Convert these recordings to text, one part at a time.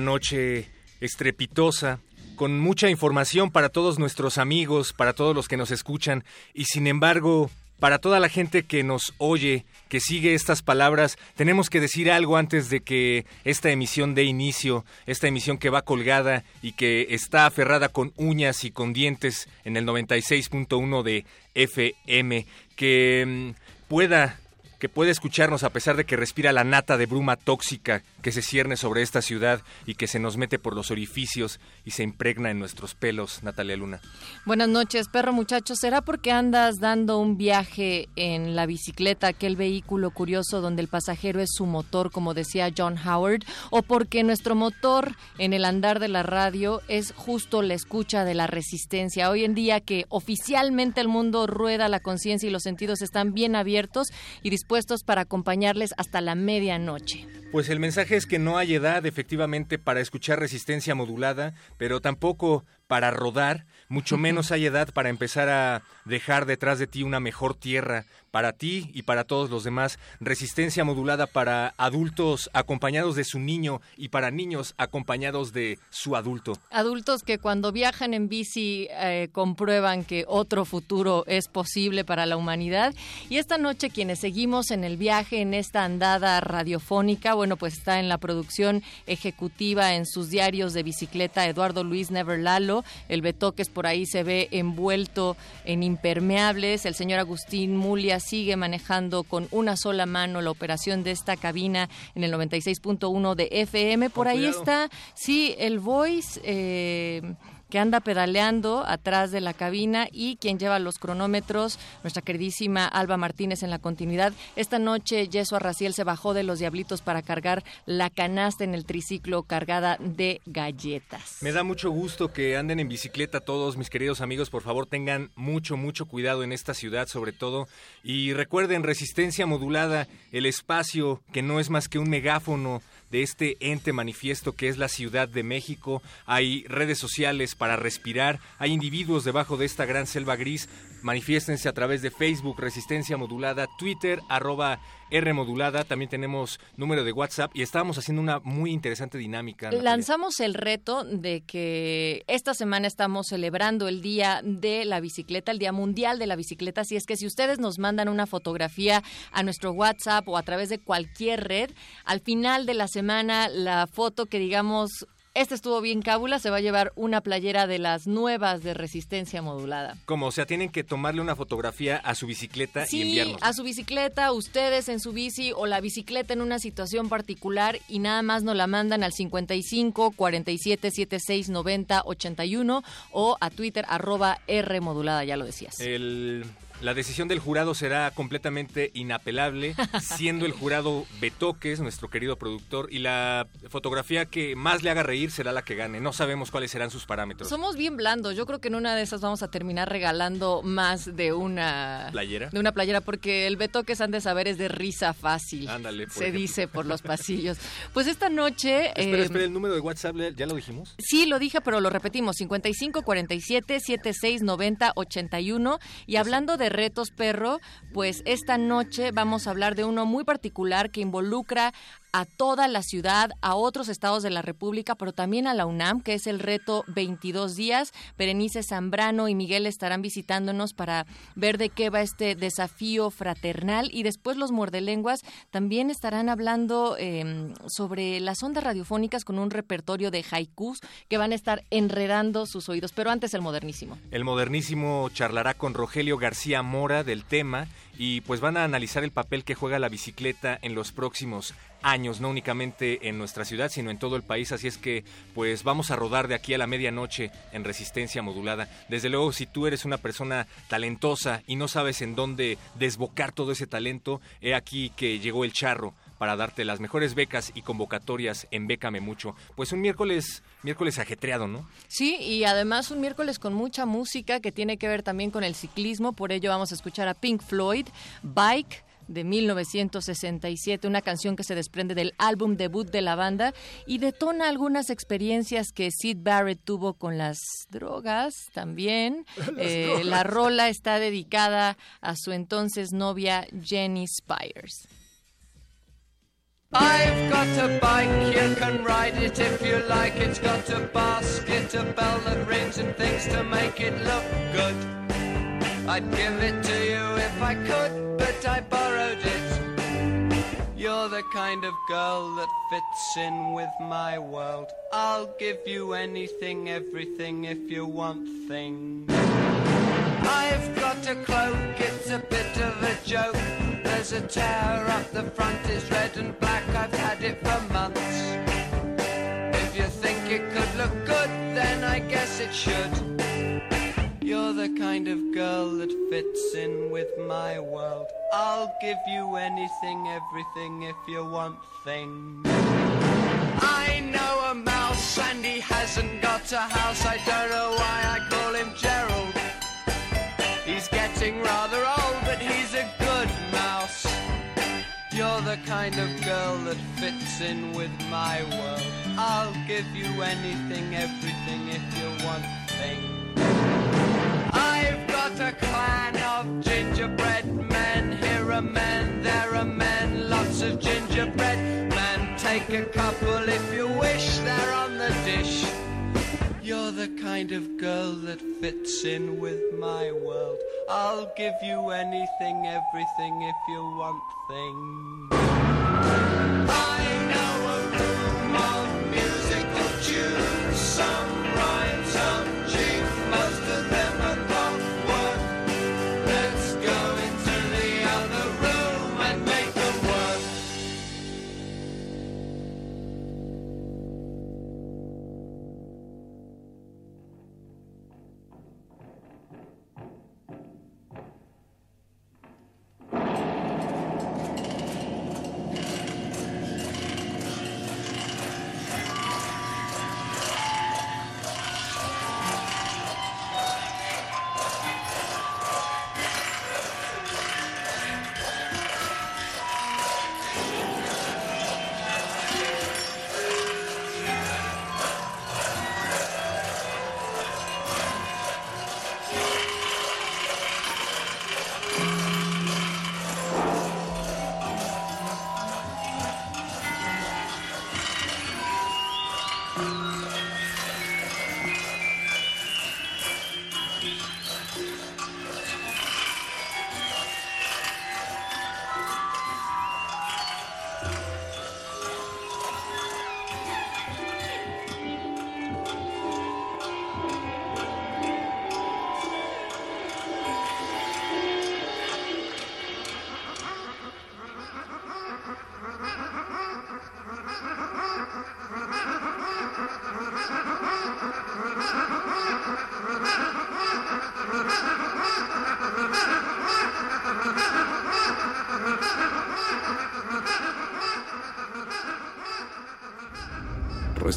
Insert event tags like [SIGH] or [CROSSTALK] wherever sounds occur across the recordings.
Noche estrepitosa, con mucha información para todos nuestros amigos, para todos los que nos escuchan, y sin embargo, para toda la gente que nos oye, que sigue estas palabras, tenemos que decir algo antes de que esta emisión dé inicio, esta emisión que va colgada y que está aferrada con uñas y con dientes en el 96.1 de FM, que mm, pueda que puede escucharnos a pesar de que respira la nata de bruma tóxica que se cierne sobre esta ciudad y que se nos mete por los orificios y se impregna en nuestros pelos, Natalia Luna. Buenas noches, perro muchacho. ¿Será porque andas dando un viaje en la bicicleta, aquel vehículo curioso donde el pasajero es su motor, como decía John Howard, o porque nuestro motor en el andar de la radio es justo la escucha de la resistencia? Hoy en día que oficialmente el mundo rueda, la conciencia y los sentidos están bien abiertos y dispuestos para acompañarles hasta la medianoche. Pues el mensaje es que no hay edad efectivamente para escuchar resistencia modulada, pero tampoco para rodar, mucho menos hay edad para empezar a dejar detrás de ti una mejor tierra para ti y para todos los demás. Resistencia modulada para adultos acompañados de su niño y para niños acompañados de su adulto. Adultos que cuando viajan en bici eh, comprueban que otro futuro es posible para la humanidad. Y esta noche quienes seguimos en el viaje, en esta andada radiofónica, bueno, pues está en la producción ejecutiva en sus diarios de bicicleta Eduardo Luis Neverlalo, el Betoques por ahí se ve envuelto en impermeables, el señor Agustín Mulia sigue manejando con una sola mano la operación de esta cabina en el 96.1 de FM, por ahí está, sí, el Voice... Eh, que anda pedaleando atrás de la cabina y quien lleva los cronómetros, nuestra queridísima Alba Martínez en la continuidad. Esta noche Yeso Arraciel se bajó de los Diablitos para cargar la canasta en el triciclo cargada de galletas. Me da mucho gusto que anden en bicicleta todos mis queridos amigos, por favor tengan mucho, mucho cuidado en esta ciudad sobre todo y recuerden resistencia modulada, el espacio que no es más que un megáfono de este ente manifiesto que es la Ciudad de México. Hay redes sociales para respirar, hay individuos debajo de esta gran selva gris. Manifiéstense a través de Facebook, Resistencia Modulada, Twitter, arroba R modulada, también tenemos número de WhatsApp y estábamos haciendo una muy interesante dinámica. Lanzamos el reto de que esta semana estamos celebrando el Día de la Bicicleta, el Día Mundial de la Bicicleta, así es que si ustedes nos mandan una fotografía a nuestro WhatsApp o a través de cualquier red, al final de la semana la foto que digamos este estuvo bien cábula, se va a llevar una playera de las nuevas de resistencia modulada. ¿Cómo? O sea, tienen que tomarle una fotografía a su bicicleta sí, y enviarnos. a su bicicleta, ustedes en su bici o la bicicleta en una situación particular y nada más nos la mandan al 55 47 76 90 81 o a Twitter arroba R modulada, ya lo decías. El la decisión del jurado será completamente inapelable, [LAUGHS] siendo el jurado Betoques, nuestro querido productor, y la fotografía que más le haga reír será la que gane. No sabemos cuáles serán sus parámetros. Somos bien blandos. Yo creo que en una de esas vamos a terminar regalando más de una playera. De una playera, porque el Betoques han de saber es de risa fácil. Ándale. por Se ejemplo. dice por los [LAUGHS] pasillos. Pues esta noche. Espera, eh, espera, el número de WhatsApp, ¿ya lo dijimos? Sí, lo dije, pero lo repetimos. 55 47 76 90 81. Y hablando de retos, perro, pues esta noche vamos a hablar de uno muy particular que involucra a toda la ciudad, a otros estados de la República, pero también a la UNAM, que es el reto 22 días. Berenice Zambrano y Miguel estarán visitándonos para ver de qué va este desafío fraternal y después los muerdelenguas también estarán hablando em, sobre las ondas radiofónicas con un repertorio de haikus que van a estar enredando sus oídos. Pero antes el modernísimo. El modernísimo charlará con Rogelio García Mora del tema y pues van a analizar el papel que juega la bicicleta en los próximos años, no únicamente en nuestra ciudad, sino en todo el país. Así es que, pues vamos a rodar de aquí a la medianoche en resistencia modulada. Desde luego, si tú eres una persona talentosa y no sabes en dónde desbocar todo ese talento, he aquí que llegó el charro para darte las mejores becas y convocatorias en Bécame Mucho. Pues un miércoles, miércoles ajetreado, ¿no? Sí, y además un miércoles con mucha música que tiene que ver también con el ciclismo, por ello vamos a escuchar a Pink Floyd, Bike, de 1967, una canción que se desprende del álbum debut de la banda y detona algunas experiencias que Sid Barrett tuvo con las drogas también. [LAUGHS] Eh, la rola está dedicada a su entonces novia Jenny Spires. I've got a bike, you can ride it if you like. It's got a basket, a bell that rings and things to make it look good. I'd give it to you if I could, but I borrowed it. You're the kind of girl that fits in with my world. I'll give you anything, everything if you want things. I've got a cloak, it's a bit of a joke. There's a tear up the front, it's red and black. I've had it for months. If you think it could look good, then I guess it should. You're the kind of girl that fits in with my world. I'll give you anything, everything if you want things. I know a mouse and he hasn't got a house. I don't know why I the kind of girl that fits in with my world. I'll give you anything, everything if you want things. I've got a clan of gingerbread men. Here are men, there are men, lots of gingerbread men. Take a couple if you wish, they're on the dish. You're the kind of girl that fits in with my world. I'll give you anything, everything if you want things. I know a room of musical tunes, some rhyme, some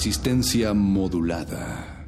Resistencia modulada.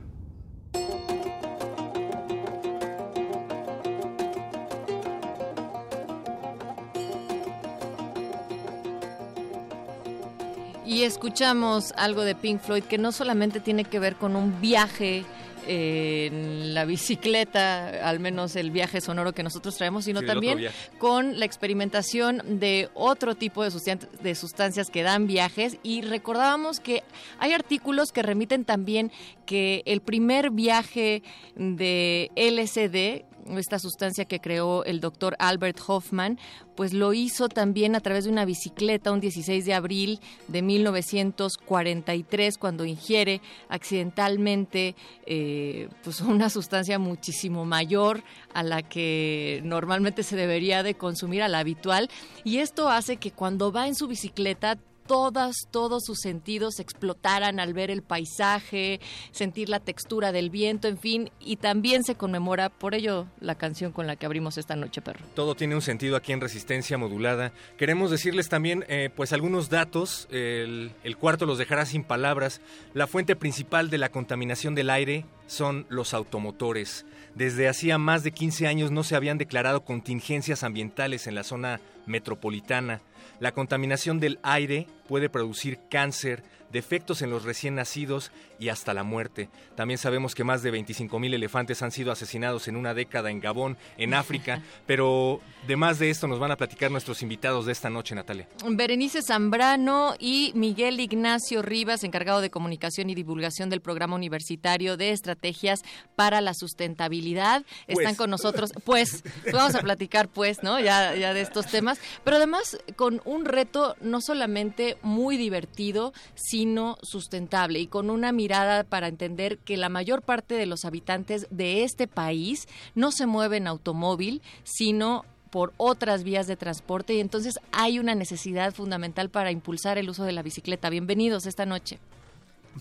Y escuchamos algo de Pink Floyd que no solamente tiene que ver con un viaje en la bicicleta, al menos el viaje sonoro que nosotros traemos, sino Sí, también con la experimentación de otro tipo de, sustan- de sustancias que dan viajes. Y recordábamos que hay artículos que remiten también que el primer viaje de LSD esta sustancia que creó el doctor Albert Hoffman, pues lo hizo también a través de una bicicleta un 16 de abril de 1943 cuando ingiere accidentalmente eh, pues [LAUGHS] una sustancia muchísimo mayor a la que normalmente se debería de consumir a la habitual. Y esto hace que cuando va en su bicicleta todas, todos sus sentidos explotaran al ver el paisaje, sentir la textura del viento, en fin, y también se conmemora por ello la canción con la que abrimos esta noche, perro. Todo tiene un sentido aquí en Resistencia Modulada. Queremos decirles también, eh, pues, algunos datos. El, el cuarto los dejará sin palabras. La fuente principal de la contaminación del aire son los automotores. Desde hacía más de 15 años no se habían declarado contingencias ambientales en la zona metropolitana. La contaminación del aire puede producir cáncer, defectos en los recién nacidos y hasta la muerte. También sabemos que más de 25 mil elefantes han sido asesinados en una década en Gabón, en [LAUGHS] África, pero de más de esto nos van a platicar nuestros invitados de esta noche, Natalia. Berenice Zambrano y Miguel Ignacio Rivas, encargado de comunicación y divulgación del programa universitario de estrategias para la sustentabilidad, están Pues. con nosotros. Pues, pues vamos a platicar, pues, ¿no? Ya, ya de estos temas, pero además con un reto no solamente muy divertido, sino sustentable y con una mirada para entender que la mayor parte de los habitantes de este país no se mueven en automóvil, sino por otras vías de transporte y entonces hay una necesidad fundamental para impulsar el uso de la bicicleta. Bienvenidos esta noche.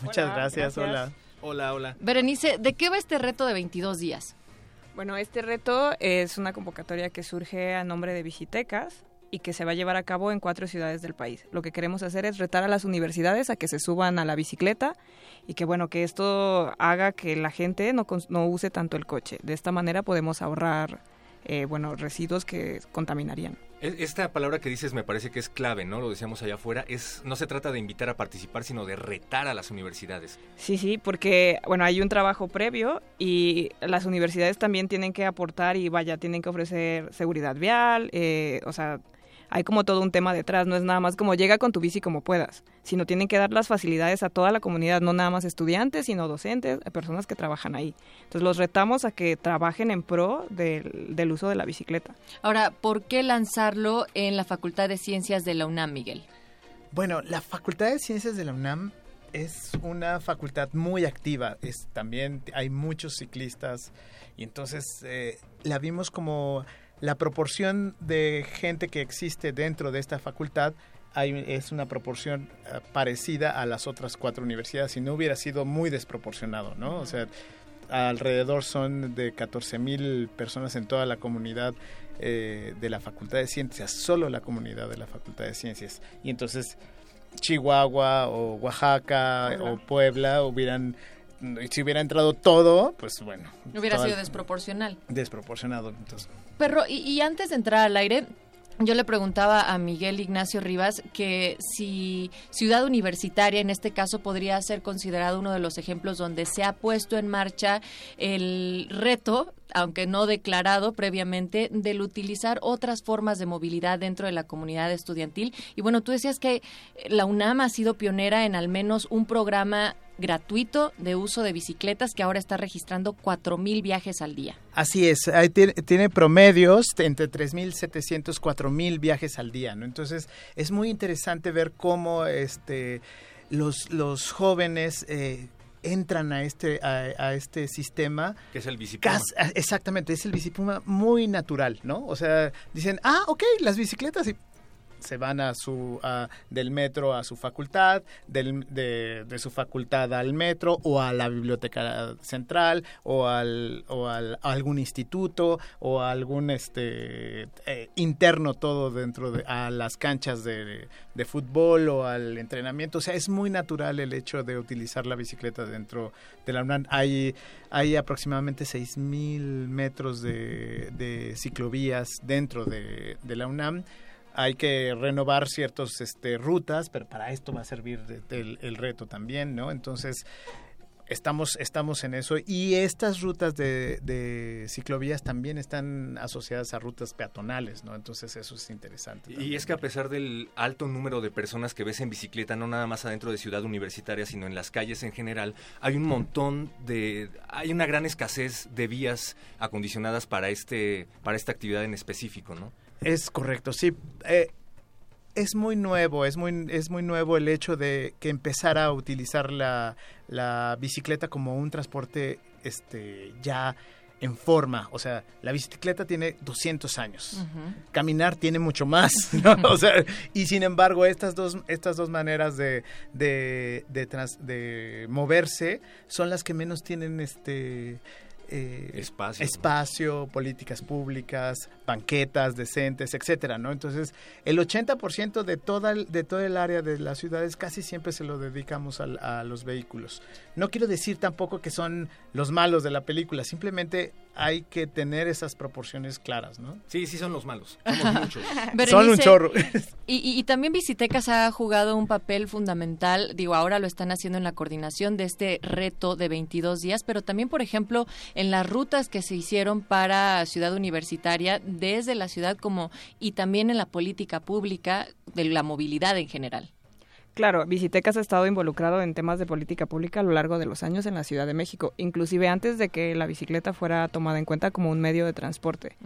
Muchas Hola, gracias, gracias. hola. Hola, hola. Berenice, ¿de qué va este reto de 22 días? Bueno, este reto es una convocatoria que surge a nombre de Vigitecas y que se va a llevar a cabo en cuatro ciudades del país. Lo que queremos hacer es retar a las universidades a que se suban a la bicicleta y que bueno, que esto haga que la gente no, no use tanto el coche. De esta manera podemos ahorrar eh, bueno, residuos que contaminarían. E- Esta palabra que dices me parece que es clave, ¿no? Lo decíamos allá afuera. Es, no se trata de invitar a participar, sino de retar a las universidades. Sí, sí, porque bueno, hay un trabajo previo y las universidades también tienen que aportar y vaya, tienen que ofrecer seguridad vial, eh, o sea, hay como todo un tema detrás, no es nada más como llega con tu bici como puedas, sino tienen que dar las facilidades a toda la comunidad, no nada más estudiantes, sino docentes, eh, personas que trabajan ahí. Entonces los retamos a que trabajen en pro del, del uso de la bicicleta. Ahora, ¿por qué lanzarlo en la Facultad de Ciencias de la UNAM, Miguel? Bueno, la Facultad de Ciencias de la UNAM es una facultad muy activa. Es, también hay muchos ciclistas y entonces eh, la vimos como la proporción de gente que existe dentro de esta facultad hay, es una proporción eh, parecida a las otras cuatro universidades. Si no hubiera sido muy desproporcionado, ¿no? O sea, alrededor son de 14 mil personas en toda la comunidad eh, de la Facultad de Ciencias, solo la comunidad de la Facultad de Ciencias. Y entonces Chihuahua o Oaxaca o Puebla hubieran, si hubiera entrado todo, pues bueno. Hubiera sido desproporcional. desproporcionado. Entonces, Perro, y, y antes de entrar al aire, yo le preguntaba a Miguel Ignacio Rivas que si Ciudad Universitaria, en este caso, podría ser considerado uno de los ejemplos donde se ha puesto en marcha el reto aunque no declarado previamente, del utilizar otras formas de movilidad dentro de la comunidad estudiantil. Y bueno, tú decías que la UNAM ha sido pionera en al menos un programa gratuito de uso de bicicletas que ahora está registrando 4.000 viajes al día. Así es, ahí tiene, tiene promedios entre 3.700, 4.000 viajes al día, ¿no? Entonces, es muy interesante ver cómo este, los, los jóvenes eh, entran a este, a, a este sistema. Que es el bicipuma. Cas- exactamente, es el bicipuma muy natural, ¿no? O sea, dicen, ah, ok, las bicicletas y se van a su del metro a su facultad, del, de, de su facultad al metro o a la biblioteca central o al, o al a algún instituto o a algún este eh, interno todo dentro de a las canchas de, de fútbol o al entrenamiento, o sea, es muy natural el hecho de utilizar la bicicleta dentro de la UNAM. Hay hay aproximadamente 6.000 metros de, de ciclovías dentro de, de la UNAM hay que renovar ciertas este, rutas, pero para esto va a servir de- del- el reto también, ¿no? Entonces, estamos, estamos en eso. Y estas rutas de, de ciclovías también están asociadas a rutas peatonales, ¿no? Entonces eso es interesante. Y también. es que a pesar del alto número de personas que ves en bicicleta, no nada más adentro de Ciudad Universitaria, sino en las calles en general, hay un montón de, hay una gran escasez de vías acondicionadas para este, para esta actividad en específico, ¿no? Es correcto, sí. Eh, es muy nuevo, es muy, es muy nuevo el hecho de que empezara a utilizar la, la bicicleta como un transporte este, ya en forma. O sea, la bicicleta tiene 200 años. Caminar tiene mucho más. [LAUGHS] ¿no? O sea, y sin embargo, estas dos, estas dos maneras de, de, de, trans- de moverse son las que menos tienen este... eh, Espacio, ¿no? espacio, políticas públicas, banquetas decentes, etcétera, ¿no? Entonces, el 80% de toda el- de todo el área de las ciudades casi siempre se lo dedicamos al- a, los vehículos. No quiero decir tampoco que son los malos de la película, simplemente hay que tener esas proporciones claras, ¿no? Sí, sí son los malos. [LAUGHS] Somos muchos. Son un chorro. [LAUGHS] Y, y- y también Visitecas ha jugado un papel fundamental, digo, ahora lo están haciendo en la coordinación de este reto de 22 días, pero también, por ejemplo, en las rutas que se hicieron para Ciudad Universitaria, desde la ciudad como y también en la política pública de la movilidad en general. Claro, Visitecas ha estado involucrado en temas de política pública a lo largo de los años en la Ciudad de México, inclusive antes de que la bicicleta fuera tomada en cuenta como un medio de transporte.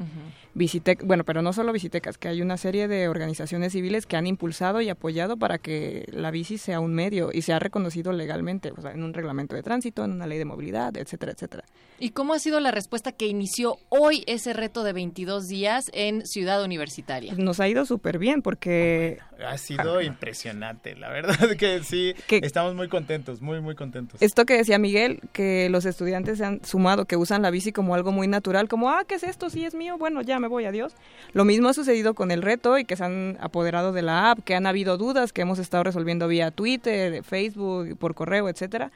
Visitec, bueno, pero no solo Visitecas, que hay una serie de organizaciones civiles que han impulsado y apoyado para que la bici sea un medio y sea reconocido legalmente, o sea, en un reglamento de tránsito, en una ley de movilidad, etcétera, etcétera. ¿Y cómo ha sido la respuesta que inició hoy ese reto de 22 días en Ciudad Universitaria? Nos ha ido súper bien porque Ha sido impresionante, la verdad que sí, Que- estamos muy contentos, muy, muy contentos. Esto que decía Miguel, que los estudiantes se han sumado, que usan la bici como algo muy natural, como, ah, ¿qué es esto? Sí, es mío, bueno, ya me voy, adiós. Lo mismo ha sucedido con el reto y que se han apoderado de la app, que han habido dudas que hemos estado resolviendo vía Twitter, Facebook, por correo, etcétera.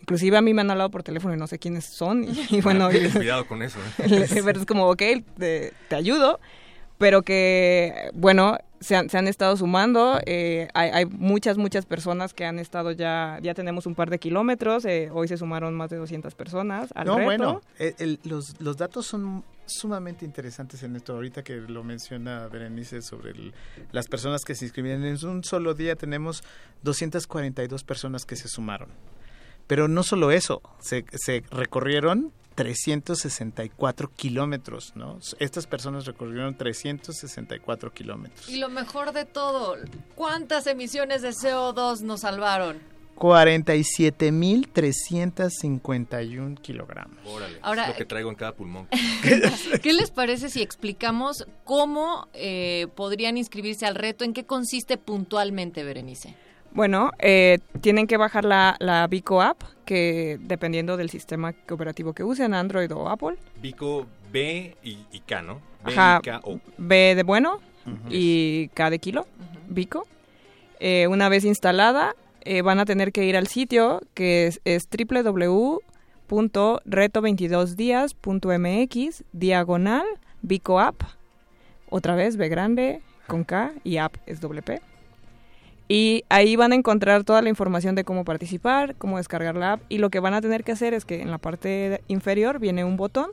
Inclusive a mí me han hablado por teléfono y no sé quiénes son. Y, y [LAUGHS] bueno, y- Cuidado con eso. ¿eh? [LAUGHS] pero es como, ok, te, te ayudo, pero que, bueno, se han, se han estado sumando, eh, hay, hay muchas, muchas personas que han estado ya, ya tenemos un par de kilómetros, eh, hoy se sumaron más de 200 personas al no, reto. bueno, el- el- los, los datos son sumamente interesantes en esto. Ahorita que lo menciona Berenice sobre el- las personas que se inscribieron, en un solo día tenemos 242 personas que se sumaron. Pero no solo eso, se, se recorrieron 364 kilómetros, ¿no? Estas personas recorrieron 364 kilómetros. Y lo mejor de todo, ¿cuántas emisiones de CO2 nos salvaron? 47.351 kilogramos. Órale, Ahora- es lo que traigo en cada pulmón. [LAUGHS] [LAUGHS] ¿Qué les parece si explicamos cómo eh, podrían inscribirse al reto? ¿En qué consiste puntualmente, Berenice? Bueno, eh, tienen que bajar la, la Vico app, que dependiendo del sistema operativo que usen, Android o Apple. Vico B y, y K, ¿no? B Ajá. y K O. B de bueno y K de kilo, Vico. Eh, una vez instalada, eh, van a tener que ir al sitio que es, es www.reto22días.mx diagonal Vico app. Otra vez, B grande, con K y app es doble P. Y ahí van a encontrar toda la información de cómo participar, cómo descargar la app. Y lo que van a tener que hacer es que en la parte inferior viene un botón.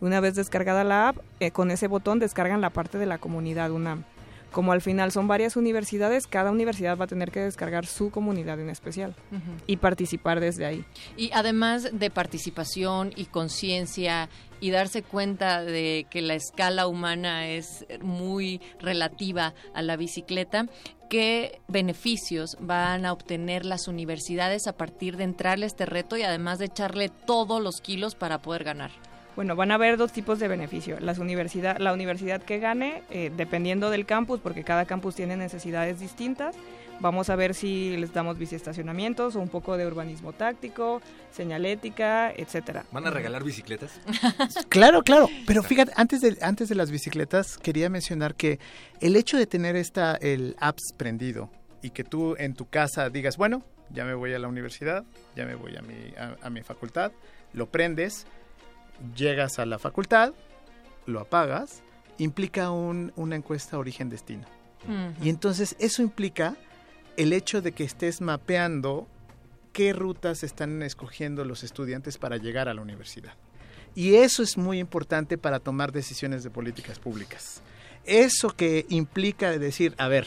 Una vez descargada la app, eh, con ese botón descargan la parte de la comunidad UNAM. Como al final son varias universidades, cada universidad va a tener que descargar su comunidad en especial y participar desde ahí. Y además de participación y conciencia y darse cuenta de que la escala humana es muy relativa a la bicicleta, ¿qué beneficios van a obtener las universidades a partir de entrarle a este reto y además de echarle todos los kilos para poder ganar? Bueno, van a haber dos tipos de beneficio. Las universidad, la universidad que gane, eh, dependiendo del campus, porque cada campus tiene necesidades distintas, vamos a ver si les damos biciestacionamientos o un poco de urbanismo táctico, señalética, etcétera. ¿Van a regalar bicicletas? [LAUGHS] Claro, claro. Pero fíjate, antes de, antes de las bicicletas, quería mencionar que el hecho de tener esta, el apps prendido y que tú en tu casa digas, bueno, ya me voy a la universidad, ya me voy a mi, a, a mi facultad, lo prendes, llegas a la facultad, lo apagas, implica un, una encuesta origen-destino. Y entonces eso implica el hecho de que estés mapeando qué rutas están escogiendo los estudiantes para llegar a la universidad. Y eso es muy importante para tomar decisiones de políticas públicas. Eso que implica decir, a ver,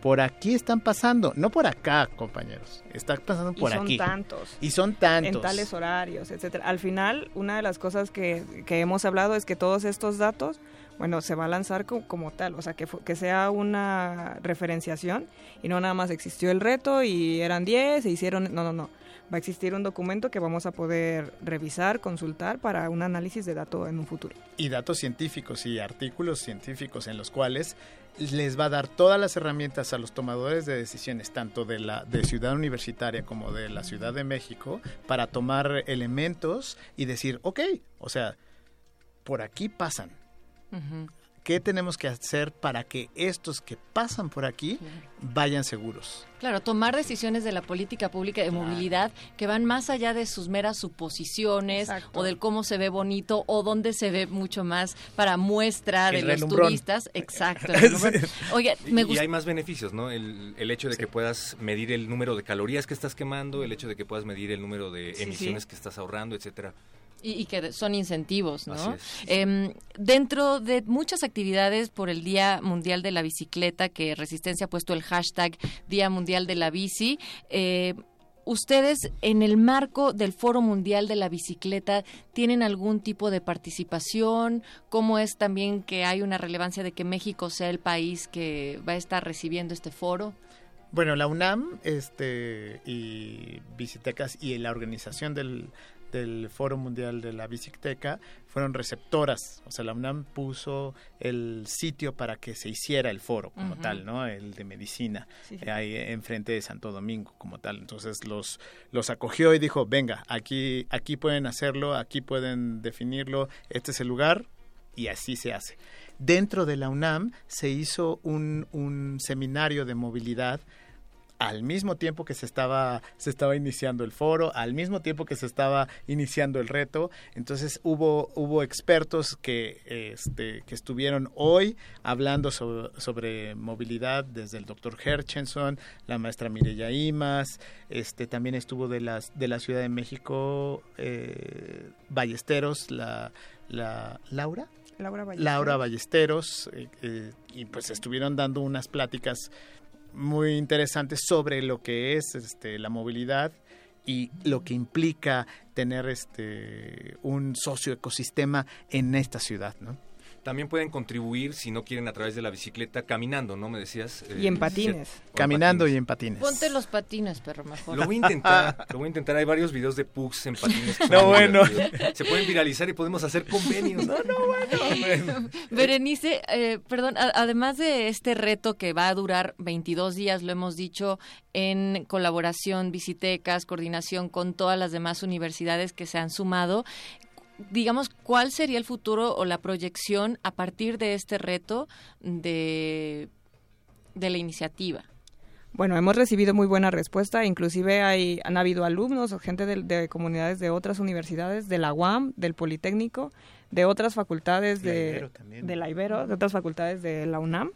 por aquí están pasando, no por acá, compañeros, están pasando por y son aquí. tantos. Y son tantos. En tales horarios, etcétera. Al final, una de las cosas que, que hemos hablado es que todos estos datos, bueno, se va a lanzar co- como, tal, o sea, que, que sea una referenciación y no nada más existió el reto y eran 10, se hicieron, no, no, no. Va a existir un documento que vamos a poder revisar, consultar para un análisis de datos en un futuro. y datos científicos y artículos científicos en los cuales les va a dar todas las herramientas a los tomadores de decisiones, tanto de la de ciudad universitaria como de la Ciudad de México, para tomar elementos y decir, ok, o sea, por aquí pasan. ¿Qué tenemos que hacer para que estos que pasan por aquí vayan seguros? Claro, tomar decisiones de la política pública de movilidad que van más allá de sus meras suposiciones Exacto. o del cómo se ve bonito o dónde se ve mucho más para muestra de El los relumbrón. turistas. Exacto. [LAUGHS] Oye, me y gusta. hay más beneficios, ¿no? El, el hecho de que puedas medir el número de calorías que estás quemando, el hecho de que puedas medir el número de Sí, emisiones sí. que estás ahorrando, etcétera. Y, y que son incentivos, ¿no? Em, dentro de muchas actividades por el Día Mundial de la Bicicleta, que Resistencia ha puesto el hashtag Día Mundial de la Bici, eh, ¿ustedes en el marco del Foro Mundial de la Bicicleta tienen algún tipo de participación? ¿Cómo es también que hay una relevancia de que México sea el país que va a estar recibiendo este foro? Bueno, la UNAM este, y Bicitecas y la organización del, del Foro Mundial de la Bicicleta fueron receptoras. O sea, la UNAM puso el sitio para que se hiciera el foro como tal, ¿no? El de medicina, Sí, sí. eh, ahí enfrente de Santo Domingo como tal. Entonces los, los acogió y dijo, venga, aquí, aquí pueden hacerlo, aquí pueden definirlo, este es el lugar y así se hace. Dentro de la UNAM se hizo un, un seminario de movilidad al mismo tiempo que se estaba, se estaba iniciando el foro, al mismo tiempo que se estaba iniciando el reto. Entonces hubo, hubo expertos que, este, que estuvieron hoy hablando sobre, sobre movilidad, desde el doctor Herchenson, la maestra Mireya Imas, este, también estuvo de, las, de la Ciudad de México, eh, Ballesteros, la, la Laura. Laura Ballesteros. Laura Ballesteros, eh, eh, y pues estuvieron dando unas pláticas muy interesantes sobre lo que es este, la movilidad y lo que implica tener este un socioecosistema en esta ciudad, ¿no? También pueden contribuir, si no quieren, a través de la bicicleta, caminando, ¿no? Me decías. eh, Y en patines. sí, Caminando patines. y en patines. Ponte los patines, perro, mejor. Lo voy a intentar, lo voy a intentar. Hay varios videos de pugs en patines. [LAUGHS] No, bueno. divertidos. Se pueden viralizar y podemos hacer convenios. No, no, [LAUGHS] Berenice, eh, perdón, a- además de este reto que va a durar 22 días, lo hemos dicho, en colaboración, visitecas, coordinación con todas las demás universidades que se han sumado, digamos, ¿cuál sería el futuro o la proyección a partir de este reto de, de la iniciativa? Bueno, hemos recibido muy buena respuesta, inclusive hay, han habido alumnos o gente de, de comunidades de otras universidades, de la UAM, del Politécnico, de otras facultades de, de la Ibero, de otras facultades de la UNAM,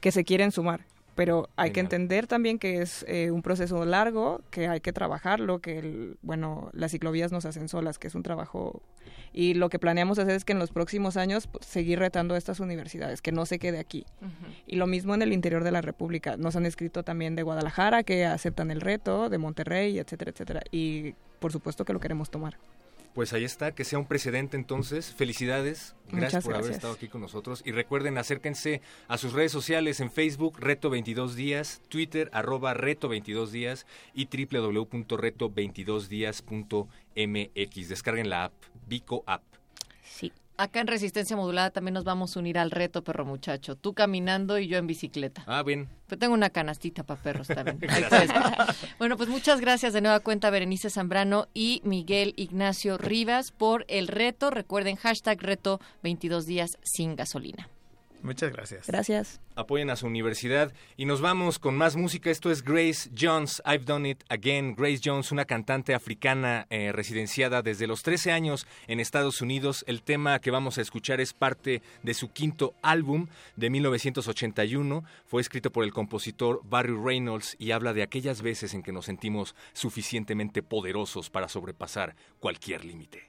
que se quieren sumar. Pero hay que entender también que es eh, un proceso largo, que hay que trabajarlo, que el, bueno, las ciclovías nos hacen solas, que es un trabajo y lo que planeamos hacer es que en los próximos años pues, seguir retando a estas universidades, que no se quede aquí. Y lo mismo en el interior de la República. Nos han escrito también de Guadalajara que aceptan el reto, de Monterrey, etcétera, etcétera. Y por supuesto que lo queremos tomar. Pues ahí está, que sea un precedente entonces. Felicidades. Gracias Muchas por haber estado aquí con nosotros. Y recuerden, acérquense a sus redes sociales en Facebook, Reto 22 Días, Twitter, arroba Reto 22 Días y www.reto22días.mx. Descarguen la app, Vico App. Acá en Resistencia Modulada también nos vamos a unir al reto, perro muchacho. Tú caminando y yo en bicicleta. Ah, bien. Yo tengo una canastita para perros también. [LAUGHS] Bueno, pues muchas gracias de nueva cuenta Berenice Zambrano y Miguel Ignacio Rivas por el reto. Recuerden hashtag reto 22 días sin gasolina. Muchas gracias. Gracias. Apoyen a su universidad y nos vamos con más música. Esto es Grace Jones, I've Done It Again. Grace Jones, una cantante africana eh, residenciada desde los 13 años en Estados Unidos. El tema que vamos a escuchar es parte de su quinto álbum de 1981. Fue escrito por el compositor Barry Reynolds y habla de aquellas veces en que nos sentimos suficientemente poderosos para sobrepasar cualquier límite.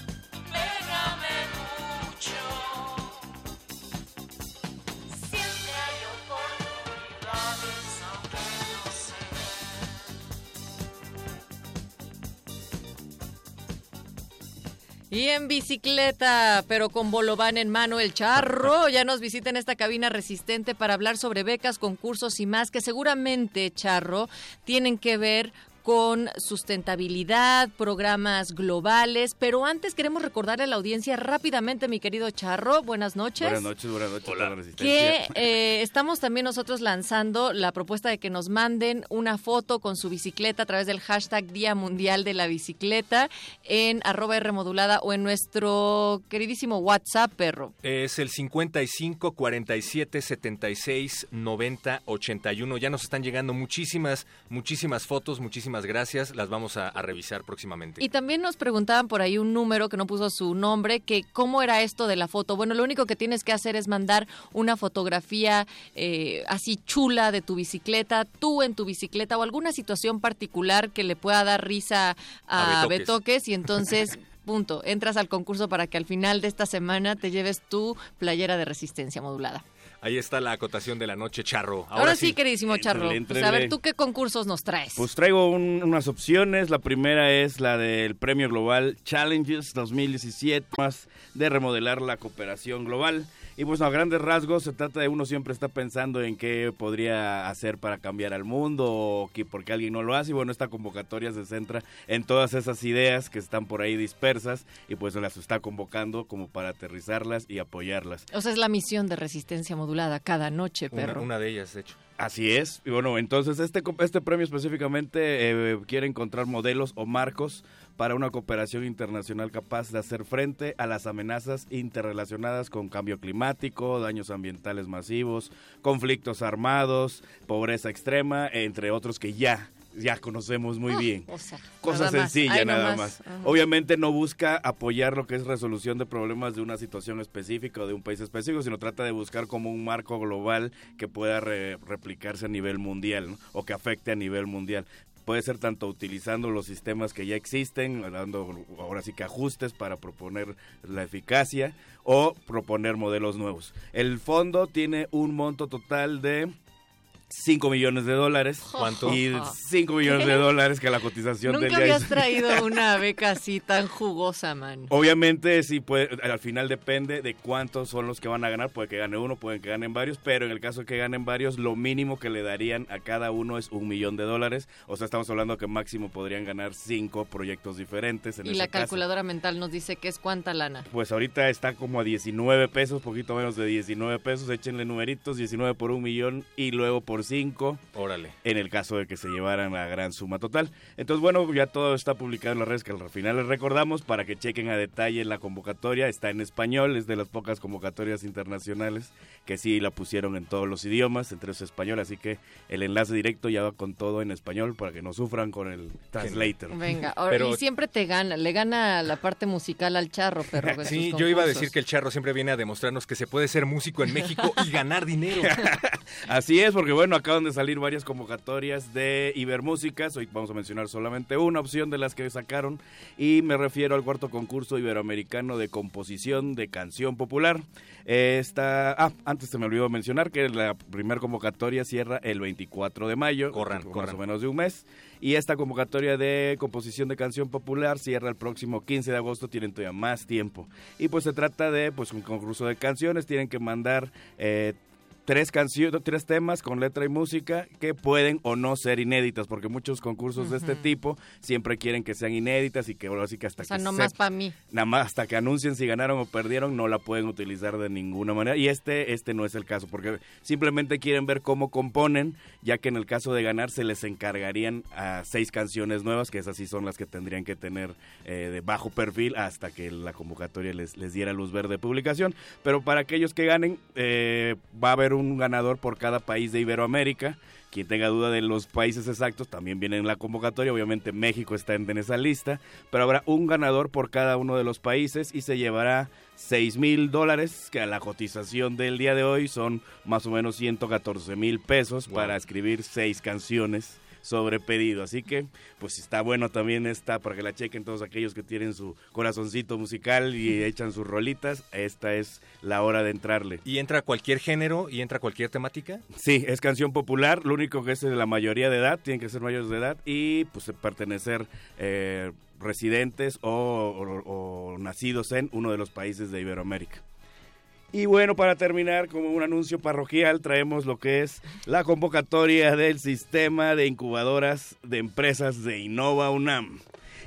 Bicicleta, pero con bolobán en mano, el charro. [LAUGHS] Ya nos visita en esta cabina resistente para hablar sobre becas, concursos y más que seguramente, charro, tienen que ver con sustentabilidad, programas globales, pero antes queremos recordarle a la audiencia rápidamente, mi querido Charro, buenas noches. Buenas noches, buenas noches. para la que eh, estamos también nosotros lanzando la propuesta de que nos manden una foto con su bicicleta a través del hashtag Día Mundial de la Bicicleta en arroba R modulada o en nuestro queridísimo WhatsApp, perro. Es el 55 47 76 90 81. Ya nos están llegando muchísimas, muchísimas fotos, muchísimas gracias. Las vamos a, a revisar próximamente. Y también nos preguntaban por ahí un número que no puso su nombre, que cómo era esto de la foto. Bueno, lo único que tienes que hacer es mandar una fotografía eh, así chula de tu bicicleta, tú en tu bicicleta o alguna situación particular que le pueda dar risa a, A Betoques. Betoques y entonces... [LAUGHS] Punto. Entras al concurso para que al final de esta semana te lleves tu playera de resistencia modulada. Ahí está la acotación de la noche, Charro. Ahora, sí, queridísimo Charro. Éntrele, Pues a ver. ¿tú qué concursos nos traes? Pues traigo un- unas opciones. La primera es la del Premio Global Challenges 2017, más de remodelar la cooperación global. Y pues a grandes rasgos se trata de uno siempre está pensando en qué podría hacer para cambiar al mundo o que porque alguien no lo hace. Y bueno, esta convocatoria se centra en todas esas ideas que están por ahí dispersas y pues se las está convocando como para aterrizarlas y apoyarlas. O sea, es la misión de resistencia modulada cada noche, perro. una de ellas, de hecho. Así es. Y bueno, entonces este, este premio específicamente eh, quiere encontrar modelos o marcos para una cooperación internacional capaz de hacer frente a las amenazas interrelacionadas con cambio climático, daños ambientales masivos, conflictos armados, pobreza extrema, entre otros que ya, ya conocemos muy bien. O sea, Cosa nada sencilla, Ay, nada más. Obviamente no busca apoyar lo que es resolución de problemas de una situación específica o de un país específico, sino trata de buscar como un marco global que pueda re- replicarse a nivel mundial ¿no? o que afecte a nivel mundial. Puede ser tanto utilizando los sistemas que ya existen, dando ahora sí que ajustes para proponer la eficacia o proponer modelos nuevos. El fondo tiene un monto total de 5 millones de dólares. [LAUGHS] ¿Cuánto? Y 5 millones de dólares que la cotización del Nunca día habías es- traído [LAUGHS] una beca así tan jugosa, man. Obviamente, sí, puede, al final depende de cuántos son los que van a ganar. Puede que gane uno, puede que ganen varios, pero en el caso que ganen varios, lo mínimo que le darían a cada uno es un millón de dólares. O sea, estamos hablando que máximo podrían ganar cinco proyectos diferentes. En Y la caso. calculadora mental nos dice que es cuánta lana. Pues ahorita está como a 19 pesos, poquito menos de 19 pesos. Échenle numeritos, 19 por un millón y luego por 5 Órale. en el caso de que se llevaran la gran suma total. Entonces, bueno, ya todo está publicado en las redes que al final les recordamos para que chequen a detalle la convocatoria. Está en español, es de las pocas convocatorias internacionales que sí la pusieron en todos los idiomas, entre esos español, así que el enlace directo ya va con todo en español para que no sufran con el translator. Venga, [LAUGHS] ahora- Pero- y siempre te gana, le gana la parte musical al charro, perro. [LAUGHS] Sí, yo iba a decir que el Charro siempre viene a demostrarnos que se puede ser músico en México y ganar dinero. [LAUGHS] Así es, porque bueno, acaban de salir varias convocatorias de Ibermúsicas. Hoy vamos a mencionar solamente una opción de las que sacaron. Y me refiero al cuarto concurso iberoamericano de composición de canción popular. Esta, ah, antes se me olvidó mencionar que la primera convocatoria cierra el 24 de mayo. Corran, más corran. o menos de un mes. Y esta convocatoria de composición de canción popular cierra el próximo 15 de agosto. Tienen todavía más tiempo. Y pues se trata de pues un concurso de canciones. Tienen que mandar eh, tres canciones, tres temas con letra y música que pueden o no ser inéditas, porque muchos concursos de este tipo siempre quieren que sean inéditas y que sí que hasta O sea, que no más para mí. nada más hasta que anuncien si ganaron o perdieron no la pueden utilizar de ninguna manera. Y este este no es el caso porque simplemente quieren ver cómo componen ya que en el caso de ganar se les encargarían a seis canciones nuevas que esas sí son las que tendrían que tener eh, de bajo perfil hasta que la convocatoria les, les diera luz verde de publicación. Pero para aquellos que ganen eh, va a haber un ganador por cada país de Iberoamérica quien tenga duda de los países exactos también viene en la convocatoria. Obviamente México está en, en esa lista, pero habrá un ganador por cada uno de los países y se llevará 6 mil dólares, que a la cotización del día de hoy son más o menos 114 mil pesos para escribir seis canciones sobre pedido. Así que, pues está bueno también está para que la chequen todos aquellos que tienen su corazoncito musical y echan sus rolitas. Esta es la hora de entrarle. ¿Y entra cualquier género y entra cualquier temática? Sí, es canción popular, lo único que es de la mayoría de edad, tienen que ser mayores de edad y pues pertenecer, eh, residentes o, o- o nacidos en uno de los países de Iberoamérica. Y bueno, para terminar, como un anuncio parroquial, traemos lo que es la convocatoria del sistema de incubadoras de empresas de Innova UNAM.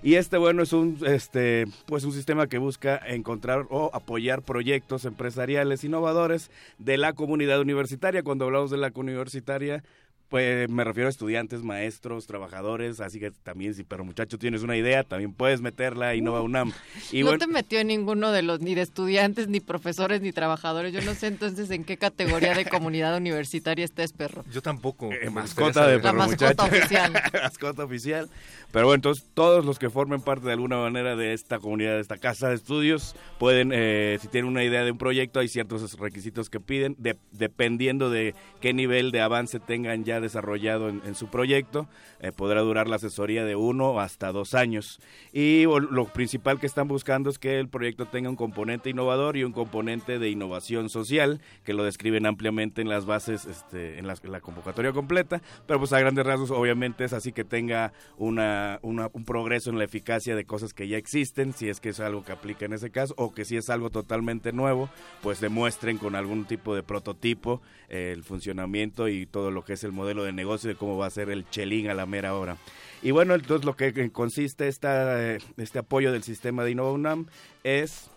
Y este, bueno, es un, este, pues un sistema que busca encontrar o apoyar proyectos empresariales innovadores de la comunidad universitaria. Cuando hablamos de la universitaria, pues me refiero a estudiantes, maestros, trabajadores, así que también si pero muchacho tienes una idea, también puedes meterla a Innova UNAM. Y [LAUGHS] no bueno, te metió en ninguno de los, ni de estudiantes, ni profesores, ni trabajadores. Yo no sé entonces en qué categoría de comunidad universitaria estés, perro. Yo tampoco. Eh, mascota de perro La mascota muchacho. oficial. [LAUGHS] mascota oficial. Pero bueno, entonces todos los que formen parte de alguna manera de esta comunidad, de esta casa de estudios, pueden, eh, si tienen una idea de un proyecto, hay ciertos requisitos que piden, de- dependiendo de qué nivel de avance tengan ya desarrollado en, su proyecto, eh, podrá durar la asesoría de uno hasta dos años. Y lo principal que están buscando es que el proyecto tenga un componente innovador y un componente de innovación social, que lo describen ampliamente en las bases, este, en, las- en la convocatoria completa, pero pues a grandes rasgos obviamente es así que tenga una- un progreso en la eficacia de cosas que ya existen, si es que es algo que aplica en ese caso, o que si es algo totalmente nuevo, pues demuestren con algún tipo de prototipo eh, el funcionamiento y todo lo que es el modelo de negocio de cómo va a ser el chelín a la mera hora. Y bueno, entonces lo que consiste esta, eh, este apoyo del sistema de Innova UNAM es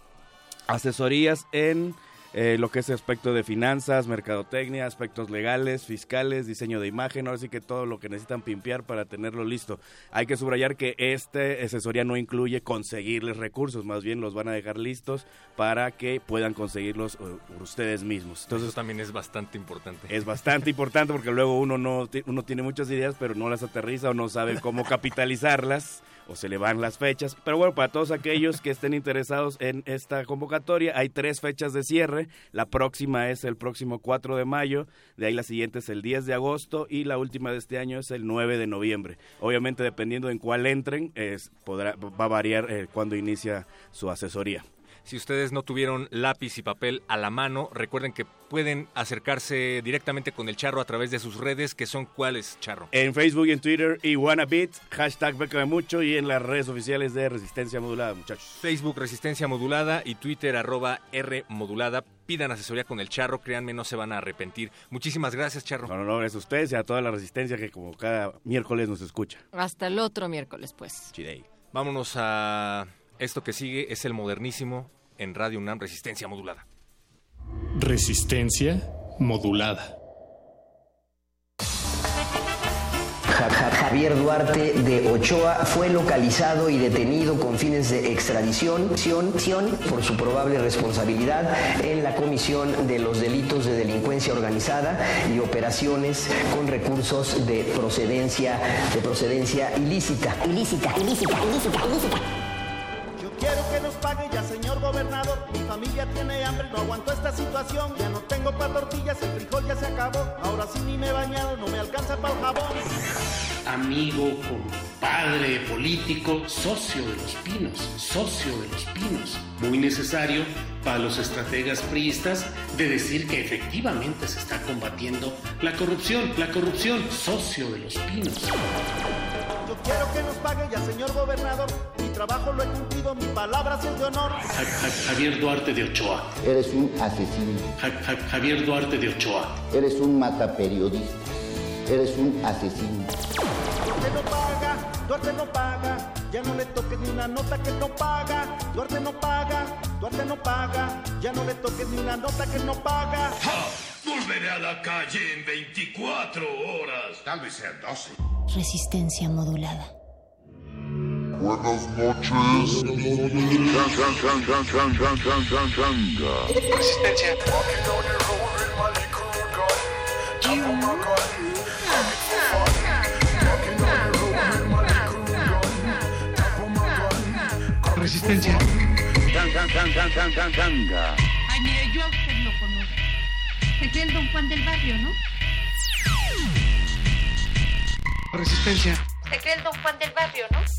asesorías en eh, lo que es aspecto de finanzas, mercadotecnia, aspectos legales, fiscales, diseño de imagen, ahora sí que todo lo que necesitan pimpear para tenerlo listo. Hay que subrayar que esta asesoría no incluye conseguirles recursos, más bien los van a dejar listos para que puedan conseguirlos eh, ustedes mismos. Entonces Eso también es bastante importante. es bastante importante porque luego uno no uno tiene muchas ideas pero no las aterriza o no sabe cómo [LAUGHS] capitalizarlas o se le van las fechas. Pero bueno, para todos aquellos que estén interesados en esta convocatoria, hay tres fechas de cierre. La próxima es el próximo 4 de mayo, de ahí la siguiente es el 10 de agosto y la última de este año es el 9 de noviembre. Obviamente dependiendo en cuál entren, es, podrá, va a variar eh, cuando inicia su asesoría. Si ustedes no tuvieron lápiz y papel a la mano, recuerden que pueden acercarse directamente con el Charro a través de sus redes, que son cuáles, Charro. En Facebook y en Twitter y Wannabit, hashtag Bécame Mucho y en las redes oficiales de Resistencia Modulada, muchachos. Facebook Resistencia Modulada y Twitter arroba R Modulada. Pidan asesoría con el Charro, créanme, no se van a arrepentir. Muchísimas gracias, Charro. Con honores a ustedes y a toda la Resistencia que como cada miércoles nos escucha. Hasta el otro miércoles, pues. Chidey. Vámonos a esto que sigue, es el modernísimo en Radio UNAM Resistencia Modulada. Resistencia modulada. Ja- Ja- Javier Duarte de Ochoa fue localizado y detenido con fines de extradición ción- ción por su probable responsabilidad en la comisión de los delitos de delincuencia organizada y operaciones con recursos de procedencia de procedencia ilícita. Ilícita, ilícita, ilícita, ilícita. Yo quiero que nos pague gobernador. Mi familia tiene hambre, no aguanto esta situación. Ya no tengo para tortillas, el frijol ya se acabó. Ahora sí ni me he bañado, no me alcanza para el jabón. amigo, compadre político, socio de los pinos, socio de los pinos. Muy necesario para los estrategas priistas de decir que efectivamente se está combatiendo la corrupción, la corrupción, socio de los pinos. Yo quiero que nos pague ya, señor gobernador. Trabajo lo he cumplido, mi palabra es de honor. Ja- Ja- Javier Duarte de Ochoa. Eres un asesino. Ja- Ja- Javier Duarte de Ochoa. Eres un mataperiodista. Eres un asesino. Duarte no paga, Duarte no paga. Ya no le toques ni una nota que no paga. Duarte no paga, Duarte no paga. Ya no le toques ni una nota que no paga. Volveré a la calle en 24 horas. Tal vez sean 12. Resistencia modulada. Buenas noches. Resistencia. Resistencia. Ay, mire, yo a usted lo conozco. Es el don Juan del barrio, ¿no? Resistencia. Se cree el don Juan del barrio, ¿no?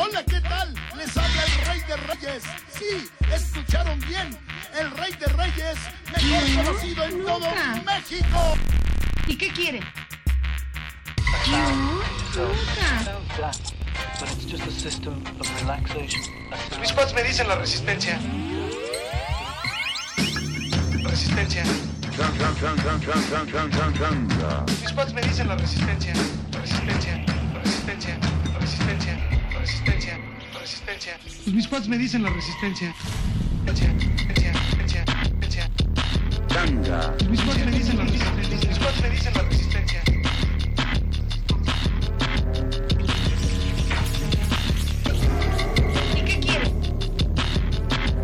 Hola, ¿qué tal? Les habla el Rey de Reyes. Sí, escucharon bien. El Rey de Reyes, mejor conocido en todo México. ¿Y qué quiere? but it's just a system of relaxation. Mis pads me dicen la resistencia. Resistencia. Mis pads me dicen la. Resistencia. Resistencia. Resistencia. Resistencia. Resistencia. Pues mis pads me dicen la resistencia. Resistencia. Resistencia. Mis pads me dicen la resistencia. Mis pads me dicen la resistencia. ¿Y qué quiere?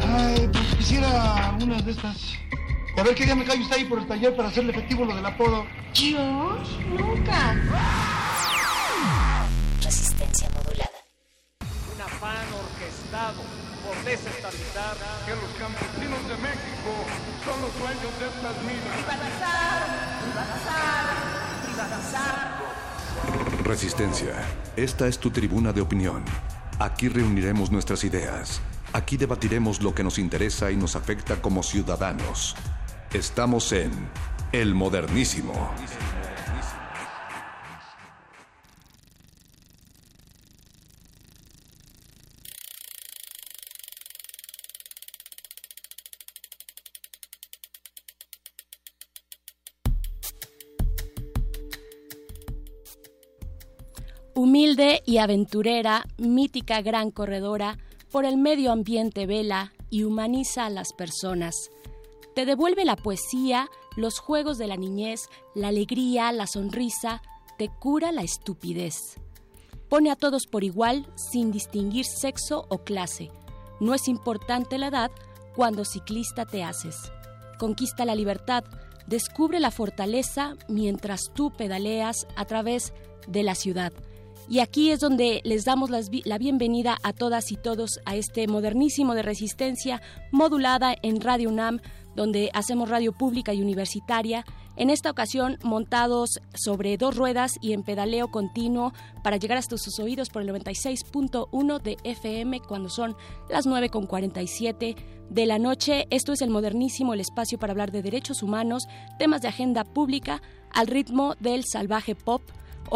Ay, pues quisiera una de estas. Y a ver qué día me cae usted ahí por el taller para hacerle efectivo lo del apodo. Yo nunca. Resistencia modulada. Orquestado por desestabilizar que los campesinos de México son los dueños de estas minas. Privatizar, privatizar, privatizar. Resistencia. Esta es tu tribuna de opinión. Aquí reuniremos nuestras ideas. Aquí debatiremos lo que nos interesa y nos afecta como ciudadanos. Estamos en El Modernísimo. Y aventurera, mítica gran corredora, por el medio ambiente vela y humaniza a las personas. Te devuelve la poesía, los juegos de la niñez, la alegría, la sonrisa, te cura la estupidez. Pone a todos por igual sin distinguir sexo o clase. No es importante la edad cuando ciclista te haces. Conquista la libertad, descubre la fortaleza mientras tú pedaleas a través de la ciudad. Y aquí es donde les damos la bienvenida a todas y todos a este modernísimo de resistencia modulada en Radio UNAM, donde hacemos radio pública y universitaria. En esta ocasión montados sobre dos ruedas y en pedaleo continuo para llegar hasta sus oídos por el 96.1 de FM cuando son las 9.47 de la noche. Esto es el modernísimo, el espacio para hablar de derechos humanos, temas de agenda pública al ritmo del salvaje pop.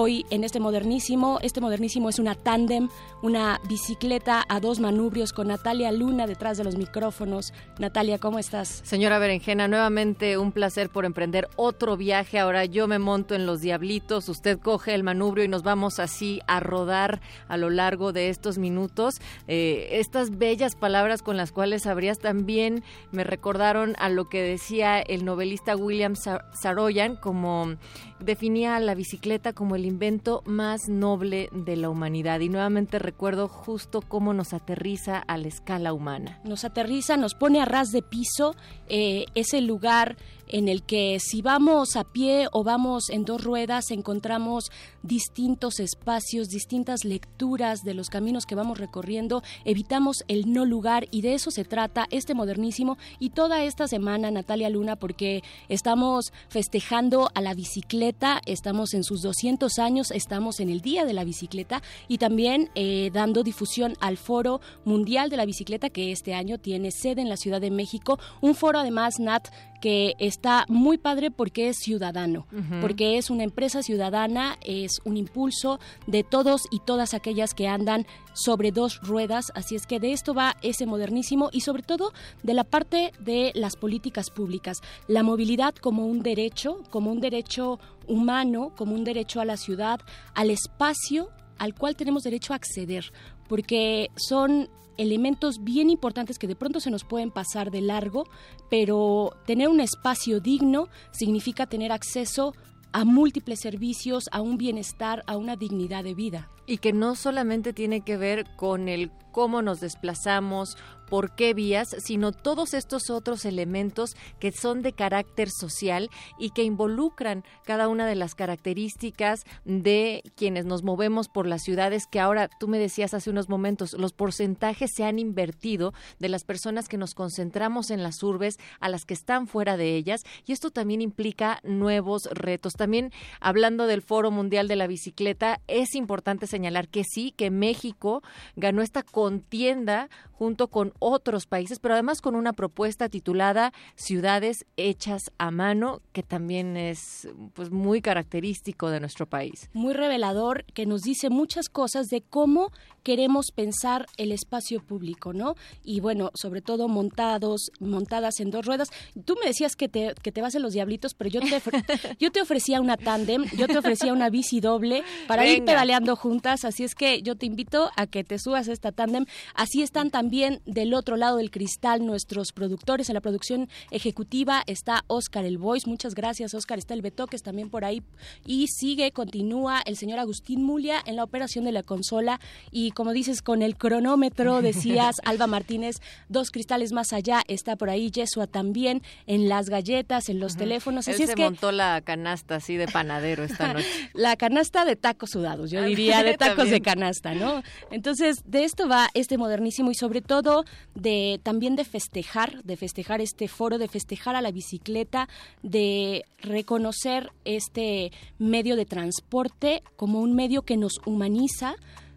Hoy en este modernísimo, este modernísimo es una tándem, una bicicleta a dos manubrios con Natalia Luna detrás de los micrófonos. Natalia, ¿cómo estás? Señora Berenjena, nuevamente un placer por emprender otro viaje. Ahora yo me monto en los diablitos, usted coge el manubrio y nos vamos así a rodar a lo largo de estos minutos. Eh, estas bellas palabras con las cuales abrías también me recordaron a lo que decía el novelista William Sa- Saroyan, como definía la bicicleta como el invento más noble de la humanidad. Y nuevamente recuerdo justo cómo nos aterriza a la escala humana. Nos aterriza, nos pone a ras de piso, eh, es el lugar en el que si vamos a pie o vamos en dos ruedas encontramos distintos espacios, distintas lecturas de los caminos que vamos recorriendo, evitamos el no lugar y de eso se trata este modernísimo y toda esta semana Natalia Luna porque estamos festejando a la bicicleta, estamos en sus 200 años, estamos en el Día de la Bicicleta y también eh, dando difusión al Foro Mundial de la Bicicleta que este año tiene sede en la Ciudad de México, un foro además Nat que está muy padre porque es ciudadano, porque es una empresa ciudadana, es un impulso de todos y todas aquellas que andan sobre dos ruedas, así es que de esto va ese modernísimo y sobre todo de la parte de las políticas públicas, la movilidad como un derecho, como un derecho humano, como un derecho a la ciudad, al espacio al cual tenemos derecho a acceder, porque son elementos bien importantes que de pronto se nos pueden pasar de largo, pero tener un espacio digno significa tener acceso a múltiples servicios, a un bienestar, a una dignidad de vida. Y que no solamente tiene que ver con el cómo nos desplazamos, por qué vías, sino todos estos otros elementos que son de carácter social y que involucran cada una de las características de quienes nos movemos por las ciudades, que ahora tú me decías hace unos momentos, los porcentajes se han invertido de las personas que nos concentramos en las urbes a las que están fuera de ellas, y esto también implica nuevos retos. También hablando del Foro Mundial de la Bicicleta, es importante señalar señalar que sí, que México ganó esta contienda junto con otros países, pero además con una propuesta titulada Ciudades hechas a mano, que también es pues muy característico de nuestro país. Muy revelador, que nos dice muchas cosas de cómo queremos pensar el espacio público, ¿no? Y bueno, sobre todo montados, montadas en dos ruedas. Tú me decías que te, que te vas en los diablitos, pero yo te, [LAUGHS] yo te ofrecía una tándem, yo te ofrecía una bici doble para ir pedaleando juntas, así es que yo te invito a que te subas a esta tándem. Así están también del otro lado del cristal nuestros productores. En la producción ejecutiva está Oscar El Voice. Muchas gracias, Oscar. Está el Betoques también por ahí. Y sigue, continúa el señor Agustín Mulia en la operación de la consola. Y como dices, con el cronómetro, decías, [LAUGHS] Alba Martínez, dos cristales más allá, está por ahí Yesua también, en las galletas, en los teléfonos. Él Así se es que montó la canasta así de panadero esta [LAUGHS] noche. la canasta de tacos sudados, yo diría, de tacos de canasta, ¿no? Entonces, de esto va este modernísimo y sobre todo de también de festejar, de festejar este foro, de festejar a la bicicleta, de reconocer este medio de transporte como un medio que nos humaniza,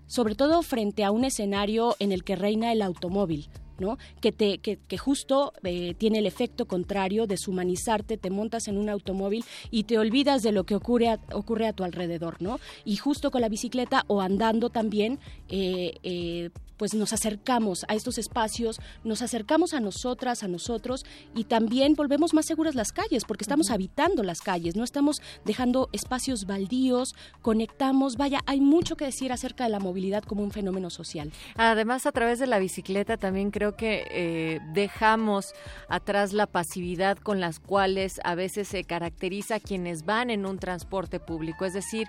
sobre todo frente a un escenario en el que reina el automóvil. ¿No? Que, te, que, justo eh, tiene el efecto contrario, deshumanizarte, te montas en un automóvil y te olvidas de lo que ocurre a, ocurre a tu alrededor, ¿no? Y justo con la bicicleta o andando también, eh, eh, pues nos acercamos a estos espacios, nos acercamos a nosotras, a nosotros y también volvemos más seguras las calles, porque estamos habitando las calles, no estamos dejando espacios baldíos, conectamos, vaya, hay mucho que decir acerca de la movilidad como un fenómeno social. Además, a través de la bicicleta también creo que eh, dejamos atrás la pasividad con las cuales a veces se caracteriza a quienes van en un transporte público. Es decir,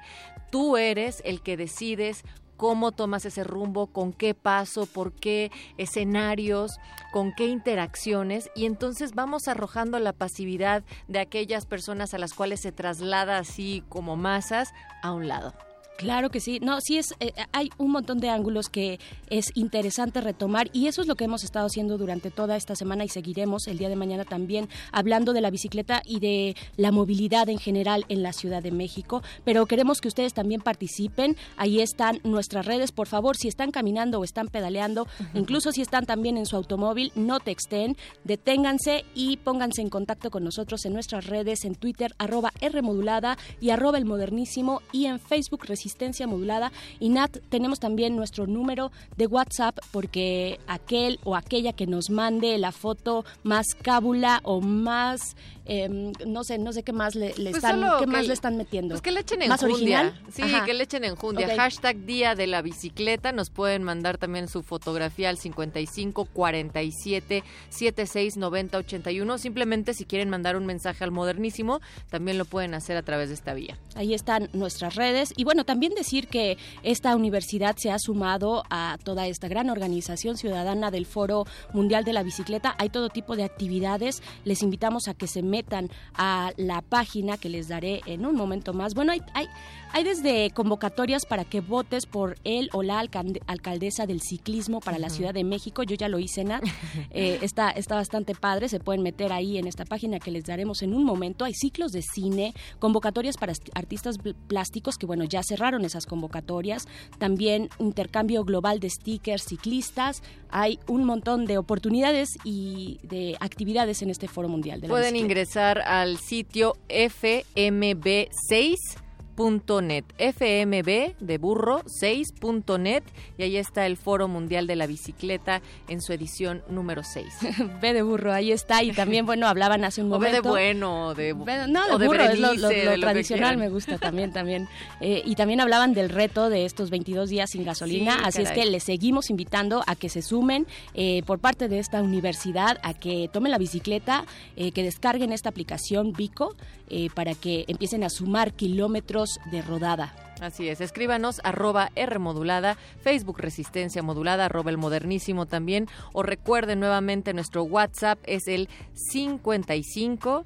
tú eres el que decides cómo tomas ese rumbo, con qué paso, por qué escenarios, con qué interacciones y entonces vamos arrojando la pasividad de aquellas personas a las cuales se traslada así como masas a un lado. Claro que sí. No, sí es, eh, hay un montón de ángulos que es interesante retomar y eso es lo que hemos estado haciendo durante toda esta semana y seguiremos el día de mañana también hablando de la bicicleta y de la movilidad en general en la Ciudad de México. Pero queremos que ustedes también participen. Ahí están nuestras redes. Por favor, si están caminando o están pedaleando, incluso si están también en su automóvil, no texten, deténganse y pónganse en contacto con nosotros en nuestras redes, en Twitter, arroba Rmodulada y arroba el modernísimo y en Facebook Resistencia Modulada. Y Nat, tenemos también nuestro número de WhatsApp porque aquel o aquella que nos mande la foto más cábula o más, em, no sé, no sé qué más le, le Pues están, qué más le están metiendo. Pues que le echen en ¿Más original? Sí, Ajá. que le echen en jundia. Ok. Hashtag Día de la Bicicleta. Nos pueden mandar también su fotografía al 55 47 76 90 81. Simplemente si quieren mandar un mensaje al modernísimo, también lo pueden hacer a través de esta vía. Ahí están nuestras redes. Y bueno, también decir que esta universidad se ha sumado a toda esta gran organización ciudadana del Foro Mundial de la Bicicleta. Hay todo tipo de actividades. Les invitamos a que se metan a la página que les daré en un momento más. Bueno, hay, hay, hay desde convocatorias para que votes por él o la alcalde- alcaldesa del ciclismo para la. Ciudad de México. Yo ya lo hice, Nat. [LAUGHS] Eh, está, está bastante padre. Se pueden meter ahí en esta página que les daremos en un momento. Hay ciclos de cine, convocatorias para artistas pl- plásticos que, bueno, ya cerraron esas convocatorias. También intercambio global de stickers ciclistas. Hay un montón de oportunidades y de actividades en este Foro Mundial de la Pueden Bicicleta. ingresar al sitio fmb6.net, fmb de burro 6.net y ahí está el Foro Mundial de la Bicicleta en su edición número 6. [LAUGHS] Ve de burro, ahí está. Y también, bueno, hablaban hace un [LAUGHS] O ve momento. de bueno, o de, Ve- No, de o de burro, es lo, de tradicional, me gusta también, [LAUGHS] también. Eh, y también hablaban del reto de estos 22 días sin gasolina, Sí, así es que les seguimos invitando a que se sumen eh, por parte de esta universidad, a que tomen la bicicleta, eh, que descarguen esta aplicación Vico para que empiecen a sumar kilómetros de rodada. Así es, escríbanos arroba R modulada, Facebook Resistencia Modulada, arroba el modernísimo también, o recuerden nuevamente nuestro WhatsApp es el 55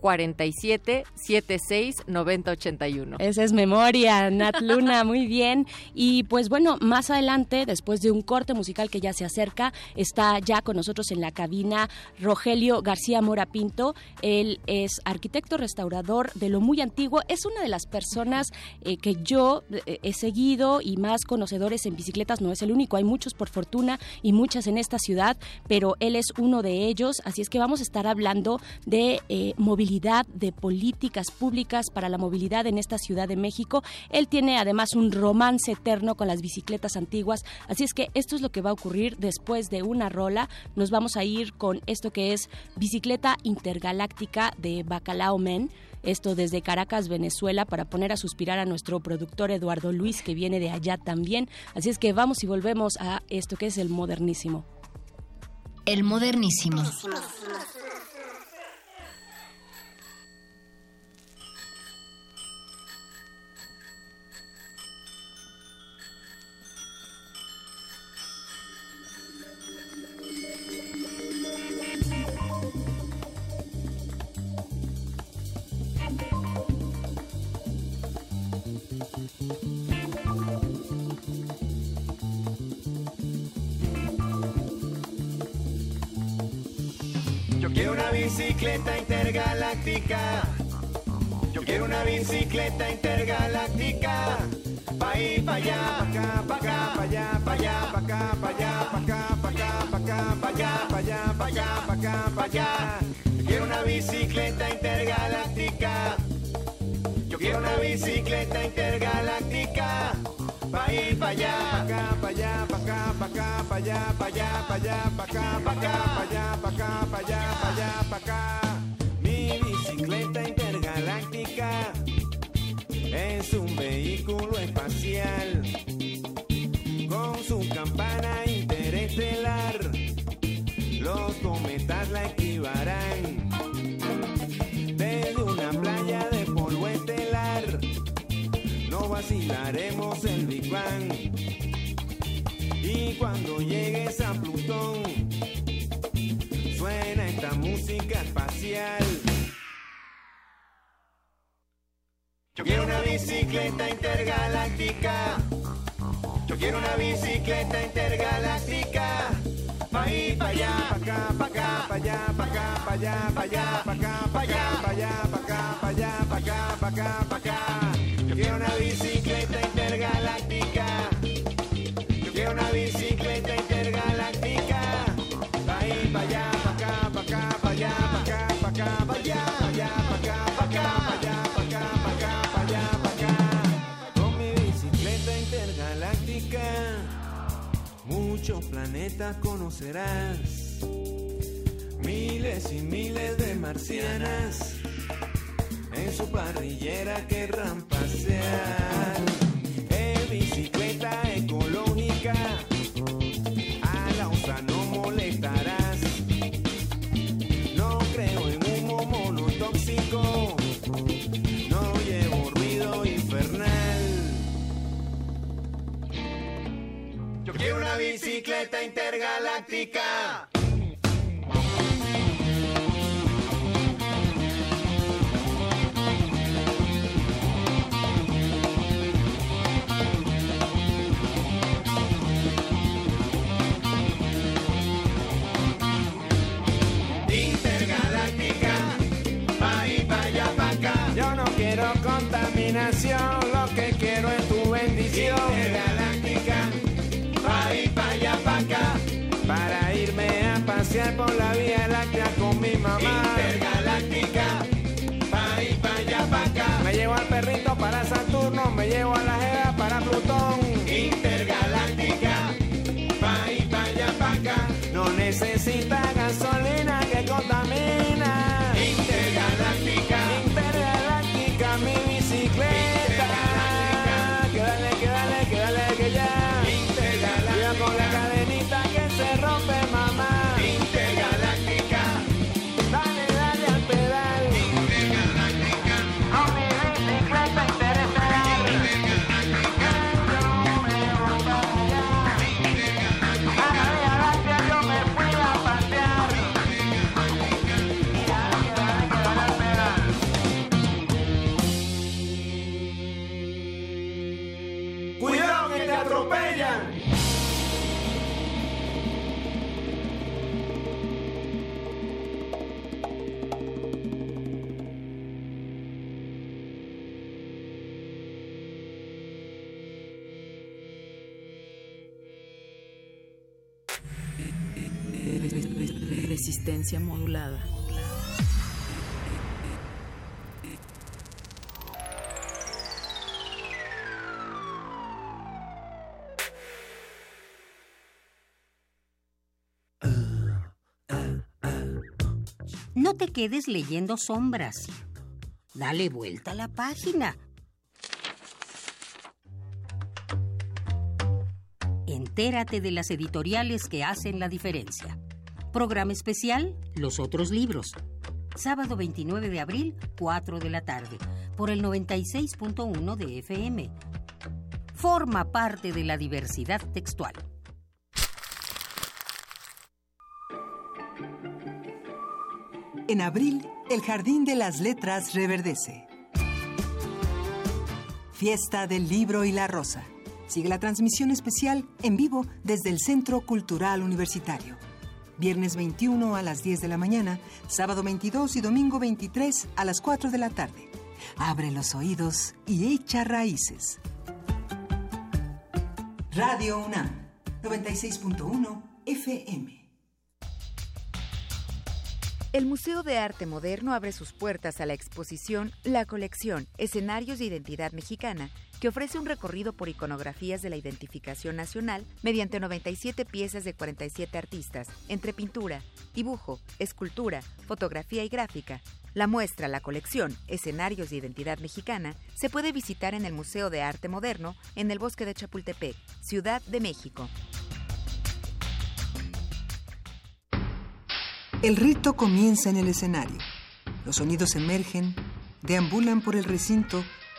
47 76 90 81. Esa es memoria, Nat Luna, [LAUGHS] muy bien. Y pues bueno, más adelante, después de un corte musical que ya se acerca, está ya con nosotros en la cabina Rogelio García Mora Pinto. Él es arquitecto restaurador de lo muy antiguo. Es una de las personas eh, que yo eh, he seguido y más conocedores en bicicletas. No es el único, hay muchos por fortuna y muchas en esta ciudad, pero él es uno de ellos. Así es que vamos a estar hablando de eh, movilidad, de políticas públicas para la movilidad en esta Ciudad de México. Él tiene además un romance eterno con las bicicletas antiguas. Así es que esto es lo que va a ocurrir después de una rola. Nos vamos a ir con esto que es Bicicleta Intergaláctica de Bacalao Men. Esto desde Caracas, Venezuela, para poner a suspirar a nuestro productor Eduardo Luis, que viene de allá también. Así es que vamos y volvemos a esto que es el modernísimo. El modernísimo. Bicicleta intergaláctica. Yo quiero una bicicleta intergaláctica. Pa' ir pa' allá, pa' acá, pa' allá, pa' allá, pa' acá, pa' allá, pa' acá, pa' acá, pa' acá, pa' allá, pa' allá, pa' allá. Yo quiero una bicicleta intergaláctica. Yo quiero una bicicleta intergaláctica. Pa' ir pa' allá, pa' acá, pa' allá, pa' acá, pa' acá, pa' allá, pa' allá, pa' allá, pa' acá, pa' acá, pa' allá, pa' acá, pa' allá, pa' allá, pa' acá. Mi bicicleta intergaláctica es un vehículo espacial con su campana interestelar. Los cometas la esquivarán desde una playa de vacilaremos el Big Bang. Y cuando llegues a Plutón, suena esta música espacial. Yo quiero una bicicleta intergaláctica. Yo quiero una bicicleta intergaláctica. Pa' ir pa' allá, pa' acá, pa' acá, pa' allá, pa' acá, pa' allá, pa' allá, pa' acá, pa' allá, pa' pa' acá, pa' allá, pa' acá, pa' acá, pa'. Conocerás. Miles y miles de marcianas en su parrillera querrán pasear. En bicicleta ecológica, a la osa no molestarás. Quiero una bicicleta intergaláctica. Intergaláctica, pa' y pa' allá, pa' acá. Yo no quiero contaminación, lo que quiero es tu bendición. Pasear por la Vía Láctea con mi mamá. Intergaláctica, pa' y pa' allá, pa' acá. Me llevo al perrito para Saturno, me llevo a la Jeva para Plutón. Modulada. No te quedes leyendo sombras. Dale vuelta a la página. Entérate de las editoriales que hacen la diferencia. Programa especial, Los otros libros. Sábado 29 de abril, 4 de la tarde, por el 96.1 de FM. Forma parte de la diversidad textual. En abril, el Jardín de las Letras reverdece. Fiesta del Libro y la Rosa. Sigue la transmisión especial en vivo desde el Centro Cultural Universitario. Viernes 21 a las 10 de la mañana, sábado 22 y domingo 23 a las 4 de la tarde. Abre los oídos y echa raíces. Radio UNAM, 96.1 FM. El Museo de Arte Moderno abre sus puertas a la exposición La Colección, Escenarios de Identidad Mexicana, que ofrece un recorrido por iconografías de la identificación nacional mediante 97 piezas de 47 artistas, entre pintura, dibujo, escultura, fotografía y gráfica. La muestra La Colección, Escenarios de Identidad Mexicana, se puede visitar en el Museo de Arte Moderno en el Bosque de Chapultepec, Ciudad de México. El rito comienza en el escenario. Los sonidos emergen, deambulan por el recinto,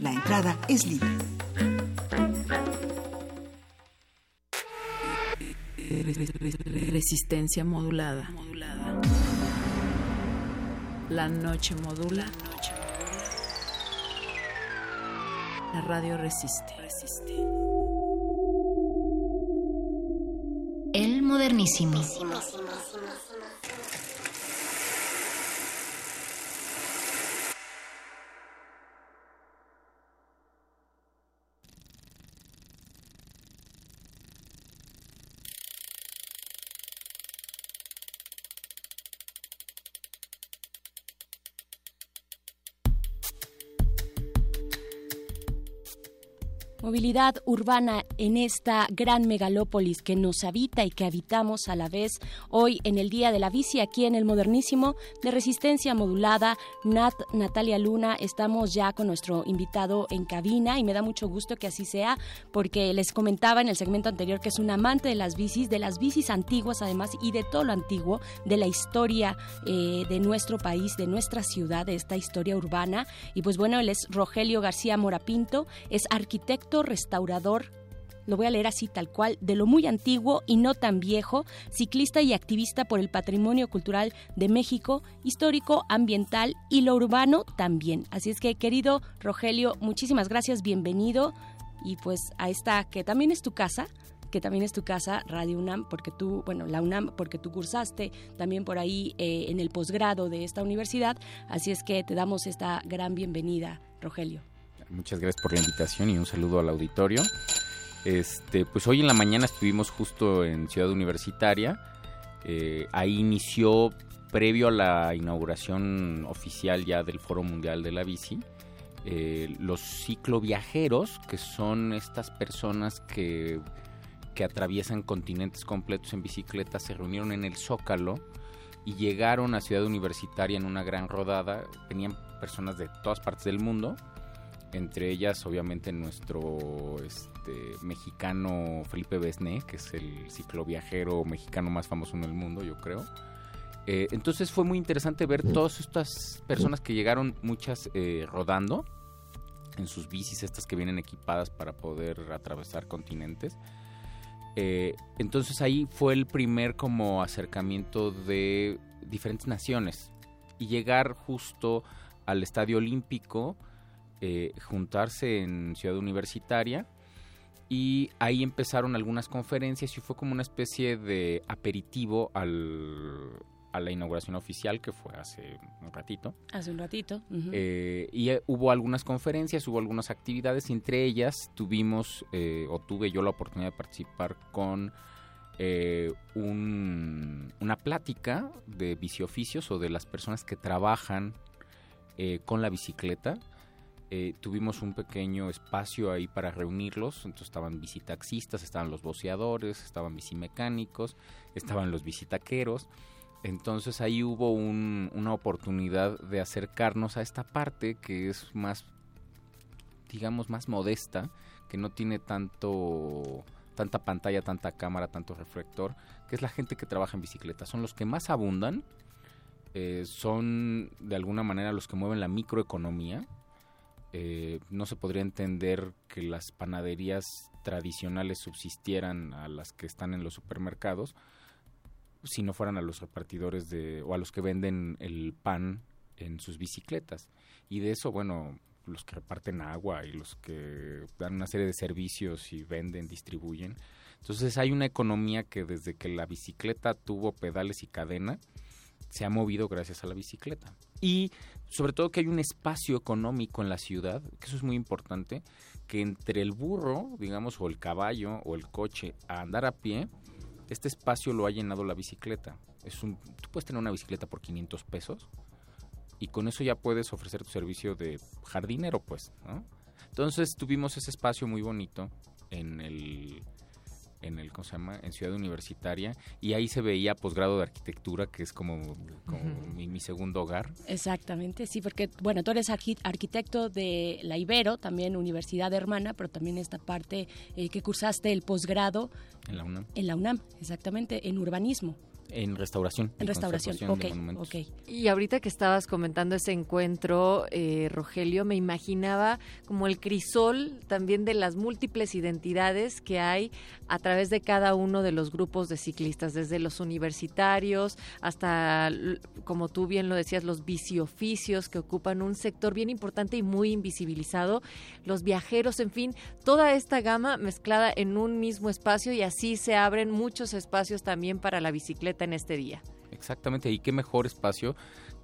La entrada es libre. Resistencia modulada. La noche modula. La radio resiste. El modernísimo. Movilidad urbana en esta gran megalópolis que nos habita y que habitamos a la vez hoy en el Día de la Bici aquí en el Modernísimo de Resistencia Modulada. Nat, Natalia Luna, estamos ya con nuestro invitado en cabina y me da mucho gusto que así sea porque les comentaba en el segmento anterior que es un amante de las bicis, de las bicis antiguas además y de todo lo antiguo, de la historia eh, de nuestro país, de nuestra ciudad, de esta historia urbana. Y pues bueno, él es Rogelio García Morapinto, es arquitecto restaurador lo voy a leer así tal cual, de lo muy antiguo y no tan viejo, ciclista y activista por el patrimonio cultural de México, histórico, ambiental y lo urbano también. Así es que, querido Rogelio, muchísimas gracias, bienvenido. Y pues a esta que también es tu casa, que también es tu casa, Radio UNAM, porque tú, bueno, la UNAM, porque tú cursaste también por ahí eh, en el posgrado de esta universidad. Así es que te damos esta gran bienvenida, Rogelio. Muchas gracias por la invitación y un saludo al auditorio. Este, pues hoy en la mañana estuvimos justo en Ciudad Universitaria. Eh, ahí inició, previo a la inauguración oficial ya del Foro Mundial de la Bici, eh, los cicloviajeros, que son estas personas que, que atraviesan continentes completos en bicicleta, se reunieron en el Zócalo y llegaron a Ciudad Universitaria en una gran rodada. Tenían personas de todas partes del mundo entre ellas obviamente nuestro este, mexicano Felipe Besné, que es el cicloviajero mexicano más famoso en el mundo, yo creo. Eh, entonces fue muy interesante ver todas estas personas que llegaron, muchas eh, rodando en sus bicis, estas que vienen equipadas para poder atravesar continentes. Eh, entonces ahí fue el primer como acercamiento de diferentes naciones y llegar justo al Estadio Olímpico, eh, juntarse en Ciudad Universitaria y ahí empezaron algunas conferencias y fue como una especie de aperitivo al, a la inauguración oficial que fue hace un ratito. Hace un ratito. Eh, y eh, hubo algunas conferencias, hubo algunas actividades, entre ellas tuvimos eh, o tuve yo la oportunidad de participar con un, una plática de bicioficios o de las personas que trabajan con la bicicleta eh, tuvimos un pequeño espacio ahí para reunirlos, entonces estaban bicitaxistas, estaban los boceadores, estaban bicimecánicos, estaban los bicitaqueros, entonces ahí hubo una oportunidad de acercarnos a esta parte que es más, digamos, más modesta, que no tiene tanto tanta pantalla, tanta cámara, tanto reflector, que es la gente que trabaja en bicicleta. Son los que más abundan, eh, son de alguna manera los que mueven la microeconomía, eh, no se podría entender que las panaderías tradicionales subsistieran a las que están en los supermercados si no fueran a los repartidores de o a los que venden el pan en sus bicicletas y de eso bueno los que reparten agua y los que dan una serie de servicios y venden distribuyen entonces hay una economía que desde que la bicicleta tuvo pedales y cadena se ha movido gracias a la bicicleta. Y sobre todo que hay un espacio económico en la ciudad, que eso es muy importante, que entre el burro, digamos, o el caballo o el coche a andar a pie, este espacio lo ha llenado la bicicleta. Es un, tú puedes tener una bicicleta por 500 pesos y con eso ya puedes ofrecer tu servicio de jardinero, pues, Entonces tuvimos ese espacio muy bonito en el en el ¿cómo se llama? en Ciudad Universitaria y ahí se veía posgrado de arquitectura que es como, mi, segundo hogar. Exactamente sí porque bueno tú eres arquitecto de la Ibero también universidad hermana pero también esta parte eh, que cursaste el posgrado en la UNAM. en la UNAM exactamente en urbanismo en restauración. En restauración, ok, Y ahorita que estabas comentando ese encuentro, eh, Rogelio, me imaginaba como el crisol también de las múltiples identidades que hay a través de cada uno de los grupos de ciclistas, desde los universitarios hasta, como tú bien lo decías, los bicioficios que ocupan un sector bien importante y muy invisibilizado, los viajeros, en fin, toda esta gama mezclada en un mismo espacio y así se abren muchos espacios también para la bicicleta en este día. Exactamente, y qué mejor espacio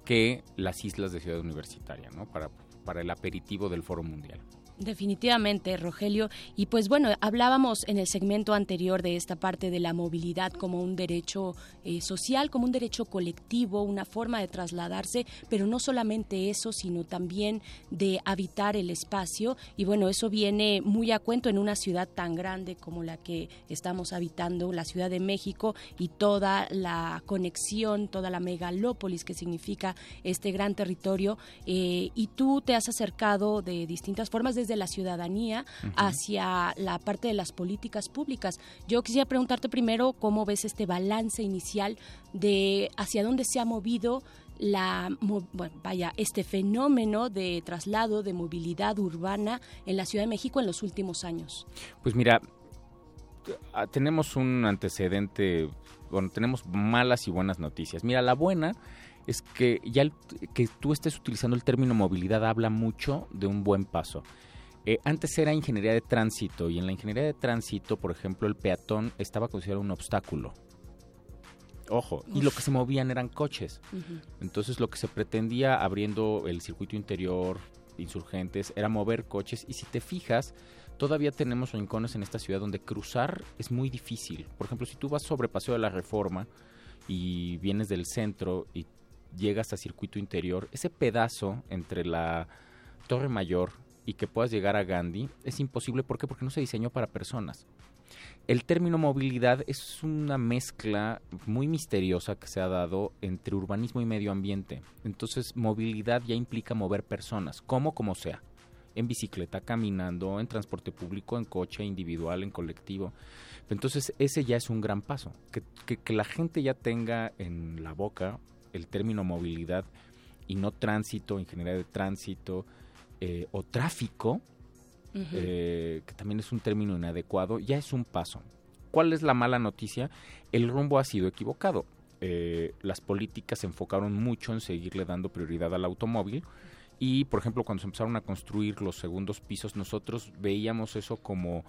que las islas de Ciudad Universitaria, ¿no? Para, para el aperitivo del Foro Mundial. Definitivamente, Rogelio. Y pues bueno, hablábamos en el segmento anterior de esta parte de la movilidad como un derecho eh, social, como un derecho colectivo, una forma de trasladarse, pero no solamente eso, sino también de habitar el espacio. Y bueno, eso viene muy a cuento en una ciudad tan grande como la que estamos habitando, la Ciudad de México, y toda la conexión, toda la megalópolis que significa este gran territorio. Eh, y tú te has acercado de distintas formas desde de la ciudadanía hacia la parte de las políticas públicas. Yo quisiera preguntarte primero cómo ves este balance inicial de hacia dónde se ha movido la vaya este fenómeno de traslado de movilidad urbana en la Ciudad de México en los últimos años. Pues mira, tenemos un antecedente, bueno, tenemos malas y buenas noticias. Mira, la buena es que ya que tú estés utilizando el término movilidad habla mucho de un buen paso. Eh, antes era ingeniería de tránsito y en la ingeniería de tránsito, por ejemplo, el peatón estaba considerado un obstáculo. Ojo, y lo que se movían eran coches. Entonces lo que se pretendía abriendo el circuito interior, insurgentes, era mover coches y si te fijas, todavía tenemos rincones en esta ciudad donde cruzar es muy difícil. Por ejemplo, si tú vas sobre Paseo de la Reforma y vienes del centro y llegas a circuito interior, ese pedazo entre la Torre Mayor y que puedas llegar a Gandhi es imposible. ¿Por qué? Porque no se diseñó para personas. El término movilidad es una mezcla muy misteriosa que se ha dado entre urbanismo y medio ambiente. Entonces, movilidad ya implica mover personas, como como sea. En bicicleta, caminando, en transporte público, en coche, individual, en colectivo. Entonces, ese ya es un gran paso. Que, que la gente ya tenga en la boca el término movilidad y no tránsito, ingeniería de tránsito, eh, o tráfico, eh, que también es un término inadecuado, ya es un paso. ¿Cuál es la mala noticia? El rumbo ha sido equivocado. Eh, las políticas se enfocaron mucho en seguirle dando prioridad al automóvil y, por ejemplo, cuando se empezaron a construir los segundos pisos, nosotros veíamos eso como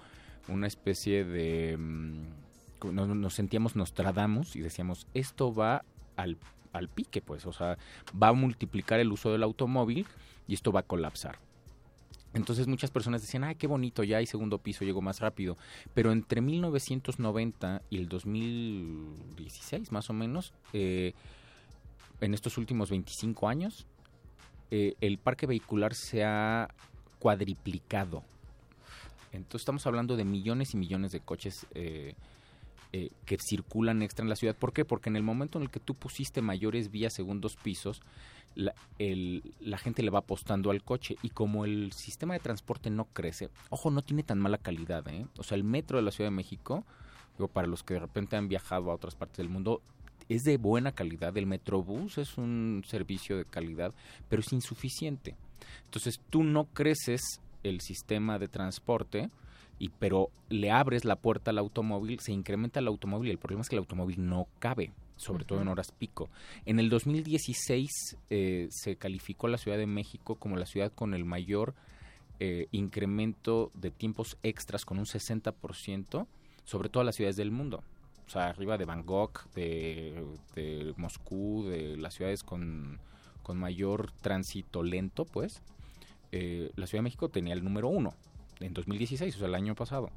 una especie de... mm, nos, nos sentíamos Nostradamus y decíamos, esto va al, al pique, pues, o sea, va a multiplicar el uso del automóvil y esto va a colapsar. Entonces muchas personas decían, ay, qué bonito, ya hay segundo piso, llegó más rápido. Pero entre 1990 y el 2016, más o menos, eh, en estos últimos 25 años, eh, el parque vehicular se ha cuadriplicado. Entonces estamos hablando de millones y millones de coches eh, que circulan extra en la ciudad. ¿Por qué? Porque en el momento en el que tú pusiste mayores vías segundos pisos, la, la gente le va apostando al coche y como el sistema de transporte no crece, ojo, no tiene tan mala calidad, ¿eh? O sea, el metro de la Ciudad de México, digo, para los que de repente han viajado a otras partes del mundo, es de buena calidad. El Metrobús es un servicio de calidad, pero es insuficiente. Entonces, tú no creces el sistema de transporte, y pero le abres la puerta al automóvil, se incrementa el automóvil y el problema es que el automóvil no cabe, sobre todo en horas pico. En el 2016 eh, se calificó a la Ciudad de México como la ciudad con el mayor eh, incremento de tiempos extras con un 60% sobre todas las ciudades del mundo. O sea, arriba de Bangkok, de, de Moscú, de las ciudades con, con mayor tránsito lento, pues, eh, la Ciudad de México tenía el número uno en 2016, o sea, el año pasado.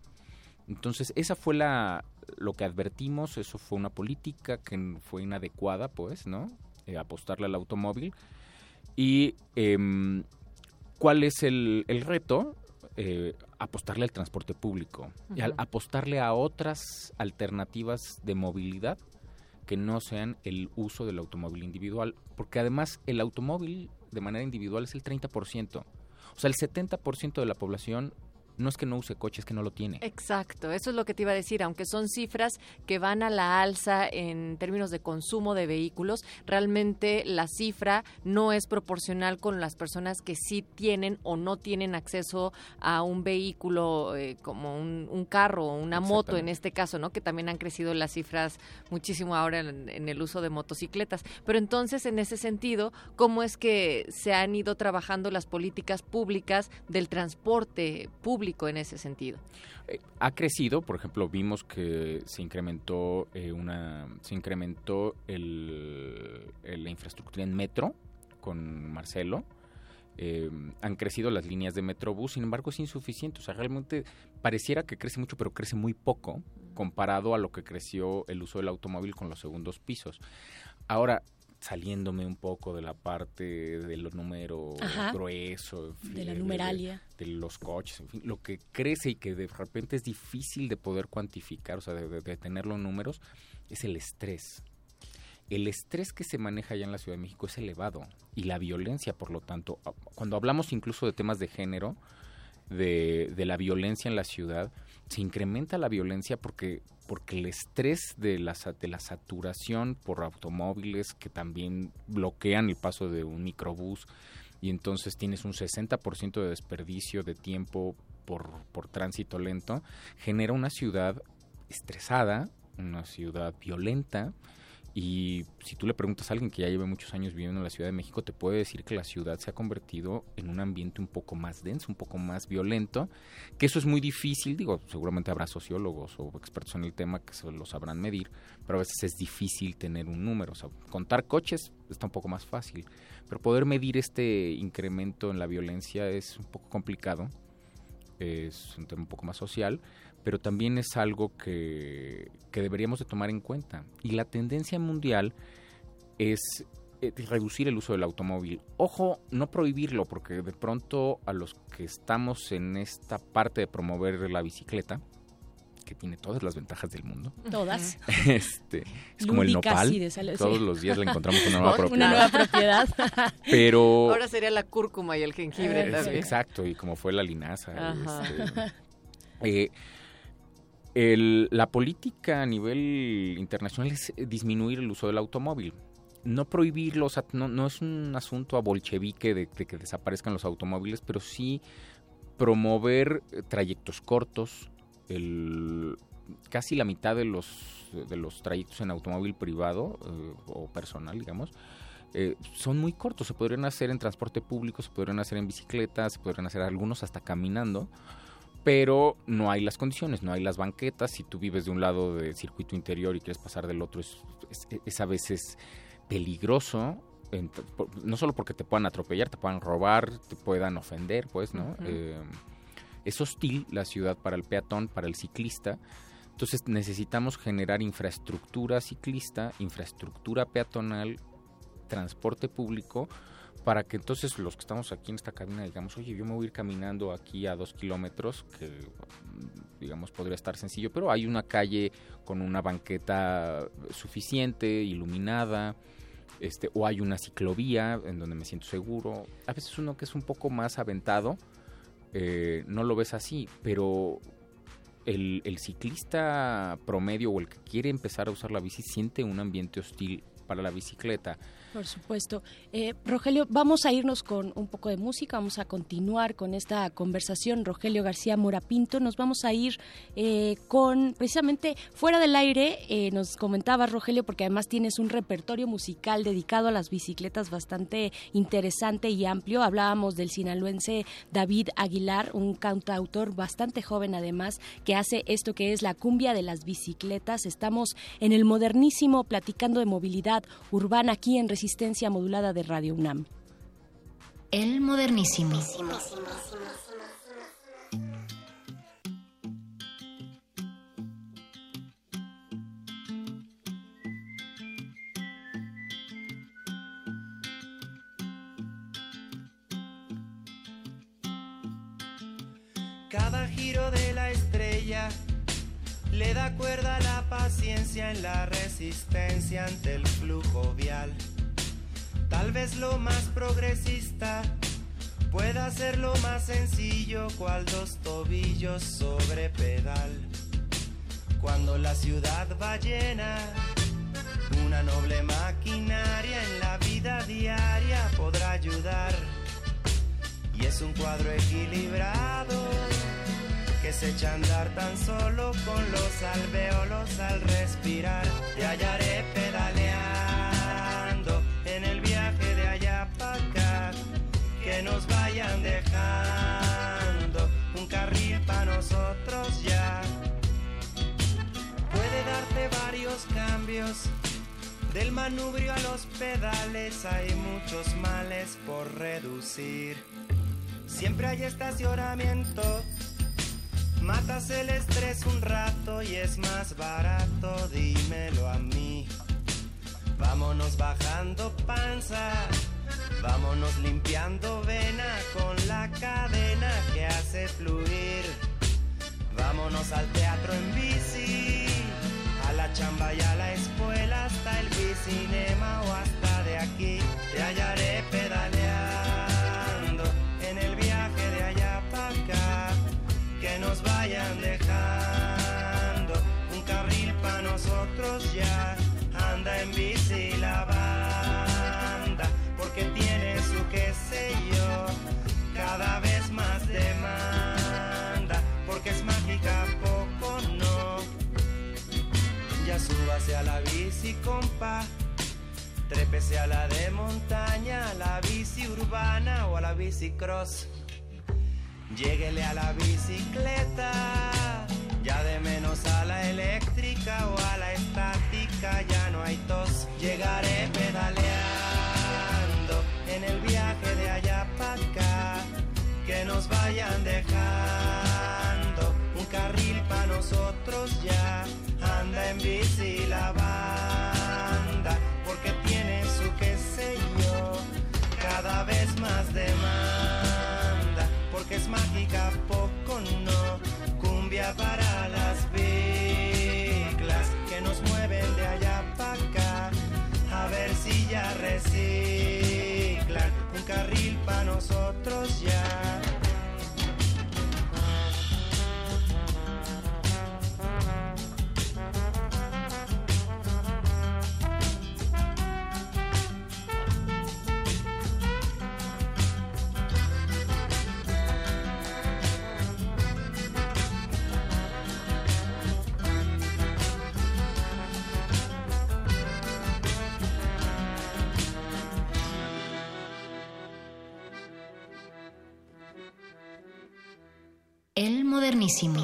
Entonces, esa fue la lo que advertimos, eso fue una política que fue inadecuada, pues, ¿no? Eh, apostarle al automóvil. Y em, ¿cuál es el, el reto? Eh, apostarle al transporte público y al apostarle a otras alternativas de movilidad que no sean el uso del automóvil individual, porque además el automóvil de manera individual es el 30%. O sea, el 70% de la población no es que no use coche, es que no lo tiene. Exacto, eso es lo que te iba a decir, aunque son cifras que van a la alza en términos de consumo de vehículos, realmente la cifra no es proporcional con las personas que sí tienen o no tienen acceso a un vehículo eh, como un, un carro o una moto en este caso, ¿no? Que también han crecido las cifras muchísimo ahora en, en el uso de motocicletas. Pero entonces, en ese sentido, ¿cómo es que se han ido trabajando las políticas públicas del transporte público en ese sentido? Eh, ha crecido, por ejemplo, vimos que se incrementó eh, una se incrementó el, la infraestructura en metro con Marcelo. Eh, han crecido las líneas de Metrobús, sin embargo es insuficiente. O sea, realmente pareciera que crece mucho, pero crece muy poco comparado a lo que creció el uso del automóvil con los segundos pisos. Ahora, saliéndome un poco de la parte de los números Ajá. grueso, en fin, De la numeralia. de los coches, en fin, lo que crece y que de repente es difícil de poder cuantificar, o sea, de, de- de tenerlo en números, es el estrés. El estrés que se maneja allá en la Ciudad de México es elevado y la violencia, por lo tanto, a- cuando hablamos incluso de temas de género, de, de la violencia en la ciudad, se incrementa la violencia porque, porque el estrés de la, de la saturación por automóviles que también bloquean el paso de un microbús y entonces tienes un 60% de desperdicio de tiempo por, por tránsito lento, genera una ciudad estresada, una ciudad violenta, y si tú le preguntas a alguien que ya lleva muchos años viviendo en la Ciudad de México, te puede decir que la ciudad se ha convertido en un ambiente un poco más denso, un poco más violento, que eso es muy difícil, digo, seguramente habrá sociólogos o expertos en el tema que se lo sabrán medir, pero a veces es difícil tener un número, o sea, contar coches está un poco más fácil, pero poder medir este incremento en la violencia es un poco complicado, es un tema un poco más social, pero también es algo que, que deberíamos de tomar en cuenta. Y la tendencia mundial es eh, reducir el uso del automóvil. Ojo, no prohibirlo, porque de pronto a los que estamos en esta parte de promover la bicicleta, que tiene todas las ventajas del mundo. Todas. [LAUGHS] Este, es como el nopal. Todos sí. los días le encontramos una [LAUGHS] nueva Una propiedad. nueva propiedad. [LAUGHS] Pero Ahora sería la cúrcuma y el jengibre es- también. Exacto, y como fue la linaza. Ajá. este, eh, el- la política a nivel internacional es eh, disminuir el uso del automóvil. No prohibirlo, no, es un asunto a bolchevique de, que desaparezcan los automóviles, pero sí promover eh, trayectos cortos, el casi la mitad de los, de los trayectos en automóvil privado eh, o personal, digamos, son muy cortos. Se podrían hacer en transporte público, se podrían hacer en bicicleta, se podrían hacer algunos hasta caminando, pero no hay las condiciones, no hay las banquetas. Si tú vives de un lado del circuito interior y quieres pasar del otro, es, es a veces peligroso no solo porque te puedan atropellar, te puedan robar, te puedan ofender, pues, ¿no? Eh, es hostil la ciudad para el peatón, para el ciclista. Entonces necesitamos generar infraestructura ciclista, infraestructura peatonal, transporte público, para que entonces los que estamos aquí en esta cabina digamos, oye, yo me voy a ir caminando aquí a dos kilómetros, que digamos podría estar sencillo, pero hay una calle con una banqueta suficiente, iluminada, este, o hay una ciclovía en donde me siento seguro. A veces uno que es un poco más aventado, eh, no lo ves así, pero el, el, ciclista promedio o el que quiere empezar a usar la bici siente un ambiente hostil para la bicicleta. Por supuesto. Eh, Rogelio, vamos a irnos con un poco de música, vamos a continuar con esta conversación. Rogelio García Morapinto, nos vamos a ir eh, con, precisamente fuera del aire, eh, nos comentaba Rogelio, porque además tienes un repertorio musical dedicado a las bicicletas bastante interesante y amplio. Hablábamos del sinaloense David Aguilar, un cantautor bastante joven además, que hace esto que es la cumbia de las bicicletas. Estamos en el modernísimo platicando de movilidad urbana aquí en modulada de Radio UNAM. El modernísimo. Cada giro de la estrella le da cuerda a la paciencia en la resistencia ante el flujo vial. Tal vez lo más progresista pueda ser lo más sencillo, cual dos tobillos sobre pedal. Cuando la ciudad va llena, una noble maquinaria en la vida diaria podrá ayudar. Y es un cuadro equilibrado que se echa a andar tan solo con los alveolos al respirar. Te hallaré pedalear vayan dejando un carril para nosotros ya. Puede darte varios cambios, del manubrio a los pedales hay muchos males por reducir. Siempre hay estacionamiento, matas el estrés un rato y es más barato, dímelo a mí. Vámonos bajando panza Vámonos limpiando vena con la cadena que hace fluir. Vámonos al teatro en bici, a la chamba y a la escuela, hasta el bicinema o hasta de aquí. Te hallaré pedaleando en el viaje de allá para acá. Que nos vayan dejando un carril para nosotros ya. Anda en bici la tiene qué sé yo, cada vez más demanda, porque es mágica, poco no. Ya súbase a la bici, compa, trépese a la de montaña, a la bici urbana o a la bici cross. Lléguele a la bicicleta, ya de menos a la eléctrica o a la estática, ya no hay tos. Llegaré pedalear en el viaje de allá para acá, que nos vayan dejando un carril para nosotros ya, anda en bici la banda, porque tiene su qué sé yo, cada vez más demanda, porque es mágica, poco no, cumbia para modernísimo.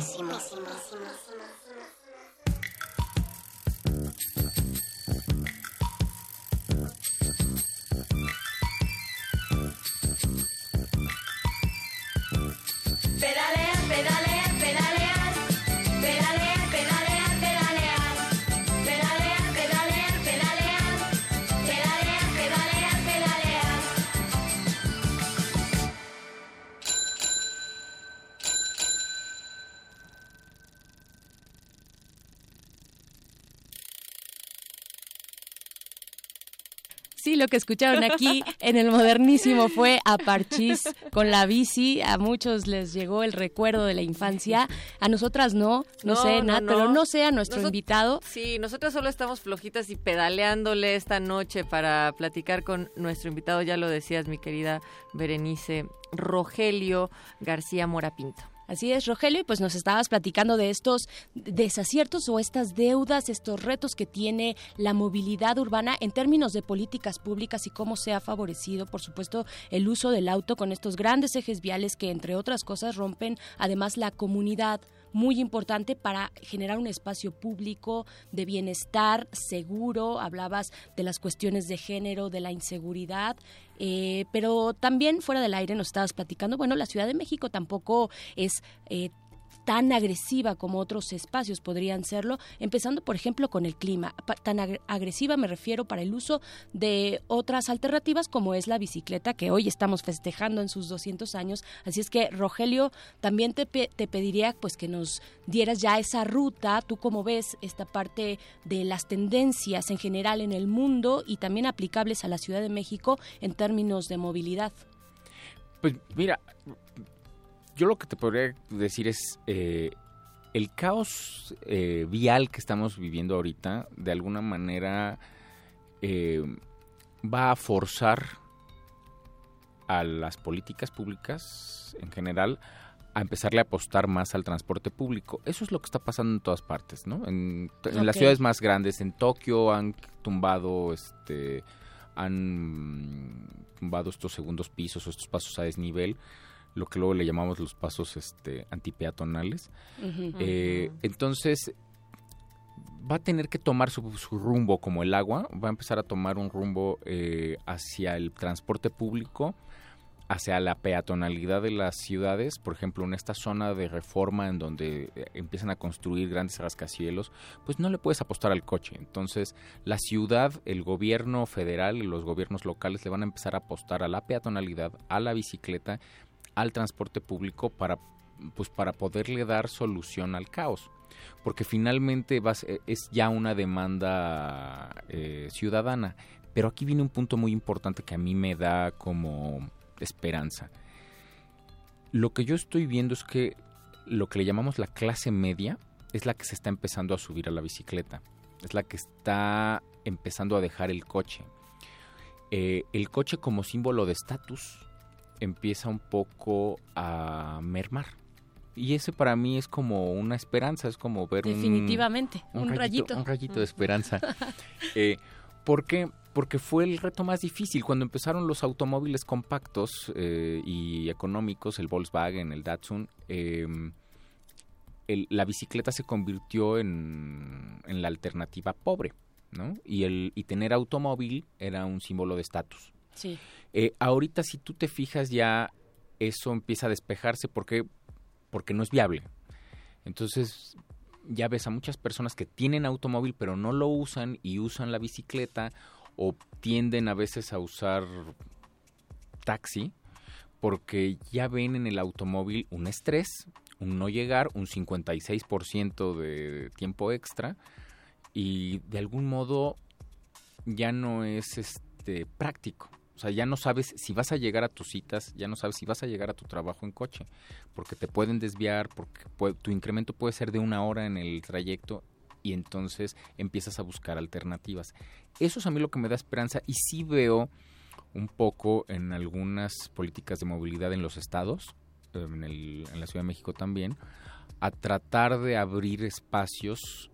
Lo que escucharon aquí en el modernísimo fue a Parchís con la bici. A muchos les llegó el recuerdo de la infancia. A nosotras no, no, sé, Nat, pero no sé a nuestro Nosot- invitado. Sí, nosotros solo estamos flojitas y pedaleándole esta noche para platicar con nuestro invitado, ya lo decías, mi querida Berenice Rogelio García Morapinto. Así es, Rogelio, y pues nos estabas platicando de estos desaciertos o estas deudas, estos retos que tiene la movilidad urbana en términos de políticas públicas y cómo se ha favorecido, por supuesto, el uso del auto con estos grandes ejes viales que, entre otras cosas, rompen además la comunidad muy importante para generar un espacio público de bienestar seguro. Hablabas de las cuestiones de género, de la inseguridad, eh, pero también fuera del aire nos estabas platicando, bueno, la Ciudad de México tampoco es... eh, tan agresiva como otros espacios podrían serlo, empezando por ejemplo con el clima. Tan agre- agresiva me refiero para el uso de otras alternativas como es la bicicleta que hoy estamos festejando en sus 200 años. Así es que Rogelio, también te, te pediría pues que nos dieras ya esa ruta, tú cómo ves esta parte de las tendencias en general en el mundo y también aplicables a la Ciudad de México en términos de movilidad. Pues mira, yo lo que te podría decir es eh, el caos eh, vial que estamos viviendo ahorita, de alguna manera eh, va a forzar a las políticas públicas en general a empezarle a apostar más al transporte público. Eso es lo que está pasando en todas partes, ¿no? En, en las ciudades más grandes, en Tokio han tumbado, este, han tumbado estos segundos pisos o estos pasos a desnivel, lo que luego le llamamos los pasos, este, antipeatonales. Eh, entonces va a tener que tomar su, su rumbo como el agua, va a empezar a tomar un rumbo eh, hacia el transporte público, hacia la peatonalidad de las ciudades, por ejemplo, en esta zona de reforma en donde eh, empiezan a construir grandes rascacielos, pues no le puedes apostar al coche. Entonces, la ciudad, el gobierno federal y los gobiernos locales le van a empezar a apostar a la peatonalidad, a la bicicleta, al transporte público para pues para poderle dar solución al caos. Porque finalmente vas- es ya una demanda eh, ciudadana. Pero aquí viene un punto muy importante que a mí me da como esperanza. Lo que yo estoy viendo es que lo que le llamamos la clase media es la que se está empezando a subir a la bicicleta. Es la que está empezando a dejar el coche. Eh, el coche como símbolo de estatus empieza un poco a mermar. Y ese para mí es como una esperanza, es como ver un- Definitivamente, un rayito. Un rayito de esperanza. [LAUGHS] Eh, ¿Por qué? Porque fue el reto más difícil. Cuando empezaron los automóviles compactos eh, y económicos, el Volkswagen, el Datsun, eh, el- la bicicleta se convirtió en, en la alternativa pobre, ¿no? Y, el, y tener automóvil era un símbolo de estatus. Eh, ahorita si tú te fijas ya eso empieza a despejarse porque porque no es viable. Entonces ya ves a muchas personas que tienen automóvil pero no lo usan y usan la bicicleta o tienden a veces a usar taxi porque ya ven en el automóvil un estrés, un no llegar, un 56% de tiempo extra y de algún modo ya no es este práctico. O sea, ya no sabes si vas a llegar a tus citas, ya no sabes si vas a llegar a tu trabajo en coche, porque te pueden desviar, porque puede- tu incremento puede ser de una hora en el trayecto y entonces empiezas a buscar alternativas. Eso es a mí lo que me da esperanza y sí veo un poco en algunas políticas de movilidad en los estados, en, el- en la Ciudad de México también, a tratar de abrir espacios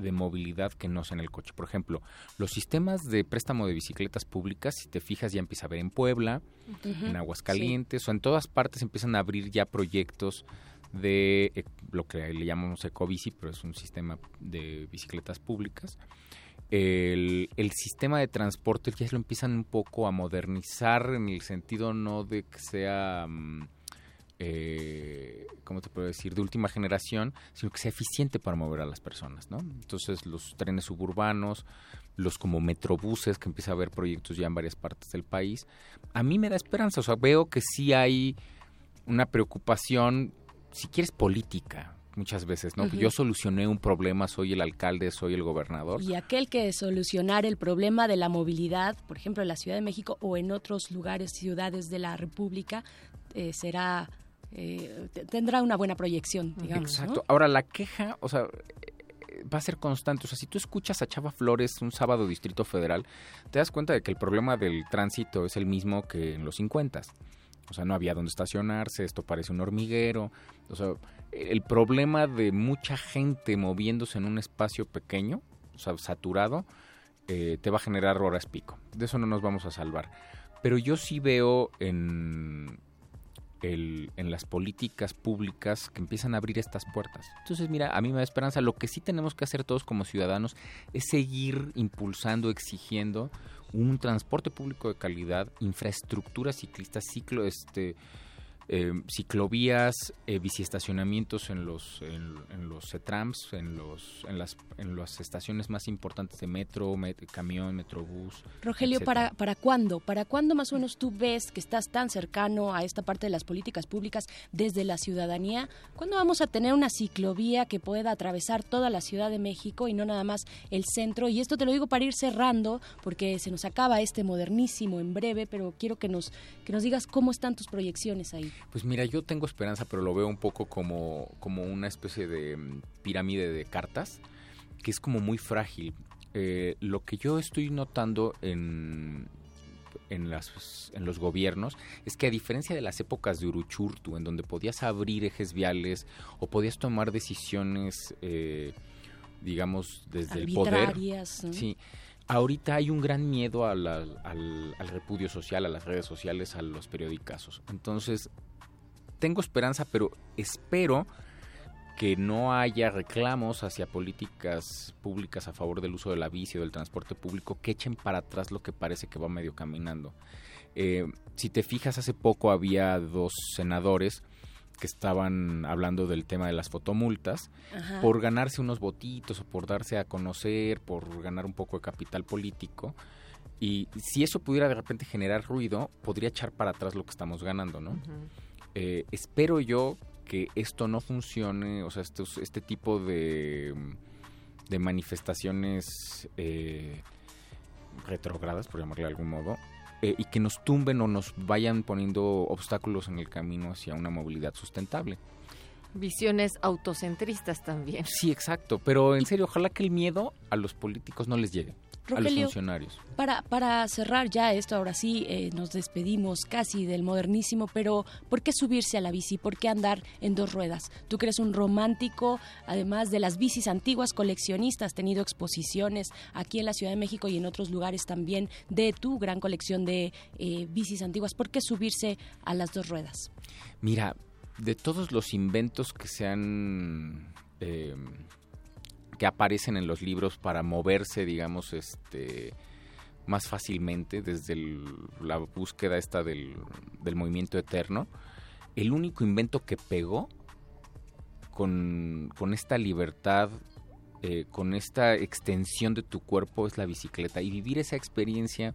de movilidad que no sean el coche. Por ejemplo, los sistemas de préstamo de bicicletas públicas, si te fijas, ya empieza a ver en Puebla, en Aguascalientes, o en todas partes empiezan a abrir ya proyectos de eh, lo que le llamamos ecobici, pero es un sistema de bicicletas públicas. El, el, sistema de transporte ya lo empiezan un poco a modernizar en el sentido no de que sea, mm, eh, ¿cómo te puedo decir?, de última generación, sino que sea eficiente para mover a las personas, ¿no? Entonces los trenes suburbanos, los como metrobuses, que empieza a haber proyectos ya en varias partes del país, a mí me da esperanza, o sea, veo que sí hay una preocupación, si quieres, política, muchas veces, ¿no? Yo solucioné un problema, soy el alcalde, soy el gobernador. Y aquel que solucionar el problema de la movilidad, por ejemplo, en la Ciudad de México o en otros lugares, ciudades de la República, eh, será, eh, tendrá una buena proyección, digamos. Exacto. Ahora, la queja, o sea, va a ser constante. O sea, si tú escuchas a Chava Flores un sábado Distrito Federal, te das cuenta de que el problema del tránsito es el mismo que en los 50. O sea, no había dónde estacionarse, esto parece un hormiguero. O sea, el problema de mucha gente moviéndose en un espacio pequeño, o sea, saturado, eh, te va a generar horas pico. De eso no nos vamos a salvar. Pero yo sí veo en, el, en las políticas públicas que empiezan a abrir estas puertas. Entonces, mira, a mí me da esperanza. Lo que sí tenemos que hacer todos como ciudadanos es seguir impulsando, exigiendo un transporte público de calidad, infraestructura ciclista, ciclo, este, eh, ciclovías, eh, biciestacionamientos en los en, los CETRAMS, en los en las en las estaciones más importantes de metro, camión, metrobús. Rogelio, para para cuándo? ¿Para cuándo más o menos tú ves que estás tan cercano a esta parte de las políticas públicas desde la ciudadanía? ¿Cuándo vamos a tener una ciclovía que pueda atravesar toda la Ciudad de México y no nada más el centro? Y esto te lo digo para ir cerrando porque se nos acaba este modernísimo en breve, pero quiero que nos que nos digas cómo están tus proyecciones ahí. Pues mira, yo tengo esperanza, pero lo veo un poco como, como una especie de mm, pirámide de cartas, que es como muy frágil. Eh, lo que yo estoy notando en, en, las, en los gobiernos es que a diferencia de las épocas de Uruchurtu, en donde podías abrir ejes viales o podías tomar decisiones, eh, digamos, desde el poder. Sí, ahorita hay un gran miedo al, al, repudio social, a las redes sociales, a los periodicazos. Entonces, tengo esperanza, pero espero que no haya reclamos hacia políticas públicas a favor del uso de la bici o del transporte público que echen para atrás lo que parece que va medio caminando. Eh, si te fijas, hace poco había dos senadores que estaban hablando del tema de las fotomultas por ganarse unos votitos o por darse a conocer, por ganar un poco de capital político. Y si eso pudiera de repente generar ruido, podría echar para atrás lo que estamos ganando, ¿no? Eh, espero yo que esto no funcione, o sea, este, este tipo de, de manifestaciones eh, retrogradas, por llamarle de algún modo, eh, y que nos tumben o nos vayan poniendo obstáculos en el camino hacia una movilidad sustentable. Visiones autocentristas también. Sí, exacto, pero en serio, ojalá que el miedo a los políticos no les llegue a los funcionarios. Para, para cerrar ya esto, ahora sí, eh, nos despedimos casi del modernísimo, pero ¿por qué subirse a la bici? ¿Por qué andar en dos ruedas? Tú que eres un romántico, además de las bicis antiguas, coleccionistas, has tenido exposiciones aquí en la Ciudad de México y en otros lugares también de tu gran colección de eh, bicis antiguas. ¿Por qué subirse a las dos ruedas? Mira, de todos los inventos que se han... Eh, que aparecen en los libros para moverse, digamos, este más fácilmente desde la búsqueda esta del, movimiento eterno. El único invento que pegó con, esta libertad, eh, con esta extensión de tu cuerpo es la bicicleta. Y vivir esa experiencia,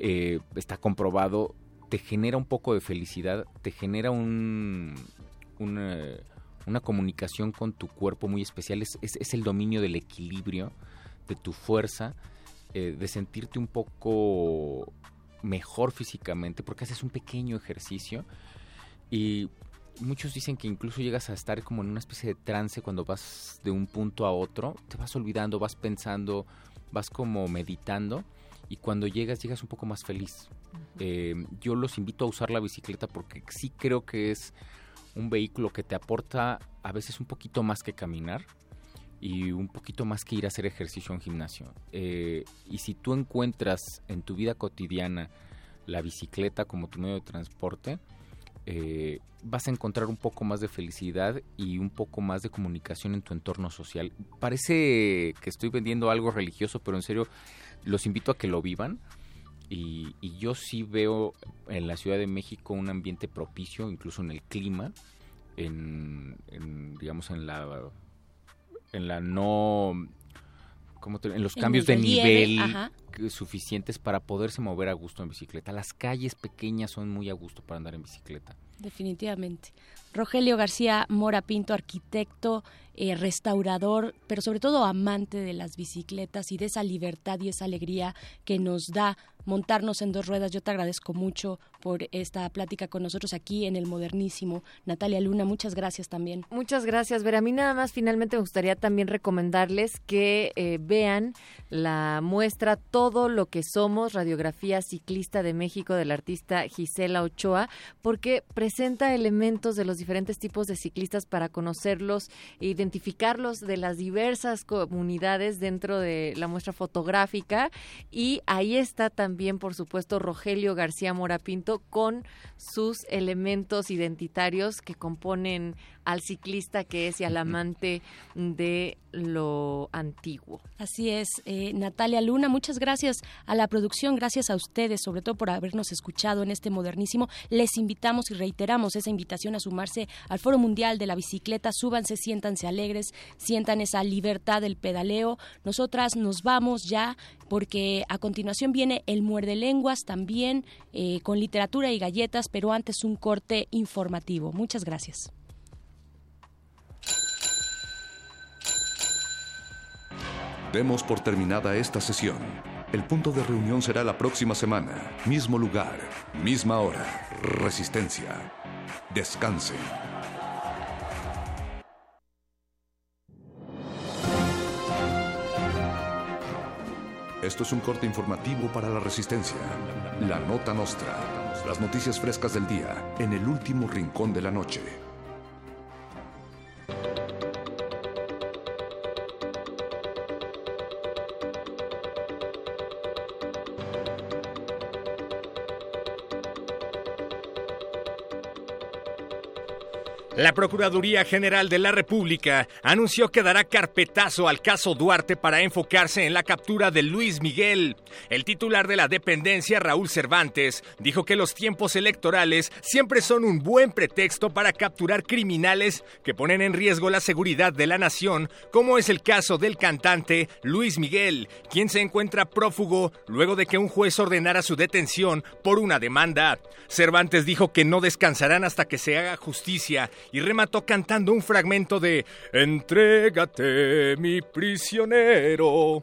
eh, está comprobado, te genera un poco de felicidad, te genera un, un eh, una comunicación con tu cuerpo muy especial, es, es, el dominio del equilibrio, de tu fuerza, eh, de sentirte un poco mejor físicamente, porque haces un pequeño ejercicio y muchos dicen que incluso llegas a estar como en una especie de trance cuando vas de un punto a otro, te vas olvidando, vas pensando, vas como meditando y cuando llegas llegas un poco más feliz. Eh, yo los invito a usar la bicicleta porque sí creo que es un vehículo que te aporta a veces un poquito más que caminar y un poquito más que ir a hacer ejercicio en gimnasio. Eh, y si tú encuentras en tu vida cotidiana la bicicleta como tu medio de transporte, eh, vas a encontrar un poco más de felicidad y un poco más de comunicación en tu entorno social. Parece que estoy vendiendo algo religioso, pero en serio los invito a que lo vivan. Y, yo sí veo en la Ciudad de México un ambiente propicio, incluso en el clima, en, digamos en la en la no en los cambios de nivel suficientes para poderse mover a gusto en bicicleta. Las calles pequeñas son muy a gusto para andar en bicicleta. Definitivamente. Rogelio García Mora Pinto, arquitecto, eh, restaurador, pero sobre todo amante de las bicicletas y de esa libertad y esa alegría que nos da montarnos en dos ruedas. Yo te agradezco mucho por esta plática con nosotros aquí en el Modernísimo. Natalia Luna, muchas gracias también. Muchas gracias, Vera. A mí nada más finalmente me gustaría también recomendarles que eh, vean la muestra Todo lo que somos, radiografía ciclista de México del artista Gisela Ochoa, porque presenta elementos de los diferentes tipos de ciclistas para conocerlos e identificarlos de las diversas comunidades dentro de la muestra fotográfica. Y ahí está también, por supuesto, Rogelio García Morapinto con sus elementos identitarios que componen al ciclista que es y al amante de lo antiguo. Así es, eh, Natalia Luna, muchas gracias a la producción, gracias a ustedes, sobre todo por habernos escuchado en este modernísimo. Les invitamos y reiteramos esa invitación a sumarse al Foro Mundial de la Bicicleta. Súbanse, siéntanse alegres, sientan esa libertad del pedaleo. Nosotras nos vamos ya porque a continuación viene el muerde lenguas también eh, con literatura y galletas, pero antes un corte informativo. Muchas gracias. Demos por terminada esta sesión. El punto de reunión será la próxima semana. Mismo lugar, misma hora. Resistencia. Descanse. Esto es un corte informativo para la Resistencia. La Nota Nostra. Las noticias frescas del día en el último rincón de la noche. La Procuraduría General de la República anunció que dará carpetazo al caso Duarte para enfocarse en la captura de Luis Miguel. El titular de la dependencia, Raúl Cervantes, dijo que los tiempos electorales siempre son un buen pretexto para capturar criminales que ponen en riesgo la seguridad de la nación, como es el caso del cantante Luis Miguel, quien se encuentra prófugo luego de que un juez ordenara su detención por una demanda. Cervantes dijo que no descansarán hasta que se haga justicia y remató cantando un fragmento de Entrégate, mi prisionero.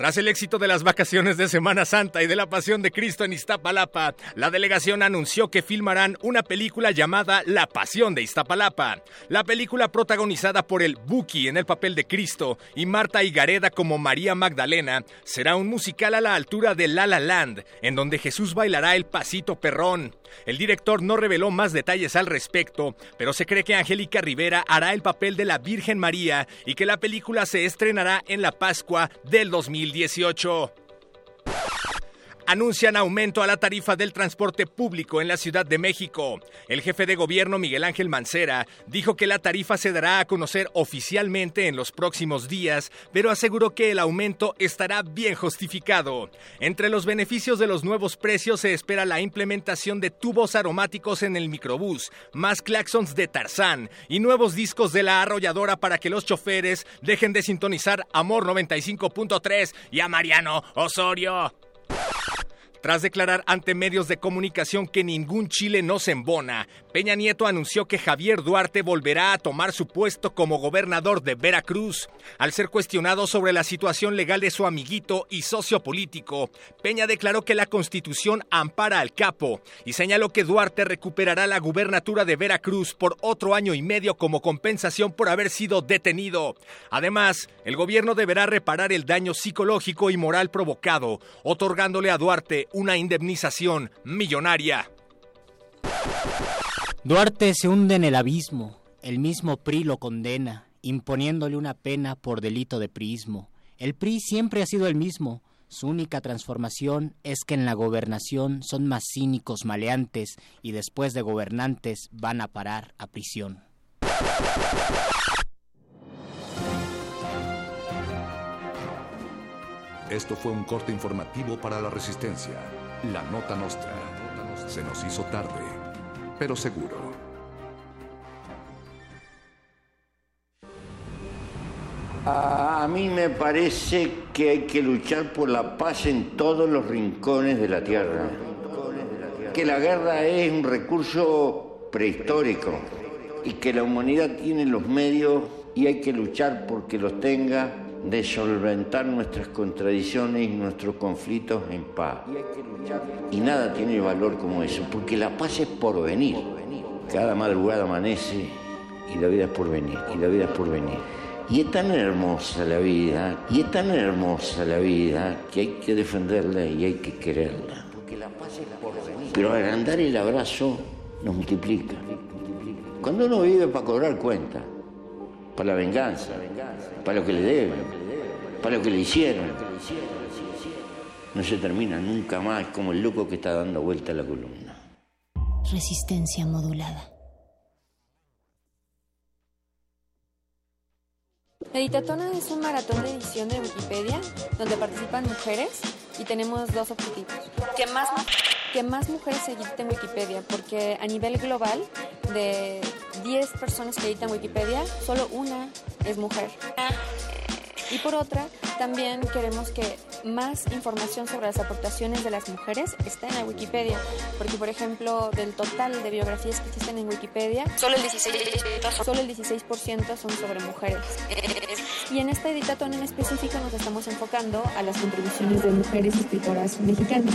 Tras el éxito de las vacaciones de Semana Santa y de la Pasión de Cristo en Iztapalapa, la delegación anunció que filmarán una película llamada La Pasión de Iztapalapa. La película protagonizada por el Buki en el papel de Cristo y Marta Higareda como María Magdalena será un musical a la altura de La La Land, en donde Jesús bailará el pasito perrón. El director no reveló más detalles al respecto, pero se cree que Angélica Rivera hará el papel de la Virgen María y que la película se estrenará en la Pascua del 2018 anuncian aumento a la tarifa del transporte público en la Ciudad de México. El jefe de gobierno Miguel Ángel Mancera dijo que la tarifa se dará a conocer oficialmente en los próximos días, pero aseguró que el aumento estará bien justificado. Entre los beneficios de los nuevos precios se espera la implementación de tubos aromáticos en el microbús, más claxons de Tarzán y nuevos discos de la arrolladora para que los choferes dejen de sintonizar Amor 95.3 y a Mariano Osorio. Tras declarar ante medios de comunicación que ningún Chile no se embona, Peña Nieto anunció que Javier Duarte volverá a tomar su puesto como gobernador de Veracruz. Al ser cuestionado sobre la situación legal de su amiguito y socio político, Peña declaró que la constitución ampara al capo y señaló que Duarte recuperará la gubernatura de Veracruz por otro año y medio como compensación por haber sido detenido. Además, el gobierno deberá reparar el daño psicológico y moral provocado, otorgándole a Duarte una indemnización millonaria. Duarte se hunde en el abismo, el mismo PRI lo condena, imponiéndole una pena por delito de priismo. El PRI siempre ha sido el mismo, Su única transformación es que en la gobernación son más cínicos maleantes y después de gobernantes van a parar a prisión. Esto fue un corte informativo para la Resistencia. La Nota Nostra. Se nos hizo tarde, pero seguro. A mí me parece que hay que luchar por la paz en todos los rincones de la tierra. Que la guerra es un recurso prehistórico y que la humanidad tiene los medios y hay que luchar porque los tenga de solventar nuestras contradicciones y nuestros conflictos en paz. Y nada tiene valor como eso, porque la paz es por venir. Cada madrugada amanece y la vida es por venir, y la vida es por venir. Y es tan hermosa la vida, y es tan hermosa la vida que hay que defenderla y hay que quererla. Pero agrandar el abrazo nos multiplica. Cuando uno vive para cobrar cuenta, para la venganza, para lo que le deben, para lo que le hicieron, no se termina nunca más como el loco que está dando vuelta a la columna. Resistencia modulada. Editatona es un maratón de edición de Wikipedia donde participan mujeres y tenemos dos objetivos. Que más, que más mujeres editen Wikipedia, porque a nivel global, de 10 personas que editan Wikipedia, solo una es mujer. Y por otra, también queremos que más información sobre las aportaciones de las mujeres esté en la Wikipedia, porque por ejemplo, del total de biografías que existen en Wikipedia, solo el 16%, solo el 16 son sobre mujeres. Y en esta editatón en específico nos estamos enfocando a las contribuciones de mujeres escritoras mexicanas.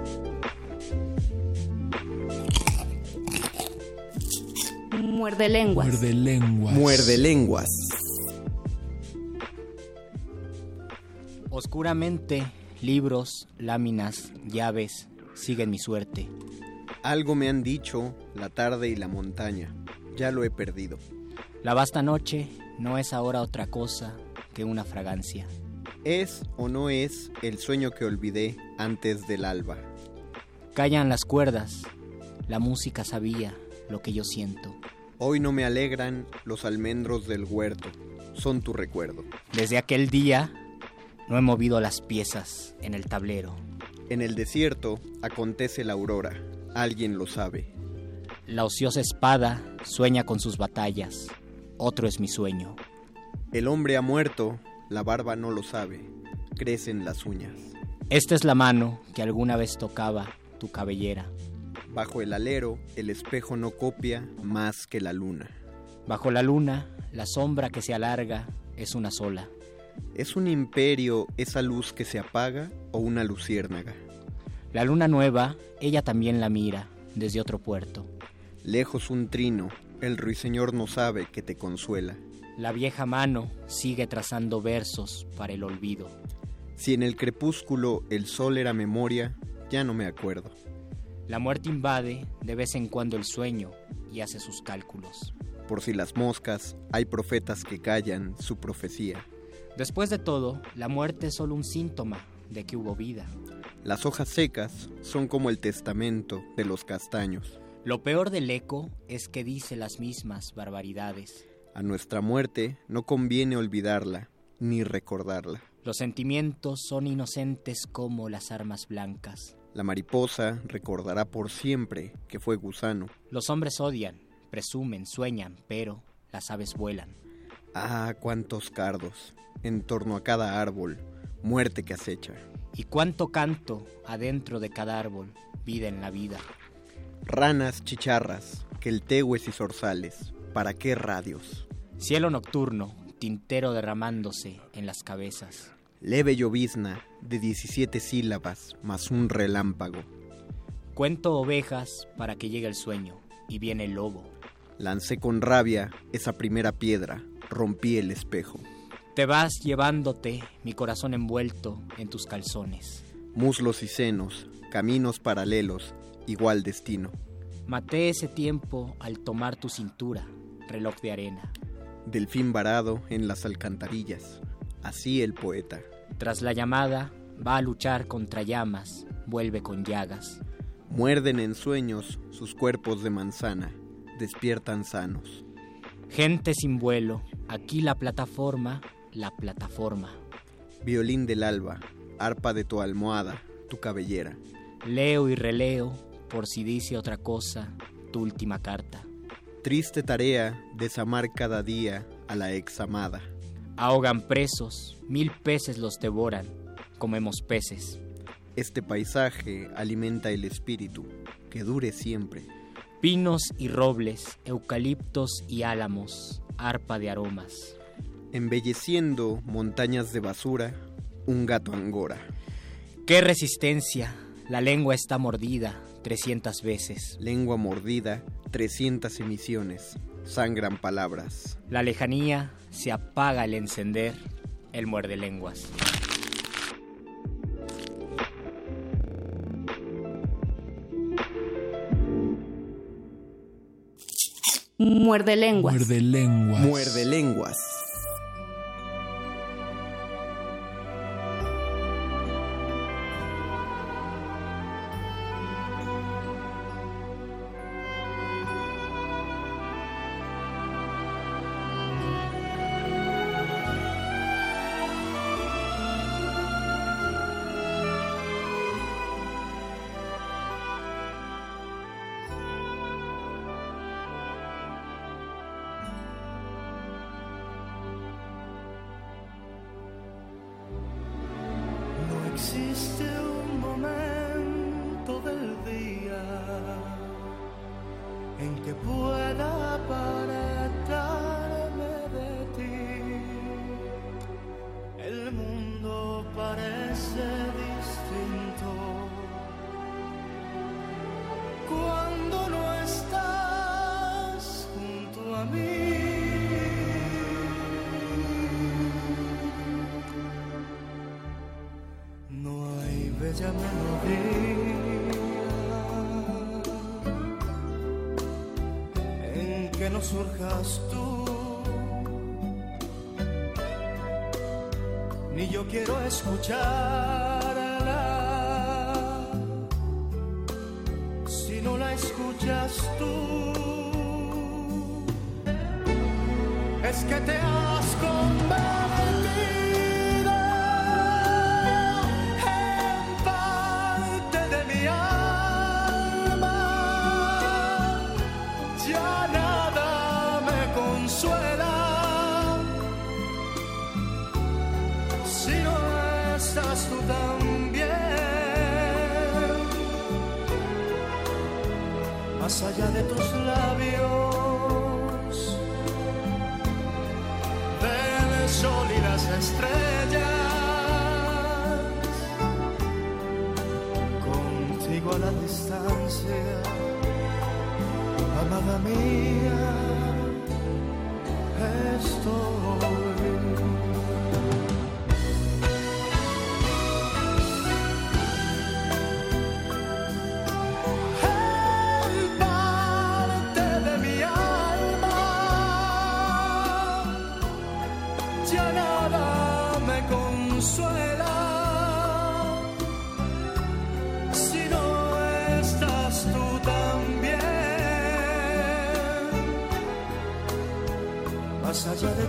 Muerde lenguas. Muerde lenguas. Muerde lenguas. Oscuramente, libros, láminas, llaves, siguen mi suerte. Algo me han dicho la tarde y la montaña. Ya lo he perdido. La vasta noche no es ahora otra cosa que una fragancia. ¿Es o no es el sueño que olvidé antes del alba? Callan las cuerdas. La música sabía lo que yo siento. Hoy no me alegran los almendros del huerto. Son tu recuerdo. Desde aquel día no he movido las piezas en el tablero. En el desierto acontece la aurora. Alguien lo sabe. La ociosa espada sueña con sus batallas. Otro es mi sueño. El hombre ha muerto, la barba no lo sabe. Crecen las uñas. Esta es la mano que alguna vez tocaba tu cabellera. Bajo el alero, el espejo no copia más que la luna. Bajo la luna, la sombra que se alarga es una sola. ¿Es un imperio esa luz que se apaga o una luciérnaga? La luna nueva, ella también la mira desde otro puerto. Lejos un trino, el ruiseñor no sabe que te consuela. La vieja mano sigue trazando versos para el olvido. Si en el crepúsculo el sol era memoria, ya no me acuerdo. La muerte invade de vez en cuando el sueño y hace sus cálculos. Por si las moscas, hay profetas que callan su profecía. Después de todo, la muerte es solo un síntoma de que hubo vida. Las hojas secas son como el testamento de los castaños. Lo peor del eco es que dice las mismas barbaridades. A nuestra muerte no conviene olvidarla ni recordarla. Los sentimientos son inocentes como las armas blancas. La mariposa recordará por siempre que fue gusano. Los hombres odian, presumen, sueñan, pero las aves vuelan. Ah, cuántos cardos en torno a cada árbol, muerte que acecha. Y cuánto canto adentro de cada árbol, vida en la vida. Ranas, chicharras, queltehues y zorzales, ¿para qué radios? Cielo nocturno, tintero derramándose en las cabezas. Leve llovizna de 17 sílabas más un relámpago. Cuento ovejas para que llegue el sueño y viene el lobo. Lancé con rabia esa primera piedra, rompí el espejo. Te vas llevándote mi corazón envuelto en tus calzones. Muslos y senos, caminos paralelos, igual destino. Maté ese tiempo al tomar tu cintura, reloj de arena. Delfín varado en las alcantarillas, así el poeta. Tras la llamada, va a luchar contra llamas, vuelve con llagas. Muerden en sueños sus cuerpos de manzana, despiertan sanos. Gente sin vuelo, aquí la plataforma, la plataforma. Violín del alba, arpa de tu almohada, tu cabellera. Leo y releo, por si dice otra cosa, tu última carta. Triste tarea desamar cada día a la ex amada. Ahogan presos, mil peces los devoran, comemos peces. Este paisaje alimenta el espíritu, que dure siempre. Pinos y robles, eucaliptos y álamos, arpa de aromas. Embelleciendo montañas de basura, un gato angora. ¡Qué resistencia! La lengua está mordida 300 veces. Lengua mordida, 300 emisiones. Sangran palabras. La lejanía se apaga al encender el muerde lenguas. Muerde lenguas. Muerde lenguas. Muerde lenguas.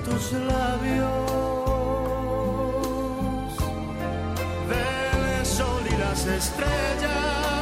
Tus labios. Del sol y las estrellas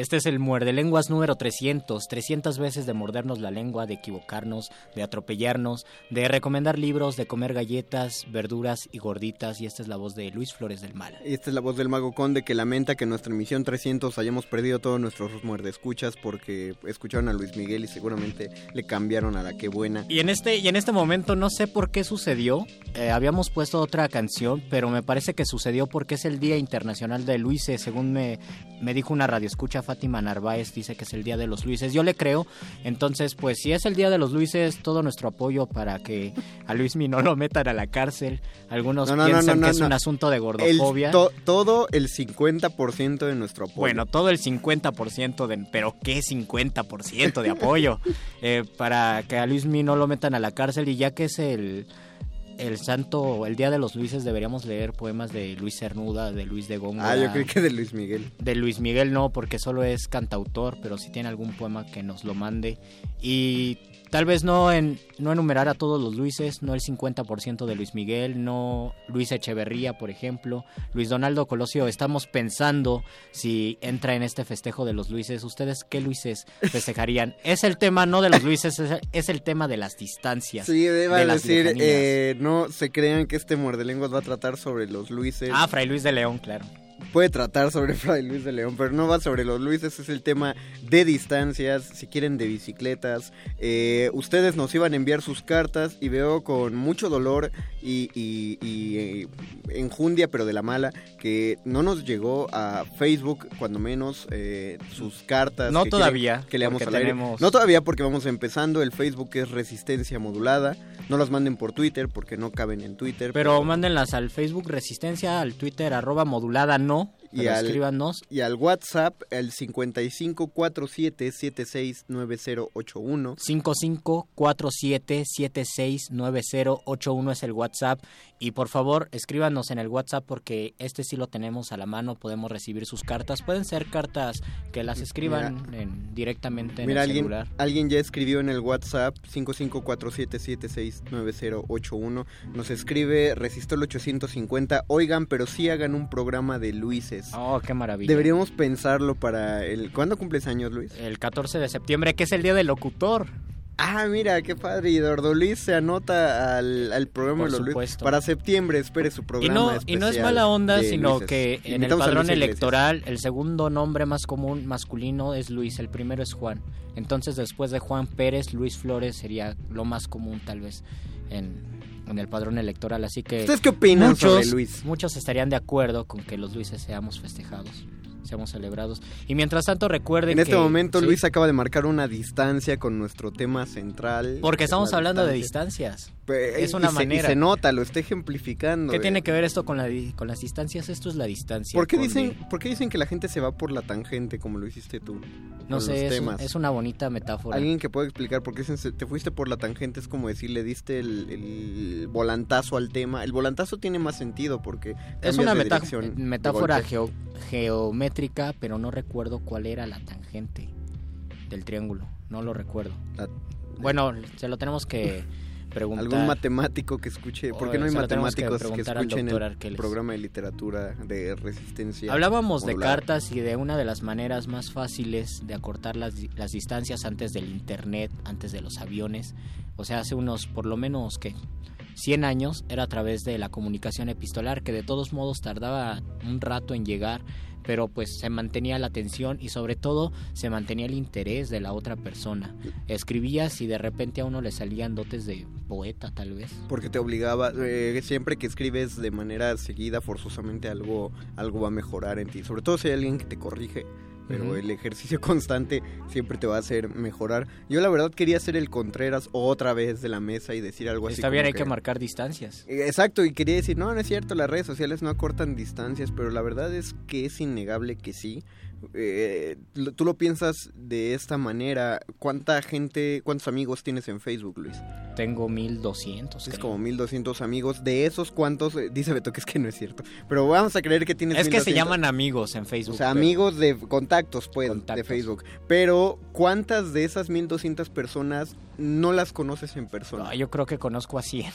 Este es el muerde lenguas número 300, 300 veces de mordernos la lengua, de equivocarnos, de atropellarnos, de recomendar libros, de comer galletas, verduras y gorditas. Y esta es la voz de Luis Flores del Mal. Y esta es la voz del Mago Conde que lamenta que en nuestra emisión 300 hayamos perdido todos nuestros muerde escuchas porque escucharon a Luis Miguel y seguramente le cambiaron a la que buena. Y en este, y en este momento no sé por qué sucedió. Eh, habíamos puesto otra canción, pero me parece que sucedió porque es el Día Internacional de Luises, según me, me dijo una radio escucha Fátima Narváez, dice que es el Día de los Luises. Yo le creo. Entonces, pues si es el Día de los Luises, todo nuestro apoyo para que a Luismi no lo metan a la cárcel. Algunos No, no, no, piensan no, que es un asunto de El gordofobia. to- todo el 50% de nuestro apoyo. Bueno, todo el 50% de... Pero ¿qué 50% de apoyo? [LAUGHS] Eh, para que a Luismi no lo metan a la cárcel y ya que es el... El santo, el Día de los Luises, deberíamos leer poemas de Luis Cernuda, de Luis de Góngora. Ah, yo creí que de Luis Miguel. De Luis Miguel no, porque solo es cantautor, pero si tiene algún poema que nos lo mande. Y tal vez no, en, no enumerar a todos los Luises, no el 50% de Luis Miguel, no Luis Echeverría, por ejemplo. Luis Donaldo Colosio, estamos pensando si entra en este festejo de los Luises. ¿Ustedes qué Luises festejarían? [LAUGHS] es el tema no de los Luises, es, es el tema de las distancias. Sí, deba de decir, eh, no se crean que este muerde lenguas va a tratar sobre los Luises. Ah, Fray Luis de León, claro. Puede tratar sobre [LAUGHS] Fray Luis de León, pero no va sobre los Luises, es el tema de distancias, si quieren de bicicletas. Eh, ustedes nos iban a enviar sus cartas y veo con mucho dolor y, y- y, eh, enjundia, pero de la mala, que no nos llegó a Facebook, cuando menos, eh, sus cartas. No que todavía, quieren que leamos al aire. tenemos- No todavía porque vamos empezando, el Facebook es Resistencia Modulada. No las manden por Twitter porque no caben en Twitter. Pero mándenlas al Facebook Resistencia, al Twitter arroba modulada no, y pero al, escríbanos. y al WhatsApp el 5547769081 5547769081 es el WhatsApp y por favor escríbanos en el WhatsApp porque este sí lo tenemos a la mano, podemos recibir sus cartas, pueden ser cartas que las escriban en- directamente en Mira, el alguien, celular. alguien ya escribió en el WhatsApp 5547769081 nos escribe Resistol 850 oigan, pero sí hagan un programa de Luises. Oh, qué maravilla. Deberíamos pensarlo para el... ¿Cuándo cumples años, Luis? El 14 de septiembre, que es el día del locutor. Ah, mira, qué padre. Y Dordo Luis se anota al, al programa Por de los Luis. Para septiembre, espere su Y programa no, y especial no es mala onda, sino Luises. que en el padrón electoral el segundo nombre más común masculino es Luis, el primero es Juan. Entonces después de Juan Pérez, Luis Flores sería lo más común tal vez en, en el padrón electoral. Así que ¿Ustedes qué opinan muchos, sobre Luis? Muchos estarían de acuerdo con que los Luises seamos festejados, seamos celebrados. Y mientras tanto recuerden En este momento ¿sí? Luis acaba de marcar una distancia con nuestro tema central. Porque estamos La hablando de distancia. distancias. Pues, es y una se- manera. Y se nota, lo está ejemplificando. ¿Qué eh. tiene que ver esto con, la, con las distancias? Esto es la distancia. ¿Por qué, dicen, ¿Por qué dicen que la gente se va por la tangente como lo hiciste tú? No sé, es, un- es una bonita metáfora. Alguien que pueda explicar por qué se- te fuiste por la tangente es como decir, le diste el, el volantazo al tema. El volantazo tiene más sentido porque Es una de metáfora geo- geométrica, pero no recuerdo cuál era la tangente del triángulo. No lo recuerdo. Bueno, se lo tenemos que [LAUGHS] preguntar. Algún matemático que escuche, ¿por qué no hay que matemáticos que, al escuchen el Arqueles. programa de literatura de resistencia? Hablábamos de modular? cartas y de una de las maneras más fáciles de acortar las, las distancias antes del internet, antes de los aviones. O sea, hace unos, por lo menos, que 100 años era a través de la comunicación epistolar, que de todos modos tardaba un rato en llegar, pero pues se mantenía la atención y sobre todo se mantenía el interés de la otra persona. Escribías y de repente a uno le salían dotes de poeta, tal vez. Porque te obligaba, eh, siempre que escribes de manera seguida, forzosamente algo, algo va a mejorar en ti. Sobre todo si hay alguien que te corrige, pero el ejercicio [LAUGHS] constante siempre te va a hacer mejorar. Yo la verdad quería ser el Contreras otra vez de la mesa y decir algo así. Está bien, hay que marcar distancias. Eh, Exacto, y quería decir, no, no es cierto, las redes sociales no acortan distancias, pero la verdad es que es innegable que sí. Eh, tú lo piensas de esta manera, ¿cuánta gente, cuántos amigos tienes en Facebook, Luis? tengo 1200. Es creo. como 1200 amigos. De esos, ¿cuántos? eh, Dice Beto que es que no es cierto. Pero vamos a creer que tienes Es que se 1200. llaman amigos en Facebook. O sea, pero- amigos de contactos, pues, de Facebook. Pero, ¿cuántas de esas 1200 personas no las conoces en persona? Ah, yo creo que conozco a 100.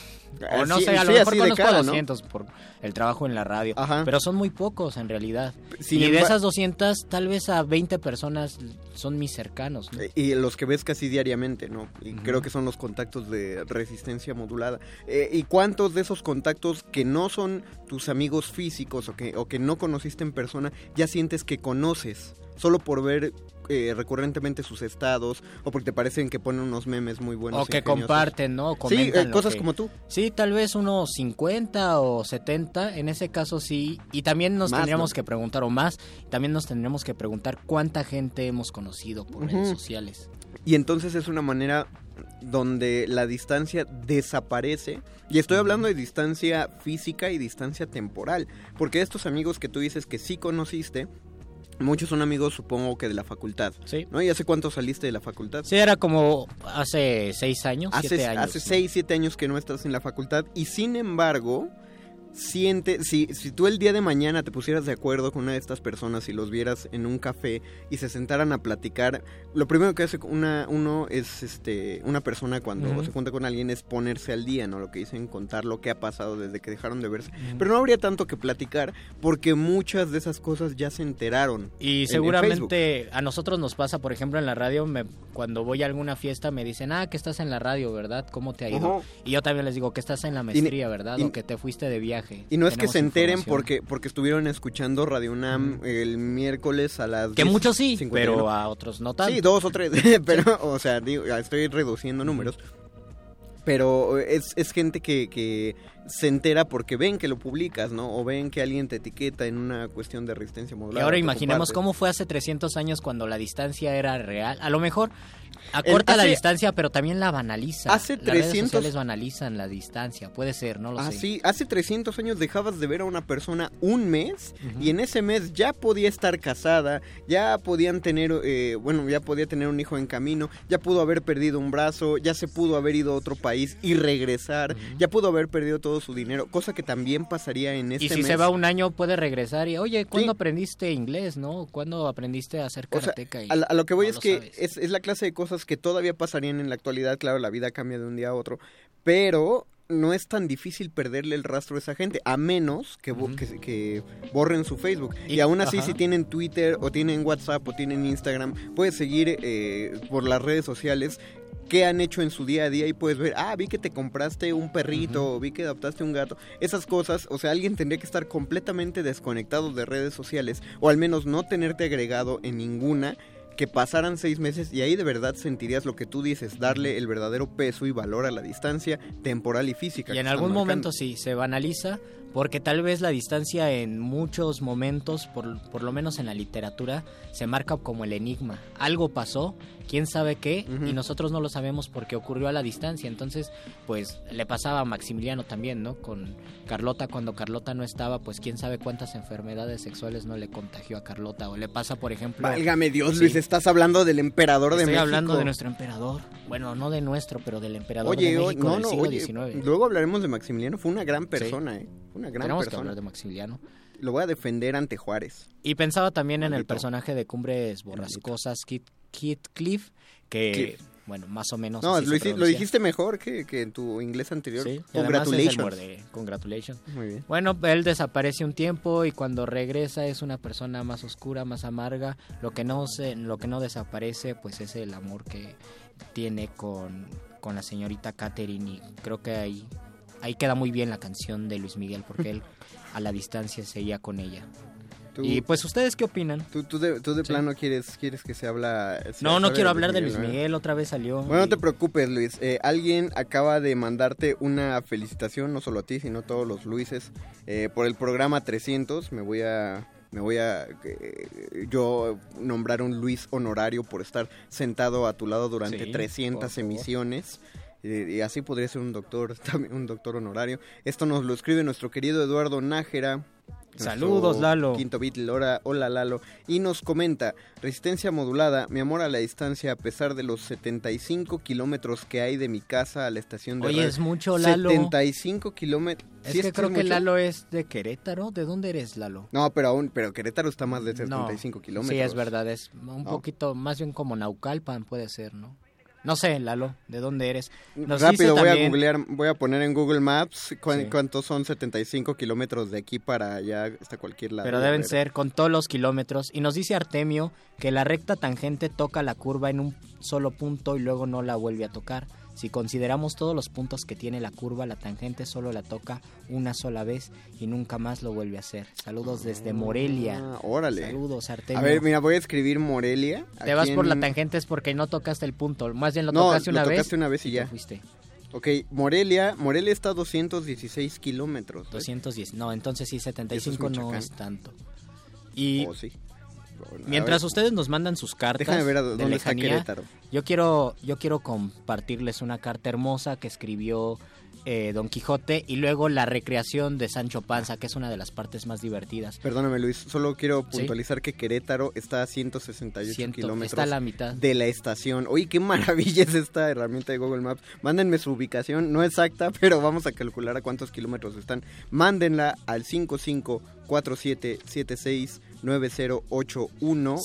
Ah, O no sí, sé, a lo sí, mejor conozco cara, a ¿no? 200 por el trabajo en la radio. Pero son muy pocos en realidad. Sin y de esas 200, tal vez a 20 personas son mis cercanos. ¿no? Y los que ves casi diariamente, ¿no? Y creo que son los contactos de resistencia modulada. Eh, ¿Y cuántos de esos contactos que no son tus amigos físicos o que, o que no conociste en persona, ya sientes que conoces? Solo por ver eh, recurrentemente sus estados o porque te parecen que ponen unos memes muy buenos. o que ingeniosos. comparten, ¿no? Sí, eh, cosas que- como tú. Sí, tal vez unos 50 o 70, en ese caso sí. Y también nos Más, tendríamos ¿no? que preguntar, o más, también nos tendríamos que preguntar cuánta gente hemos conocido por redes sociales. Y entonces es una manera donde la distancia desaparece. Y estoy hablando de distancia física y distancia temporal. Porque estos amigos que tú dices que sí conociste, muchos son amigos supongo que de la facultad. Sí. ¿No? ¿Y hace cuánto saliste de la facultad? Sí, era como hace seis años, Hace, siete años. hace 6, 7 años que no estás en la facultad y sin embargo, siente, si, si tú el día de mañana te pusieras de acuerdo con una de estas personas y los vieras en un café y se sentaran a platicar, lo primero que hace una, uno es este una persona cuando se junta con alguien es ponerse al día, ¿no? Lo que dicen, contar lo que ha pasado desde que dejaron de verse. Pero no habría tanto que platicar porque muchas de esas cosas ya se enteraron. Y en- en Facebook. seguramente a nosotros nos pasa, por ejemplo, en la radio, me- cuando voy a alguna fiesta me dicen, ah, que estás en la radio, ¿verdad? ¿Cómo te ha ido? Y yo también les digo que estás en la maestría, ¿verdad? o que te fuiste de viaje. Y no es que se enteren porque porque estuvieron escuchando Radio UNAM el miércoles a las Que 10, muchos sí, 51. pero a otros no tanto. Sí, dos o tres, [LAUGHS] pero, o sea, digo, estoy reduciendo números. Pero es, es gente que, que se entera porque ven que lo publicas, ¿no? O ven que alguien te etiqueta en una cuestión de resistencia Y modulada. ahora imaginemos cómo fue hace 300 años cuando la distancia era real. A lo mejor acorta El- la distancia, pero también la banaliza. Hace Las redes 300 sociales banalizan la distancia. Puede ser, no lo Ah, sé. sí, hace 300 años dejabas de ver a una persona un mes y en ese mes ya podía estar casada, ya podían tener, eh, bueno, ya podía tener un hijo en camino, ya pudo haber perdido un brazo, ya se pudo haber ido a otro país y regresar, ya pudo haber perdido todo su dinero, cosa que también pasaría en este Y si mes. se va un año puede regresar y, oye, ¿cuándo aprendiste inglés, no? ¿Cuándo aprendiste a hacer O sea, karateca? Y a, a lo que voy no es que es la clase de cosas que todavía pasarían en la actualidad. Claro, la vida cambia de un día a otro, pero no es tan difícil perderle el rastro a esa gente, a menos que, bo- que, que borren su Facebook. Y, Y- aún así, ajá. si tienen Twitter o tienen WhatsApp o tienen Instagram, puedes seguir eh, por las redes sociales qué han hecho en su día a día y puedes ver, ah, vi que te compraste un perrito, o vi que adoptaste un gato. Esas cosas, o sea, alguien tendría que estar completamente desconectado de redes sociales o al menos no tenerte agregado en ninguna que pasaran seis meses y ahí de verdad sentirías lo que tú dices, darle el verdadero peso y valor a la distancia temporal y física. Y en algún marcando. momento sí, se banaliza, porque tal vez la distancia en muchos momentos, por, por lo menos en la literatura, se marca como el enigma. Algo pasó, quién sabe qué, y nosotros no lo sabemos porque ocurrió a la distancia. Entonces, pues le pasaba a Maximiliano también, ¿no? Con Carlota, cuando Carlota no estaba, pues quién sabe cuántas enfermedades sexuales no le contagió a Carlota. O le pasa, por ejemplo... Válgame Dios, Sí. Luis, estás hablando del emperador de Estoy México. hablando de nuestro emperador. Bueno, no de nuestro, pero del emperador Oye, de México no, del no, siglo oye, XIX. luego hablaremos de Maximiliano, fue una gran persona, ¿eh? Fue una gran Tenemos que persona. hablar de Maximiliano. Lo voy a defender ante Juárez. Y pensaba también en el personaje de Cumbres Borrascosas, Kit, Kit Cliff, que, Cliff. bueno, más o menos. No, lo, lo dijiste mejor que, que en tu inglés anterior. Sí, es el Congratulations. Congratulations. Muy bien. Bueno, él desaparece un tiempo y cuando regresa es una persona más oscura, más amarga. Lo que no se, lo que no desaparece, pues es el amor que tiene con, con la señorita Catherine y creo que ahí ahí queda muy bien la canción de Luis Miguel porque él [LAUGHS] a la distancia seguía con ella. Tú- y pues ustedes qué opinan? Tú, tú de, tú de Sí. plano quieres, quieres que se habla... se No, no quiero hablar de Luis. Miguel, otra vez salió. Bueno, no te preocupes, Luis. Eh, alguien acaba de mandarte una felicitación, no solo a ti, sino a todos los Luises, eh, por el programa 300. Me voy a... Me voy a eh, yo nombrar un Luis honorario por estar sentado a tu lado durante Sí, 300 por favor. emisiones. Y así podría ser un doctor, [LAUGHS] también un doctor honorario. Esto nos lo escribe nuestro querido Eduardo Nájera. Saludos, Lalo. Quinto Beatle, hola, hola Lalo. Y nos comenta, resistencia modulada, mi amor a la distancia a pesar de los 75 kilómetros que hay de mi casa a la estación de Oye, es mucho, Lalo. 75 kilómetros. Es ¿Sí que creo que mucho? Lalo es de Querétaro. ¿De dónde eres, Lalo? No, pero aún, pero Querétaro está más de No, 75 kilómetros. Sí, es verdad, es un ¿No? poquito más bien como Naucalpan puede ser, ¿no? No sé, Lalo, ¿de dónde eres? Nos Rápido voy también- a googlear, voy a poner en Google Maps Sí. cuántos son 75 kilómetros de aquí para allá hasta cualquier lado. Pero deben ser con todos los kilómetros. Y nos dice Artemio que la recta tangente toca la curva en un solo punto y luego no la vuelve a tocar. Si consideramos todos los puntos que tiene la curva, la tangente solo la toca una sola vez y nunca más lo vuelve a hacer. Saludos desde Morelia. Ah, órale. Saludos, Artemio. A ver, mira, voy a escribir Morelia. Te vas por la en- tangente es porque no tocaste el punto. Más bien lo No, tocaste lo una vez. tocaste una vez y ya. fuiste. Ok, Morelia, Morelia está a 216 kilómetros. ¿eh? 210. No, entonces sí, 75 no Michoacán. es tanto. Y Oh, sí. Mientras ver. ustedes nos mandan sus cartas Déjame ver a dónde está Querétaro. yo quiero yo quiero compartirles una carta hermosa que escribió eh, Don Quijote y luego la recreación de Sancho Panza, que es una de las partes más divertidas. Perdóname Luis, solo quiero Sí. puntualizar que Querétaro está a 168 Ciento- kilómetros está a la mitad. de la estación. Oye, qué maravilla es esta herramienta de Google Maps. Mándenme su ubicación, no exacta, [LAUGHS] pero vamos a calcular a cuántos kilómetros están. Mándenla al 5547769081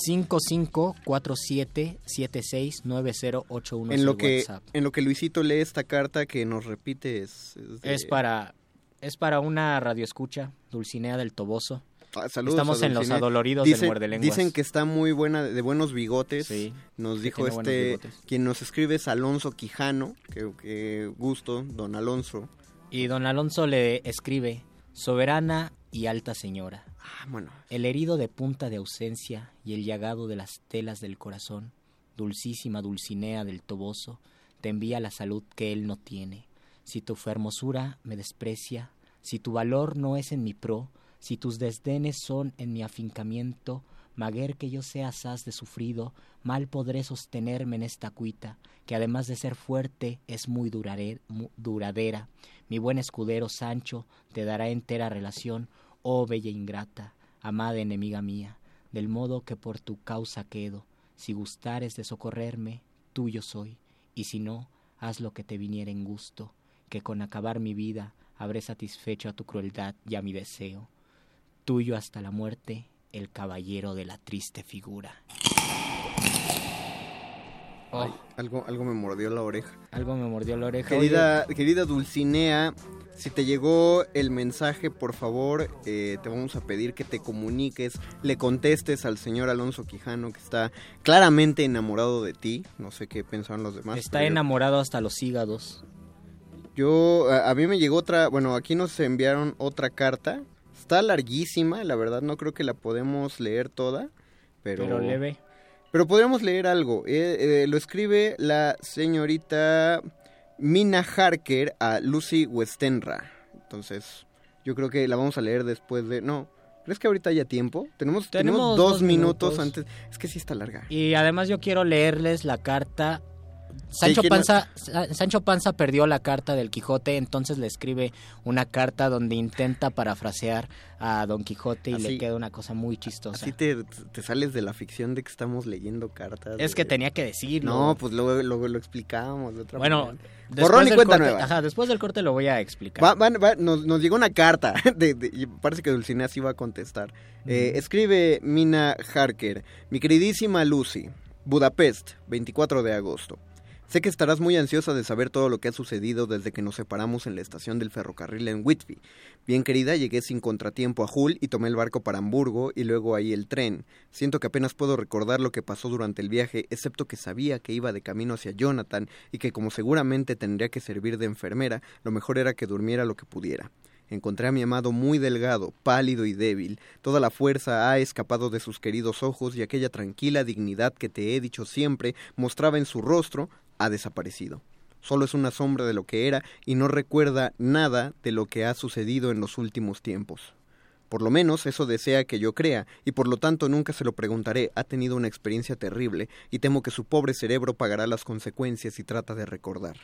5547769081 en lo que WhatsApp. en lo que Luisito lee esta carta que nos repite es, es de- Es para es para una radioescucha, Dulcinea del Toboso. Ah, saludos Estamos en los adoloridos Dicen- del muerde lenguas. Dicen que está muy buena, de buenos bigotes. Sí, Nos dijo este, quien nos escribe es Alonso Quijano, que, que gusto, don Alonso. Y don Alonso le escribe, soberana y alta señora. Ah. El herido de punta de ausencia y el llagado de las telas del corazón, dulcísima Dulcinea del Toboso, te envía la salud que él no tiene. Si tu hermosura me desprecia, si tu valor no es en mi pro, si tus desdenes son en mi afincamiento, maguer que yo sea asaz de sufrido, mal podré sostenerme en esta cuita, que además de ser fuerte es muy duradera. Mi buen escudero Sancho te dará entera relación, oh bella ingrata, amada enemiga mía, del modo que por tu causa quedo. Si gustares de socorrerme, tuyo soy, y si no, haz lo que te viniera en gusto, que con acabar mi vida habré satisfecho a tu crueldad y a mi deseo. Tuyo hasta la muerte, el caballero de la triste figura. Oh, Ay, algo, algo me mordió la oreja. algo me mordió la oreja. Querida, querida Dulcinea, si te llegó el mensaje, por favor, eh, te vamos a pedir que te comuniques, le contestes al señor Alonso Quijano, que está claramente enamorado de ti. No sé qué pensaron los demás. Está yo- enamorado hasta los hígados. Yo, a, a mí me llegó otra, bueno, aquí nos enviaron otra carta. Está larguísima, la verdad no creo que la podemos leer toda, pero... Pero leve. Pero podríamos leer algo. Eh, eh, lo escribe la señorita Mina Harker a Lucy Westenra. Entonces, yo creo que la vamos a leer después de... No, ¿crees que ahorita haya tiempo? Tenemos, tenemos, Tenemos dos, dos minutos, minutos. antes. Es que sí está larga. Y además yo quiero leerles la carta. Sancho ¿quién no- Panza, Sa- Sancho Panza perdió la carta del Quijote, entonces le escribe una carta donde intenta parafrasear a Don Quijote y Así- le queda una cosa muy chistosa. Así te, te sales de la ficción de que estamos leyendo cartas. Es de- que tenía que decirlo. No, pues luego, luego lo explicamos de otra Bueno, manera. Borrón y cuenta corte- nueva. Ajá, después del corte lo voy a explicar. Va- van- va- nos, nos llegó una carta, [LAUGHS] de, de- y parece que Dulcinea sí va a contestar. Eh, escribe Mina Harker, mi queridísima Lucy, Budapest, 24 de agosto. Sé que estarás muy ansiosa de saber todo lo que ha sucedido desde que nos separamos en la estación del ferrocarril en Whitby. Bien querida, llegué sin contratiempo a Hull y tomé el barco para Hamburgo y luego ahí el tren. Siento que apenas puedo recordar lo que pasó durante el viaje, excepto que sabía que iba de camino hacia Jonathan y que como seguramente tendría que servir de enfermera, lo mejor era que durmiera lo que pudiera. Encontré a mi amado muy delgado, pálido y débil. Toda la fuerza ha escapado de sus queridos ojos y aquella tranquila dignidad que te he dicho siempre mostraba en su rostro ha desaparecido. Solo es una sombra de lo que era y no recuerda nada de lo que ha sucedido en los últimos tiempos. Por lo menos eso desea que yo crea, y por lo tanto nunca se lo preguntaré. Ha tenido una experiencia terrible, y temo que su pobre cerebro pagará las consecuencias si trata de recordar.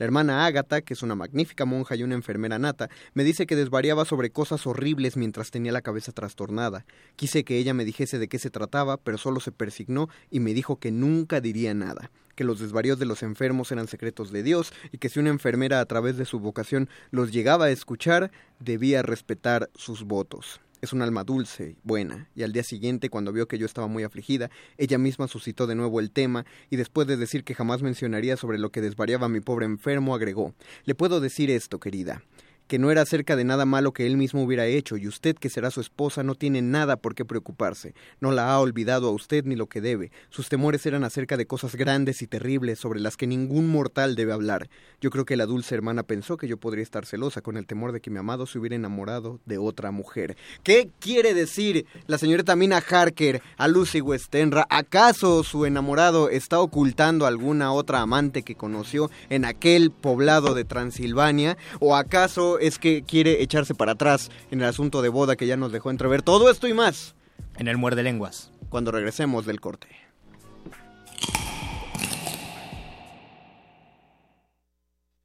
La hermana Ágata, que es una magnífica monja y una enfermera nata, me dice que desvariaba sobre cosas horribles mientras tenía la cabeza trastornada. Quise que ella me dijese de qué se trataba, pero solo se persignó y me dijo que nunca diría nada que los desvaríos de los enfermos eran secretos de Dios y que si una enfermera a través de su vocación los llegaba a escuchar, debía respetar sus votos. Es un alma dulce, buena, y al día siguiente, cuando vio que yo estaba muy afligida, ella misma suscitó de nuevo el tema, y después de decir que jamás mencionaría sobre lo que desvariaba mi pobre enfermo, agregó Le puedo decir esto, querida que no era acerca de nada malo que él mismo hubiera hecho, y usted, que será su esposa, no tiene nada por qué preocuparse. No la ha olvidado a usted ni lo que debe. Sus temores eran acerca de cosas grandes y terribles sobre las que ningún mortal debe hablar. Yo creo que la dulce hermana pensó que yo podría estar celosa con el temor de que mi amado se hubiera enamorado de otra mujer. ¿Qué quiere decir la señorita Mina Harker a Lucy Westenra? ¿Acaso su enamorado está ocultando alguna otra amante que conoció en aquel poblado de Transilvania? ¿O acaso es que quiere echarse para atrás en el asunto de boda que ya nos dejó entrever. Todo esto y más. En el muerde lenguas. Cuando regresemos del corte.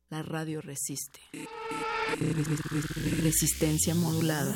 La radio resiste. Resistencia modulada.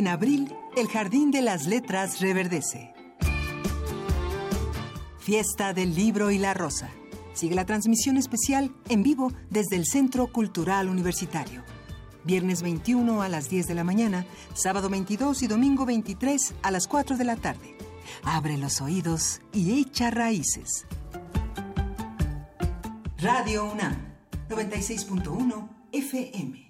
En abril, el Jardín de las Letras reverdece. Fiesta del Libro y la Rosa. Sigue la transmisión especial en vivo desde el Centro Cultural Universitario. Viernes 21 a las 10 de la mañana, sábado 22 y domingo 23 a las 4 de la tarde. Abre los oídos y echa raíces. Radio UNAM, 96.1 FM.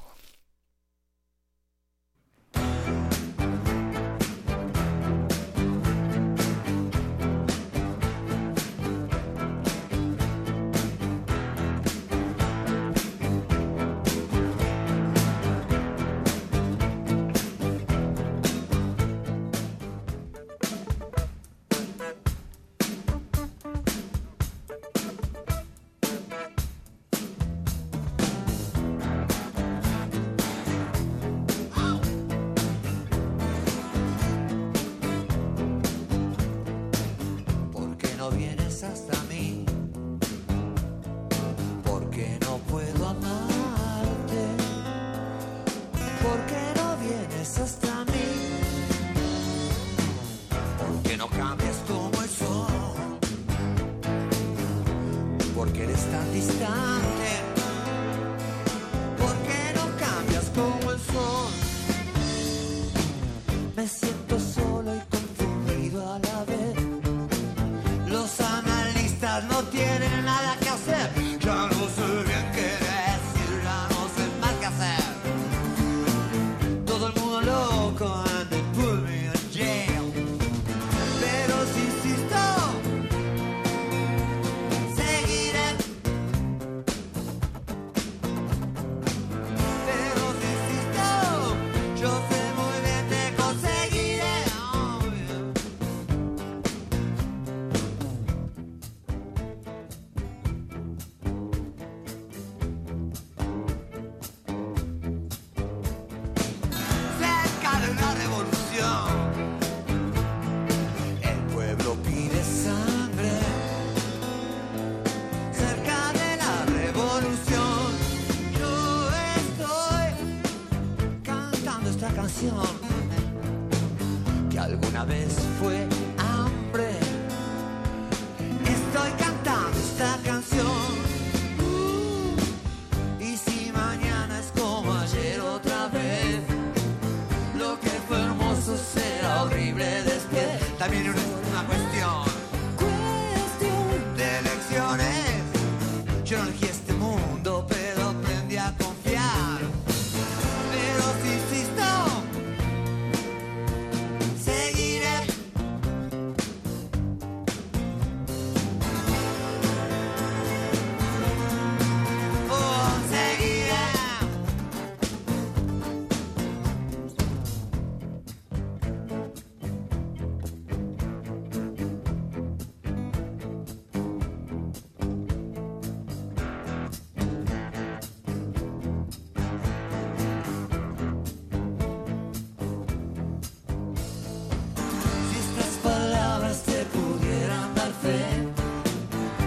Fe,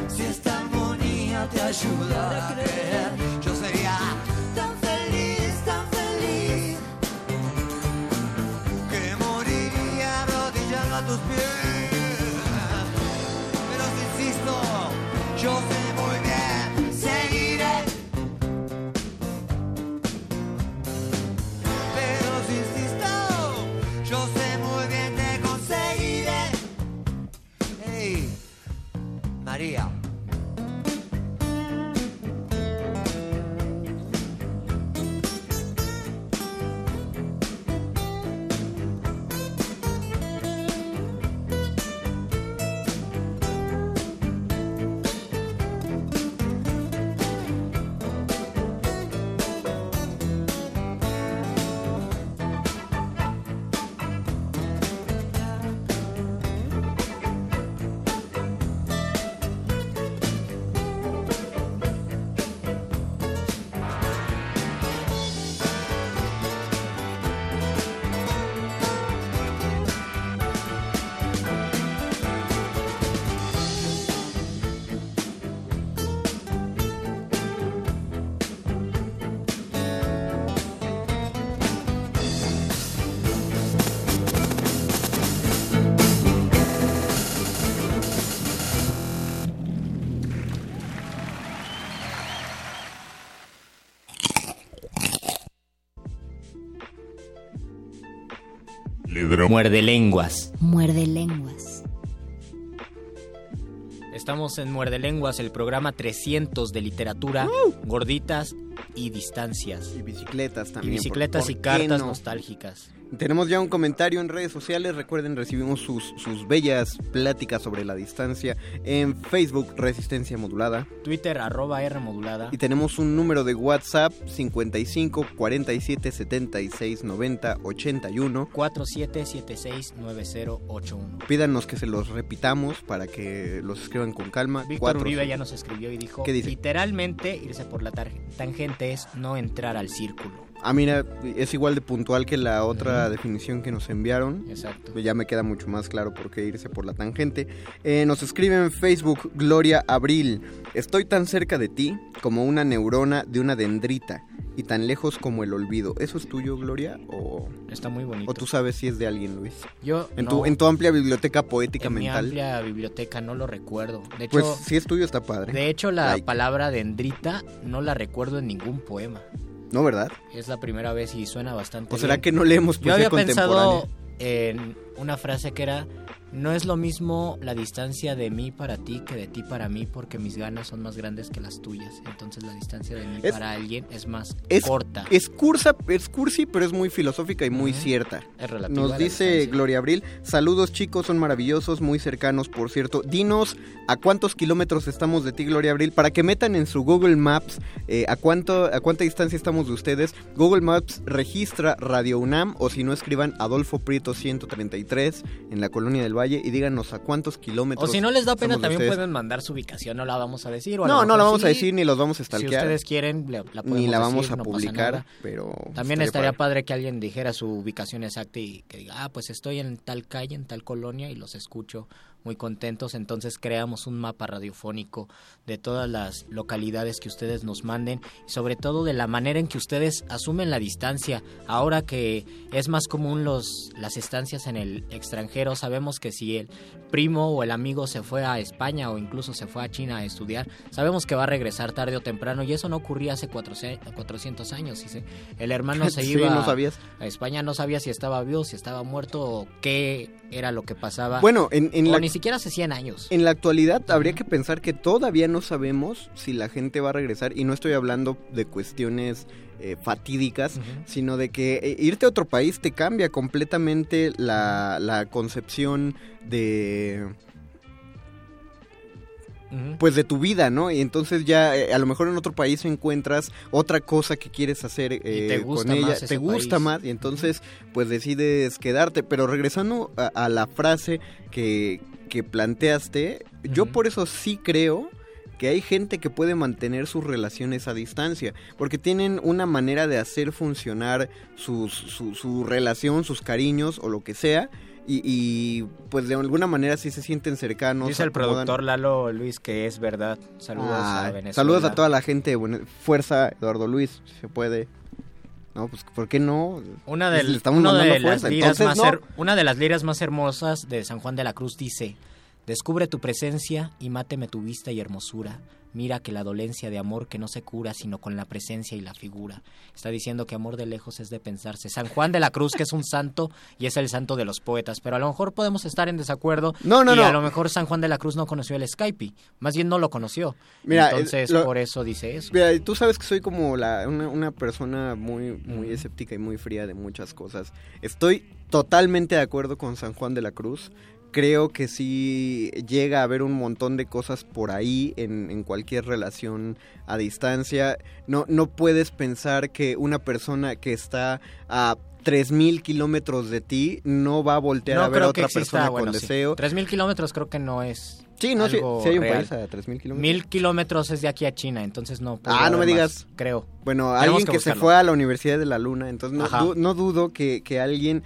si esta armonía te ayudara a creer, Muerde lenguas. Muerde lenguas. Estamos en Muerde Lenguas, el programa 300 de literatura, gorditas y distancias. Y bicicletas Y también. bicicletas ¿por- y por qué cartas no? nostálgicas. Tenemos ya un comentario en redes sociales. Recuerden, recibimos sus, sus bellas pláticas sobre la distancia en Facebook Resistencia Modulada. Twitter, arroba R modulada. Y tenemos un número de WhatsApp 55 47 76 90 81. 47769081. Pídanos que se los repitamos para que los escriban con calma. Víctor Uribe ya nos escribió y dijo, ¿Qué dice? literalmente irse por la tangente es no entrar al círculo. Ah, mira, es igual de puntual que la otra definición que nos enviaron. Exacto. Ya me queda mucho más claro por qué irse por la tangente. Eh, nos escribe en Facebook Gloria Abril. Estoy tan cerca de ti como una neurona de una dendrita y tan lejos como el olvido. ¿Eso es tuyo, Gloria? ¿O, Está muy bonito. o tú sabes si es de alguien, Luis? Yo En, no. tu, en tu amplia biblioteca poética En mi mental. amplia biblioteca no lo recuerdo. De hecho, Pues si es tuyo está padre. de hecho la Like. palabra dendrita no la recuerdo en ningún poema. No, ¿verdad? Es la primera vez y suena bastante ¿O será bien. que no leemos Yo poesía había pensado contemporánea? en una frase que era no es lo mismo la distancia de mí para ti que de ti para mí porque mis ganas son más grandes que las tuyas. Entonces la distancia de mí Es- para alguien es más Es, corta. es cursa, es cursi, pero es muy filosófica y muy cierta. Es relativa Nos dice distancia. Gloria Abril, saludos chicos, son maravillosos, muy cercanos, por cierto. Dinos a cuántos kilómetros estamos de ti, Gloria Abril, para que metan en su Google Maps eh, a, cuánto, a cuánta distancia estamos de ustedes. Google Maps registra Radio UNAM o si no escriban Adolfo Prieto 133 en la Colonia del Valle y díganos a cuántos kilómetros. O si no les da pena, también ustedes. pueden mandar su ubicación, no la vamos a decir. o a No, no la vamos a decir ni los vamos a Si stalkear. ustedes quieren, la podemos ni la vamos decir, a no publicar, pero También estaría estaría padre. padre. que alguien dijera su ubicación exacta y que diga, ah, pues estoy en tal calle, en tal colonia y los escucho muy contentos. Entonces creamos un mapa radiofónico de todas las localidades que ustedes nos manden y sobre todo de la manera en que ustedes asumen la distancia. Ahora que es más común los, las estancias en el extranjero, sabemos que si el primo o el amigo se fue a España o incluso se fue a China a estudiar, sabemos que va a regresar tarde o temprano y eso no ocurría hace 400 años. se- El hermano se [LAUGHS] Sí, iba no sabías. a España, no sabía si estaba vivo, si estaba muerto o qué era lo que pasaba. Bueno, en, en la, siquiera hace 100 años. en la actualidad habría que pensar que todavía no sabemos si la gente va a regresar y no estoy hablando de cuestiones eh, fatídicas, sino de que eh, irte a otro país te cambia completamente la, la concepción de pues de tu vida, ¿no? Y entonces ya eh, a lo mejor en otro país encuentras otra cosa que quieres hacer eh, te gusta con ella, más te gusta país. más y entonces pues decides quedarte. Pero regresando a, a la frase que, que planteaste, yo por eso sí creo que hay gente que puede mantener sus relaciones a distancia, porque tienen una manera de hacer funcionar sus- su, su relación, sus cariños o lo que sea, y, y, pues de alguna manera sí se sienten cercanos. Dice el productor Lalo Luis que es verdad. Saludos a Ay, Venezuela. Saludos a toda la gente. fuerza, Eduardo Luis, si se puede. No, pues ¿por qué no? Una Pues, de, le estamos de las fuerza. liras Entonces, más no. her- una de las liras más hermosas de San Juan de la Cruz dice: Descubre tu presencia y máteme tu vista y hermosura. Mira que la dolencia de amor que no se cura sino con la presencia y la figura. Está diciendo que amor de lejos es de pensarse. San Juan de la Cruz, que es un santo y es el santo de los poetas, pero a lo mejor podemos estar en desacuerdo. No, no, y no. a lo mejor San Juan de la Cruz no conoció el Skype, más bien no lo conoció. Mira, Entonces, lo- por eso dice eso. Mira, tú sabes que soy como la, una, una persona muy, muy escéptica y muy fría de muchas cosas. Estoy totalmente de acuerdo con San Juan de la Cruz. Creo que sí llega a haber un montón de cosas por ahí en, en cualquier relación a distancia. No, no puedes pensar que una persona que está a 3.000 kilómetros de ti no va a voltear a ver a otra persona bueno, con sí. deseo. 3.000 kilómetros creo que no es. Sí, no, algo sí hay un real. país a 3.000 kilómetros. Mil kilómetros es de aquí a China, entonces no. Ah, no me digas. más, creo. Bueno, Tenemos alguien que, se fue a la Universidad de la Luna, entonces no, du- no dudo que, que alguien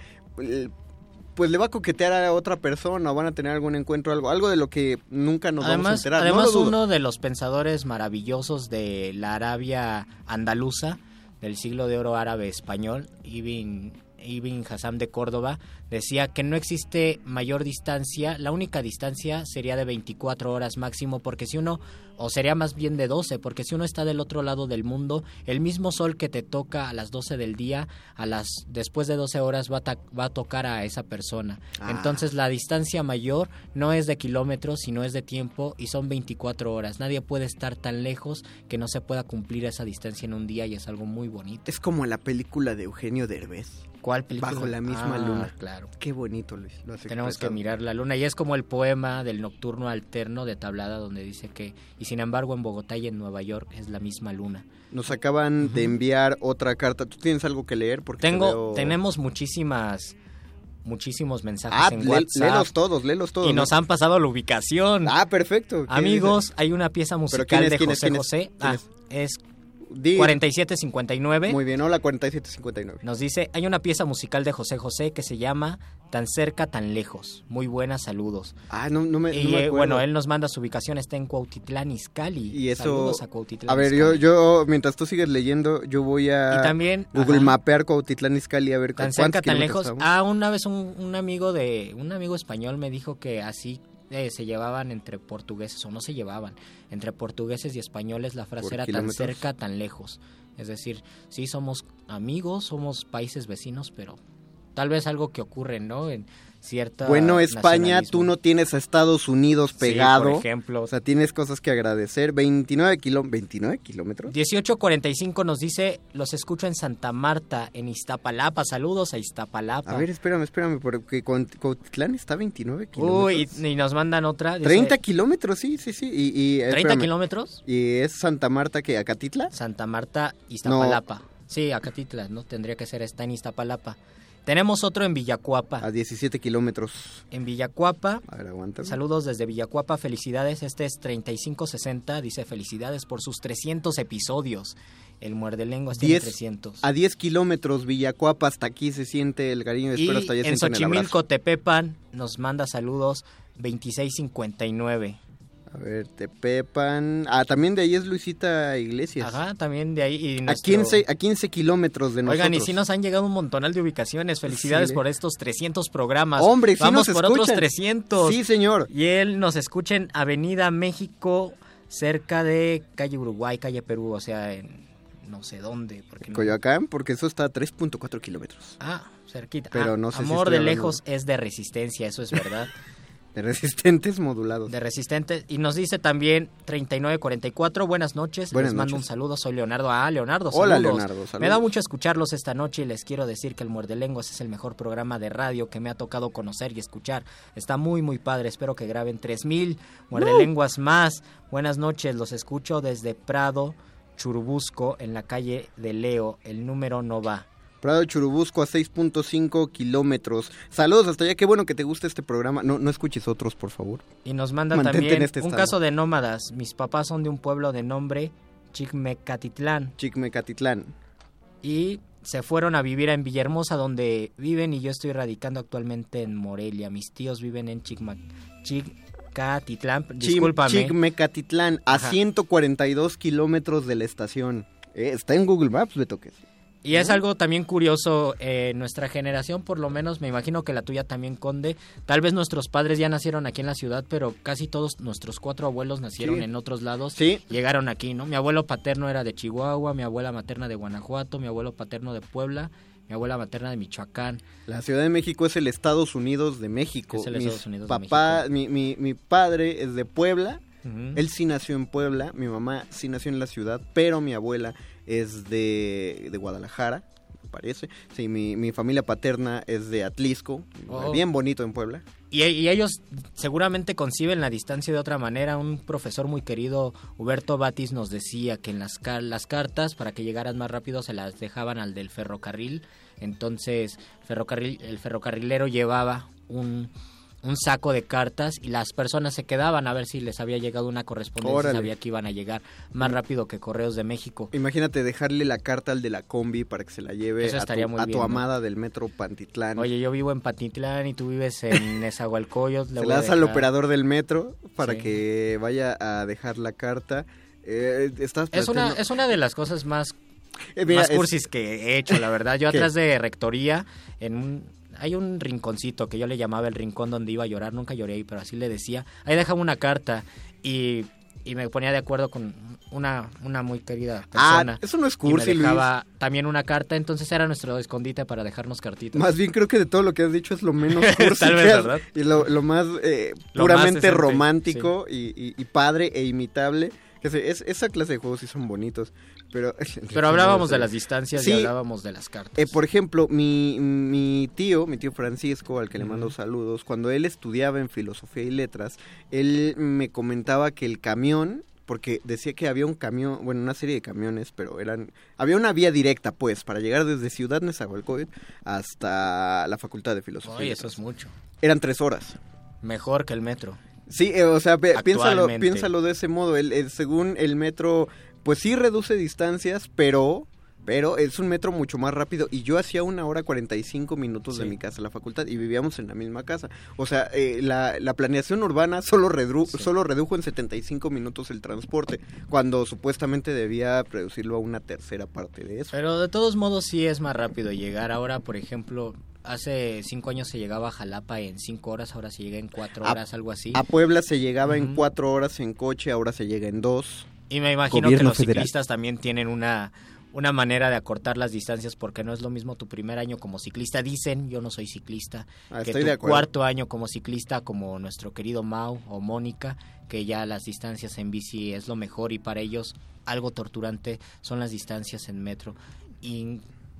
pues le va a coquetear a otra persona o van a tener algún encuentro, algo, algo de lo que nunca nos vamos a Además, enterar. No además dudo. uno de los pensadores maravillosos de la Arabia andaluza, del siglo de oro árabe español, Ibn, Ibn Hassam de Córdoba, decía que no existe mayor distancia, la única distancia sería de 24 horas máximo, porque si uno, o sería más bien de 12, porque si uno está del otro lado del mundo, el mismo sol que te toca a las 12 del día, a las después de 12 horas va a, ta- va a tocar a esa persona. Ah. Entonces la distancia mayor no es de kilómetros, sino es de tiempo y son 24 horas. Nadie puede estar tan lejos que no se pueda cumplir esa distancia en un día y es algo muy bonito. Es como la película de Eugenio Derbez. ¿Cuál película? Bajo la misma Ah, luna. Claro. Qué bonito, Luis. lo has Tenemos que mirar la luna y es como el poema del nocturno alterno de Tablada donde dice que y sin embargo en Bogotá y en Nueva York es la misma luna. Nos acaban de enviar otra carta. ¿Tú tienes algo que leer? Porque te Tengo veo- tenemos muchísimas muchísimos mensajes Ah, en WhatsApp. léelos todos, léelos todos. Y nos ¿no? han pasado la ubicación. Ah, perfecto. ¿Qué Amigos, dice? hay una pieza ¿Pero musical quién es, de quién es, José quién? José. ¿Quién Ah, es? Es Di- 4759. Muy bien, hola 4759. Nos dice, hay una pieza musical de José José que se llama Tan cerca, tan lejos. Muy buenas, saludos. Ah, no, no me, y no me eh, acuerdo. bueno, él nos manda su ubicación, está en Cuautitlán, Izcalli. Y eso. Saludos a Cuautitlán. A ver, yo, yo, mientras tú sigues leyendo, yo voy a Y también, Google ajá. Mapear Cuautitlán Izcalli a ver Tan cerca, tan lejos. estamos. Ah, una vez un, un amigo de un amigo español me dijo que así eh, se llevaban entre portugueses o no se llevaban entre portugueses y españoles la frase era tan cerca, tan lejos. Es decir, sí somos amigos, somos países vecinos, pero tal vez algo que ocurre, ¿no? En cierta Bueno, España, tú no tienes a Estados Unidos Sí, pegado. por ejemplo. O sea, tienes cosas que agradecer. 29, kiló 29 kilómetros. 1845 nos dice, los escucho en Santa Marta, en Iztapalapa. Saludos a Iztapalapa. A ver, espérame, espérame, porque Cuautitlán está a 29 kilómetros. Uy, y, y nos mandan otra. dice, 30 kilómetros, sí, sí, sí. Y, y, ¿30 espérame. kilómetros? ¿Y es Santa Marta que Acatitla? Santa Marta, Iztapalapa. Sí, Acatitla, ¿no? Tendría que ser, está en Iztapalapa. Tenemos otro en Villacuapa. A 17 kilómetros. En Villacuapa. A ver, aguanta. Saludos desde Villacuapa, felicidades. Este es 3560, dice felicidades por sus 300 episodios. El muerde lengua está en 10, 300. a 10 kilómetros Villacuapa, hasta aquí se siente el cariño. Y Espero hasta allá en. Xochimilco, Tepepan, nos manda saludos 2659. A ver, Tepepan. Ah, también de ahí es Luisita Iglesias. Ajá, también de ahí. Y A nuestro- 15, a 15 kilómetros de nosotros. Oigan, y sí nos han llegado un montonal de ubicaciones. Felicidades Sí. por estos 300 programas. Hombre, sí Vamos nos por otros escuchan. 300. Sí, señor. Y él nos escucha en Avenida México, cerca de calle Uruguay, calle Perú, o sea, en no sé dónde. Porque Coyoacán, porque eso está a 3.4 kilómetros. Ah, cerquita. Pero Ah, no sé si Amor estoy de hablando- lejos es de resistencia, eso es verdad. [LAUGHS] De resistentes modulados. de resistente. Y nos dice también 3944, buenas noches. Buenas les mando noches. un saludo, soy Leonardo. Ah, Leonardo, Hola, saludos. Leonardo, saludos. Me da mucho escucharlos esta noche y les quiero decir que el Muerde Lenguas es el mejor programa de radio que me ha tocado conocer y escuchar. Está muy, muy padre. Espero que graben 3000 Muerde Lenguas más. Buenas noches, los escucho desde Prado, Churubusco, en la calle de Leo. El número no va. Prado Churubusco a 6.5 kilómetros. Saludos hasta allá. Qué bueno que te guste este programa. No, no escuches otros, por favor. Y nos manda Mantente también este un estado. caso de nómadas. Mis papás son de un pueblo de nombre Chicmecatitlán. Chicmecatitlán. Y se fueron a vivir en Villahermosa, donde viven, y yo estoy radicando actualmente en Morelia. Mis tíos viven en Chicma, Chicatitlán. Discúlpame. Chicmecatitlán, a Ajá. 142 kilómetros de la estación. Eh, está en Google Maps, Beto. que Y es algo también curioso, eh, nuestra generación, por lo menos, me imagino que la tuya también, Conde. Tal vez nuestros padres ya nacieron aquí en la ciudad, pero casi todos nuestros cuatro abuelos nacieron Sí. en otros lados. Sí. Llegaron aquí, ¿no? Mi abuelo paterno era de Chihuahua, mi abuela materna de Guanajuato, mi abuelo paterno de Puebla, mi abuela materna de Michoacán. La Ciudad de México es el Estados Unidos de México. Es el Estados Unidos de papá, Mi, mi, mi padre es de Puebla. Él sí nació en Puebla. Mi mamá sí nació en la ciudad. Pero mi abuela es de, de Guadalajara, me parece. Sí, mi, mi familia paterna es de Atlisco. Oh. Bien bonito en Puebla. Y, y ellos seguramente conciben la distancia de otra manera. Un profesor muy querido, Huberto Batis, nos decía que en las cartas, para que llegaran más rápido, se las dejaban al del ferrocarril. Entonces, ferrocarril, el ferrocarrilero llevaba un, un saco de cartas y las personas se quedaban a ver si les había llegado una correspondencia, Órale. sabía que iban a llegar más rápido que Correos de México. Imagínate dejarle la carta al de la combi para que se la lleve Eso a tu, muy a bien, tu ¿no? amada del metro Pantitlán. Oye, yo vivo en Patitlán y tú vives en [LAUGHS] Nezahualcóyotl. le se la das al operador del metro para Sí. que vaya a dejar la carta. Eh, estás Es una, es una de las cosas más, Eh, mira, más es- cursis que he hecho, la verdad. Yo [LAUGHS] ¿Qué? atrás de rectoría, en un, hay un rinconcito que yo le llamaba el rincón donde iba a llorar. Nunca lloré ahí, pero así le decía. Ahí dejaba una carta y, y me ponía de acuerdo con una, una muy querida persona. Ah, eso no es Y me cursi, Luis. dejaba también una carta, entonces era nuestro escondite para dejarnos cartitas. Más bien creo que de todo lo que has dicho es lo menos [LAUGHS] cursi Tal vez, que has- ¿verdad? y lo, lo más eh, Lo puramente romántico y, y- y padre e imitable. Que es, esa clase de juegos sí son bonitos, pero... [LAUGHS] Pero hablábamos de las distancias y hablábamos de las cartas. Eh, por ejemplo, mi, mi tío, mi tío Francisco, al que le mando saludos, cuando él estudiaba en filosofía y letras, él me comentaba que el camión, porque decía que había un camión, bueno, una serie de camiones, pero eran, había una vía directa, pues, para llegar desde Ciudad Nezahualcóyotl hasta la Facultad de Filosofía. Oye, eso es mucho. Eran tres horas. Mejor que el metro. Sí, eh, o sea, piénsalo, piénsalo de ese modo. El, el- según el metro, pues sí reduce distancias, pero pero es un metro mucho más rápido. Y yo hacía una hora 45 minutos de Sí. mi casa a la facultad y vivíamos en la misma casa. O sea, eh, la, la planeación urbana solo, redru- solo redujo en 75 minutos el transporte, cuando supuestamente debía reducirlo a una tercera parte de eso. Pero de todos modos sí es más rápido llegar. Ahora, por ejemplo, hace cinco años se llegaba a Jalapa en cinco horas, ahora se llega en cuatro A- horas, algo así. A Puebla se llegaba en cuatro horas en coche, ahora se llega en dos. Y me imagino que los federal. ciclistas también tienen una, una manera de acortar las distancias porque no es lo mismo tu primer año como ciclista. Dicen, yo no soy ciclista, Ah, que estoy tu de acuerdo. cuarto año como ciclista, como nuestro querido Mau o Mónica, que ya las distancias en bici es lo mejor y para ellos algo torturante son las distancias en metro. Y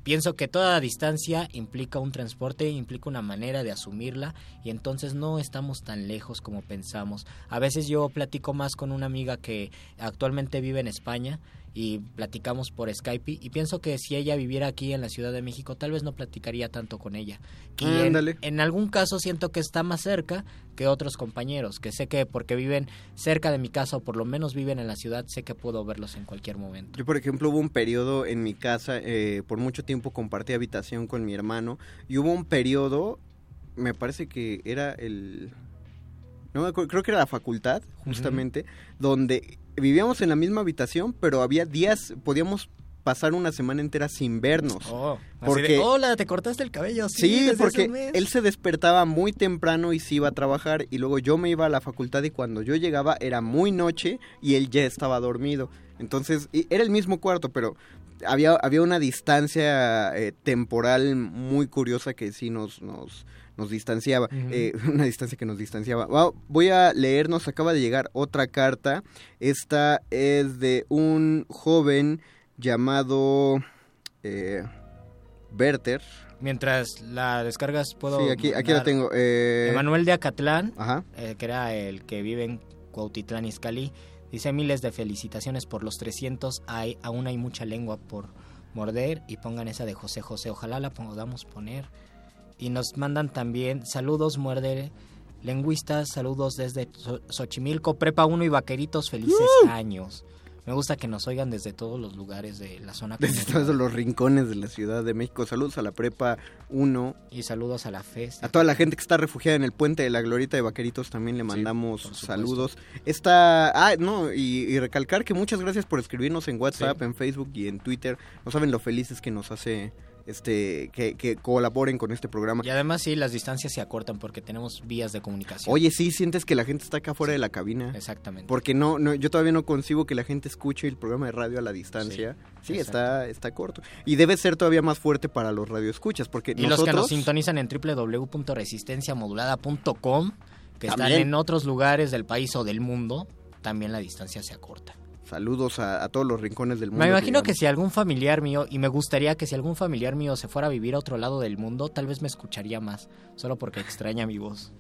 pienso que toda distancia implica un transporte, implica una manera de asumirla y entonces no estamos tan lejos como pensamos. A veces yo platico más con una amiga que actualmente vive en España y platicamos por Skype y pienso que si ella viviera aquí en la Ciudad de México tal vez no platicaría tanto con ella. Y en- Ándale. en, algún caso siento que está más cerca que otros compañeros, que sé que porque viven cerca de mi casa o por lo menos viven en la ciudad, sé que puedo verlos en cualquier momento. Yo, por ejemplo, hubo un periodo en mi casa, eh, por mucho tiempo compartí habitación con mi hermano, y hubo un periodo, me parece que era el... no me acuerdo, creo que era la facultad, justamente, donde vivíamos en la misma habitación, pero había días, podíamos pasar una semana entera sin vernos. Oh, así porque de, hola, te cortaste el cabello. Sí, Sí, porque un mes". él se despertaba muy temprano y se iba a trabajar y luego yo me iba a la facultad y cuando yo llegaba era muy noche y él ya estaba dormido. Entonces, era el mismo cuarto, pero había, había una distancia eh, temporal muy curiosa que sí nos, nos, nos distanciaba, eh, [LAUGHS] una distancia que nos distanciaba. Voy a leernos, acaba de llegar otra carta. Esta es de un joven llamado eh, Werther. Mientras la descargas, puedo. Sí, aquí, aquí la tengo. eh, Emanuel de Acatlán, Ajá. eh, que era el que vive en Cuautitlán Izcalli, dice miles de felicitaciones por los 300. Hay, aún hay mucha lengua por morder y pongan esa de José José. Ojalá la podamos poner. Y nos mandan también saludos, muerde lingüistas, saludos desde Xochimilco, Prepa 1 y Vaqueritos, felices años. Me gusta que nos oigan desde todos los lugares de la zona. Desde todos los rincones de la Ciudad de México. Saludos a la Prepa 1. Y saludos a la FES. A toda la gente que está refugiada en el puente de la Glorita de Vaqueritos también le mandamos saludos. Esta, ah, no, y, y recalcar que muchas gracias por escribirnos en WhatsApp, en Facebook y en Twitter. No saben lo felices que nos hace este que, que colaboren con este programa. Y además sí, las distancias se acortan porque tenemos vías de comunicación. Oye, sí, sientes que la gente está acá fuera de la cabina. Exactamente. Porque no, no, yo todavía no concibo que la gente escuche el programa de radio a la distancia. Sí, está, está corto. Y debe ser todavía más fuerte para los radioescuchas, porque Y los que nos sintonizan en www.resistenciamodulada.com, que están en otros lugares del país o del mundo, también la distancia se acorta. Saludos a, a todos los rincones del mundo. Me imagino que si algún familiar mío, y me gustaría que si algún familiar mío se fuera a vivir a otro lado del mundo, tal vez me escucharía más, solo porque extraña mi voz.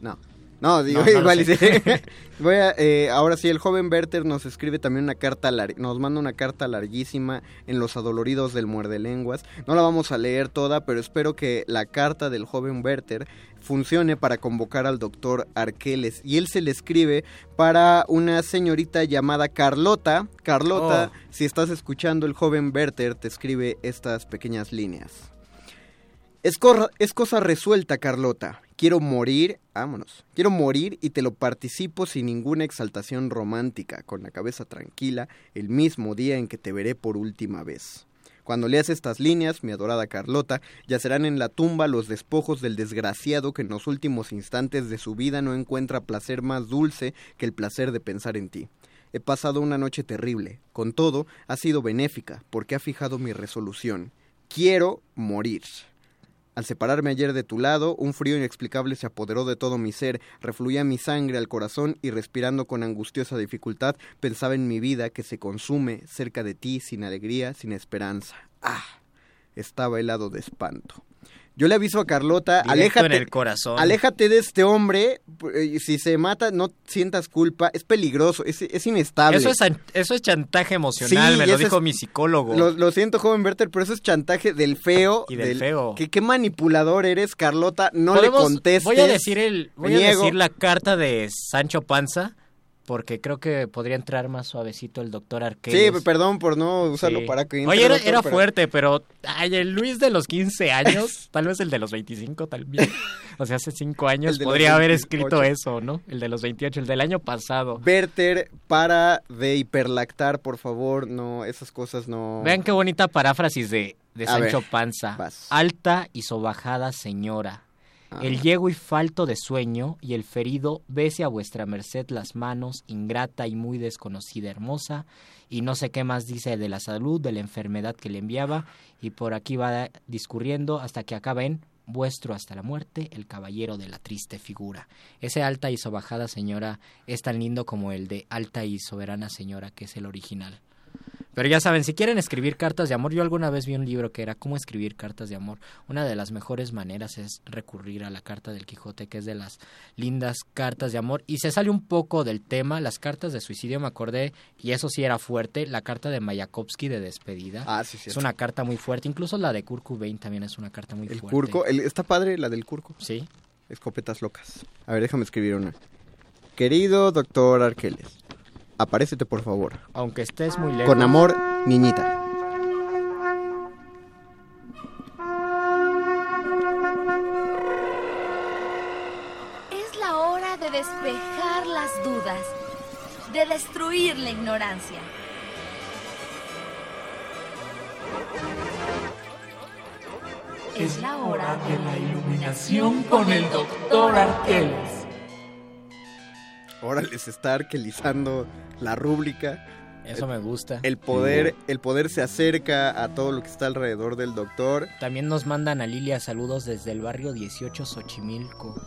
No. No, digo, No, no igual. [LAUGHS] [LAUGHS] Voy a, eh, ahora sí, el joven Werther nos escribe también una carta, lar- nos manda una carta larguísima en los adoloridos del muerde lenguas. No la vamos a leer toda, pero espero que la carta del joven Werther funcione para convocar al doctor Arqueles. Y él se le escribe para una señorita llamada Carlota. Carlota, Oh. si estás escuchando, el joven Werther te escribe estas pequeñas líneas. Es, cosa resuelta, Carlota. Quiero morir, vámonos. Quiero morir y te lo participo sin ninguna exaltación romántica, con la cabeza tranquila, el mismo día en que te veré por última vez. Cuando leas estas líneas, mi adorada Carlota, yacerán en la tumba los despojos del desgraciado que en los últimos instantes de su vida no encuentra placer más dulce que el placer de pensar en ti. He pasado una noche terrible. Con todo, ha sido benéfica, porque ha fijado mi resolución. Quiero morir. Al separarme ayer de tu lado, un frío inexplicable se apoderó de todo mi ser, refluía mi sangre al corazón y respirando con angustiosa dificultad pensaba en mi vida que se consume cerca de ti sin alegría, sin esperanza. Ah, estaba helado de espanto. Yo le aviso a Carlota, Directo aléjate, en el corazón. aléjate de este hombre, eh, si se mata no sientas culpa, es peligroso, es, es inestable. Eso es, eso es chantaje emocional, Sí, me lo dijo es- mi psicólogo. Lo, lo siento, joven Werther, pero eso es chantaje del feo. Y del feo. Que, qué manipulador eres, Carlota. No le contestes. Voy a decir el, voy a decir la carta de Sancho Panza, porque creo que podría entrar más suavecito el doctor Sí, Arqueles. perdón por no usarlo Sí. para que... entre Oye, era, doctor, era pero- fuerte, pero ay, el Luis de los 15 años, [LAUGHS] tal vez el de los 25 también. O sea, hace 5 años podría haber 28. escrito eso, ¿no? El de los 28, el del año pasado. Werther, para de hiperlactar, por favor. No, esas cosas no... Vean qué bonita paráfrasis de, de Sancho ver, Panza. vas. Alta y sobajada señora. Ah. El llego y falto de sueño y el ferido bese a vuestra merced las manos, ingrata y muy desconocida hermosa, y no sé qué más dice de la salud, de la enfermedad que le enviaba, y por aquí va discurriendo hasta que acaba en vuestro hasta la muerte, el caballero de la triste figura. Ese alta y sobajada señora es tan lindo como el de alta y soberana señora, que es el original. Pero ya saben, si quieren escribir cartas de amor, yo alguna vez vi un libro que era cómo escribir cartas de amor. Una de las mejores maneras es recurrir a la carta del Quijote, que es de las lindas cartas de amor. Y se sale un poco del tema, las cartas de suicidio, me acordé, y eso sí era fuerte, la carta de Mayakovsky de despedida. Ah, sí, Es cierto. una carta muy fuerte, incluso la de Kurt Cobain también es una carta muy El fuerte. curco, el- está padre la del curco. Sí. Escopetas locas. A ver, déjame escribir una. Querido doctor Arqueles, aparécete por favor. Aunque estés muy lejos. Con amor, niñita. Es la hora de despejar las dudas, de destruir la ignorancia. Es la hora de la iluminación con el doctor Arqueles. Órale, se está arquelizando la rúbrica. Eso me gusta. El poder, el poder se acerca a todo lo que está alrededor del doctor. También nos mandan a Lilia saludos desde el barrio 18 Xochimilco.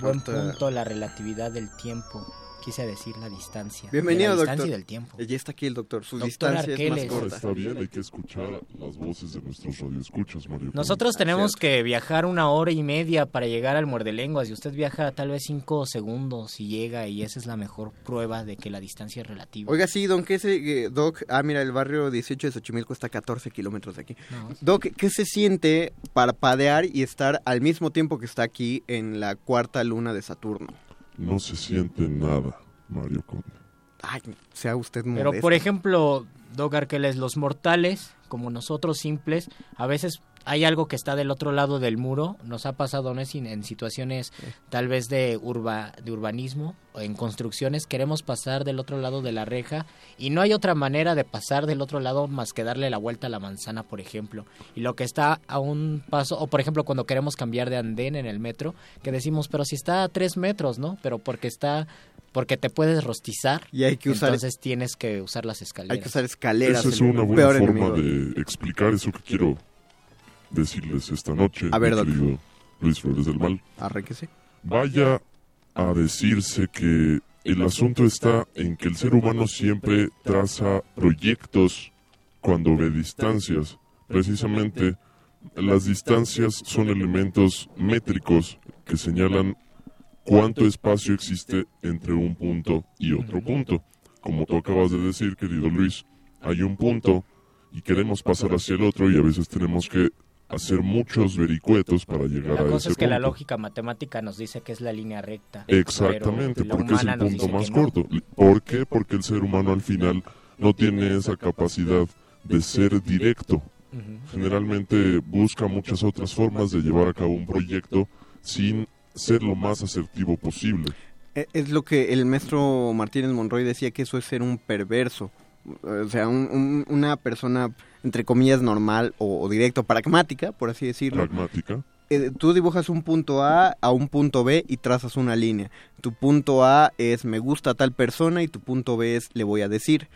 Buen punto la relatividad del tiempo. Quise decir la distancia. Bienvenido, de la distancia doctor. y del tiempo. Ya está aquí el doctor. Su Doctor distancia es Arqueles. más corta. Está bien, hay que escuchar las voces de nuestros radioescuchas, Mario. Nosotros tenemos que viajar una hora y media para llegar al muerde lenguas y usted viaja tal vez cinco segundos y llega y esa es la mejor prueba de que la distancia es relativa. Oiga, sí, don, ¿qué se, eh, Doc? Ah, mira, el barrio 18 de Xochimilco está a 14 kilómetros de aquí. No. Doc, ¿qué se siente parpadear y estar al mismo tiempo que está aquí en la cuarta luna de Saturno? No se siente nada, Mario Conde. Ay, sea usted Pero modesto. por ejemplo, Doc Arqueles, los mortales, como nosotros simples, a veces hay algo que está del otro lado del muro. Nos ha pasado ¿no? es en en situaciones tal vez de, urba, de urbanismo o en construcciones. Queremos pasar del otro lado de la reja y no hay otra manera de pasar del otro lado más que darle la vuelta a la manzana, por ejemplo. Y lo que está a un paso, o por ejemplo cuando queremos cambiar de andén en el metro, que decimos, pero si está a tres metros, ¿no? Pero porque está... Porque te puedes rostizar Y hay que usar- entonces tienes que usar las escaleras. Hay que usar escaleras. Esa es una buena forma enemigo. de explicar eso que quiero decirles esta noche, A ver, mi Doc. querido Luis Flores del Mal. Arréquese. Vaya a decirse que el asunto está en que el ser humano siempre traza proyectos cuando ve distancias. Precisamente las distancias son elementos métricos que señalan cuánto espacio existe entre un punto y otro punto. Como tú acabas de decir, querido Luis, hay un punto y queremos pasar hacia el otro y a veces tenemos que hacer muchos vericuetos para llegar La a cosa ese es que la punto. lógica matemática nos dice que es la línea recta. Exactamente, la porque es el punto más no. corto. ¿Por qué? Porque el ser humano al final no tiene esa capacidad de ser directo. Generalmente busca muchas otras formas de llevar a cabo un proyecto sin ser lo más asertivo posible. Eh, Es lo que el maestro Martínez Monroy decía que eso es ser un perverso. O sea, un- un- una persona, entre comillas, normal o, o directo, pragmática, por así decirlo. Pragmática. Eh, tú dibujas un punto A a un punto B y trazas una línea. Tu punto A es me gusta a tal persona y tu punto B es le voy a decir.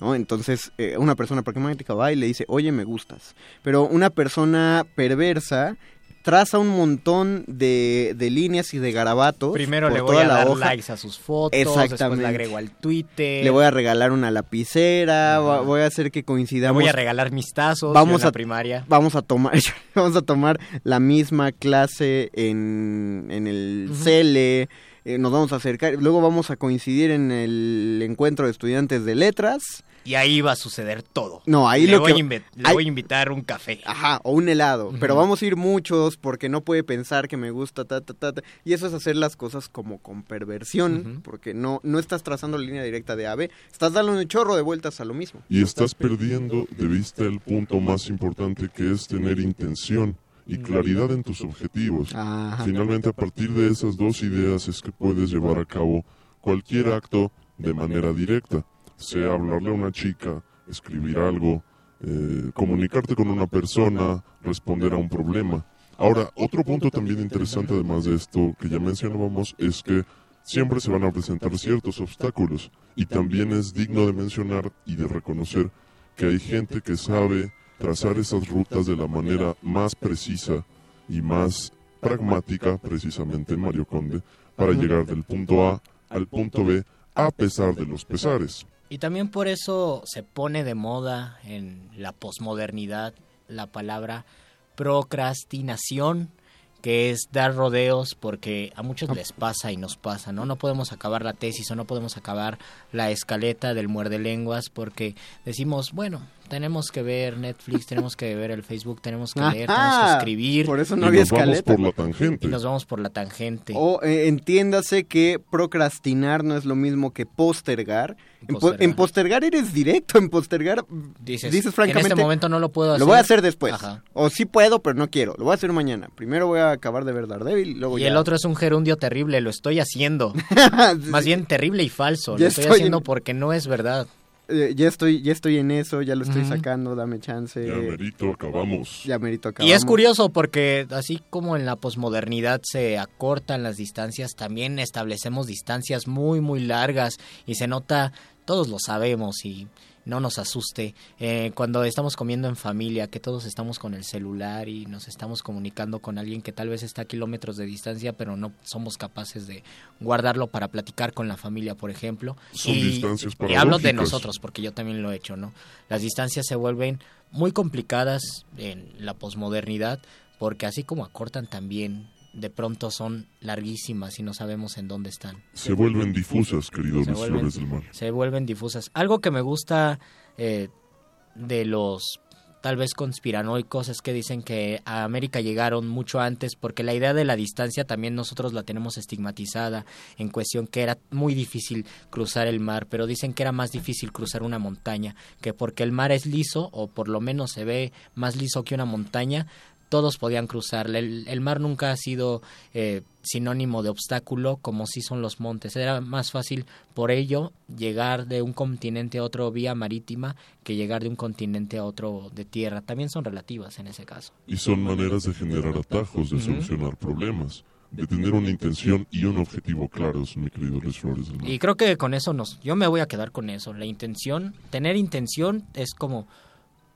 ¿no? Entonces, eh, una persona pragmática va y le dice, oye, me gustas. Pero una persona perversa traza un montón de, de líneas y de garabatos. Primero por le voy toda a la dar hoja. likes a sus fotos, después Exactamente. le agrego al Twitter. Le voy a regalar una lapicera, va- voy a hacer que Le coincidamos. voy a regalar mis tazos vamos yo en la a primaria. Vamos a tomar, [LAUGHS] vamos a tomar la misma clase en, en el Ujú. CELE, eh, nos vamos a acercar, luego vamos a coincidir en el encuentro de estudiantes de letras. Y ahí va a suceder todo. No, ahí le lo voy que- le ahí- voy a invitar un café. Ajá, o un helado, pero vamos a ir muchos porque no puede pensar que me gusta, ta, ta, ta, ta. Y eso es hacer las cosas como con perversión, porque no, no estás trazando la línea directa de A a B, estás dando un chorro de vueltas a lo mismo. Y estás perdiendo de vista el punto más importante que es tener intención y claridad en tus objetivos. Ajá. Finalmente a partir de esas dos ideas es que puedes llevar a cabo cualquier acto de manera directa, sea hablarle a una chica, escribir algo, eh, comunicarte con una persona, responder a un problema. Ahora, otro punto también interesante además de esto que ya mencionábamos es que siempre se van a presentar ciertos obstáculos y también es digno de mencionar y de reconocer que hay gente que sabe trazar esas rutas de la manera más precisa y más pragmática, precisamente en Mario Conde, para llegar del punto A al punto B a pesar de los pesares. Y también por eso se pone de moda en la posmodernidad la palabra procrastinación, que es dar rodeos porque a muchos les pasa y nos pasa, ¿no? No podemos acabar la tesis o no podemos acabar la escaleta del muerde lenguas porque decimos, bueno, tenemos que ver Netflix, tenemos que ver el Facebook, tenemos que Ajá, leer, tenemos que escribir. por eso no Y había nos vamos escaleta. por la tangente. Y nos vamos por la tangente. O eh, entiéndase que procrastinar no es lo mismo que postergar. En, po- Postergar. en postergar eres directo, en postergar Dices, dices en francamente... este momento no lo puedo hacer. Lo voy a hacer después. Ajá. O sí puedo, pero no quiero. Lo voy a hacer mañana. Primero voy a acabar de ver Daredevil y luego Y ya... el otro es un gerundio terrible, lo estoy haciendo. [LAUGHS] Más bien terrible y falso. Ya lo estoy, estoy haciendo en- porque no es verdad. Eh, ya estoy ya estoy en eso, ya lo estoy sacando, dame chance. Ya merito, acabamos. Ya merito acabamos. Y es curioso porque así como en la posmodernidad se acortan las distancias, también establecemos distancias muy muy largas y se nota, todos lo sabemos y no nos asuste, eh, cuando estamos comiendo en familia, que todos estamos con el celular y nos estamos comunicando con alguien que tal vez está a kilómetros de distancia, pero no somos capaces de guardarlo para platicar con la familia, por ejemplo. Son y, distancias y hablo de nosotros, porque yo también lo he hecho, ¿no? Las distancias se vuelven muy complicadas en la posmodernidad, porque así como acortan también, de pronto son larguísimas y no sabemos en dónde están. Se vuelven difusas, querido Luis vuelven- Flores del Mar. Se vuelven difusas. Algo que me gusta eh, de los tal vez conspiranoicos es que dicen que a América llegaron mucho antes porque la idea de la distancia también nosotros la tenemos estigmatizada en cuestión que era muy difícil cruzar el mar, pero dicen que era más difícil cruzar una montaña, que porque el mar es liso o por lo menos se ve más liso que una montaña, todos podían cruzarla. El, el mar nunca ha sido eh, sinónimo de obstáculo como sí son los montes. Era más fácil por ello llegar de un continente a otro vía marítima que llegar de un continente a otro de tierra. También son relativas en ese caso. Y son maneras de generar atajos, de solucionar problemas, de tener una intención y un objetivo claros, mi querido Luis Flores del Mar. Y creo que con eso nos, yo me voy a quedar con eso. La intención, tener intención es como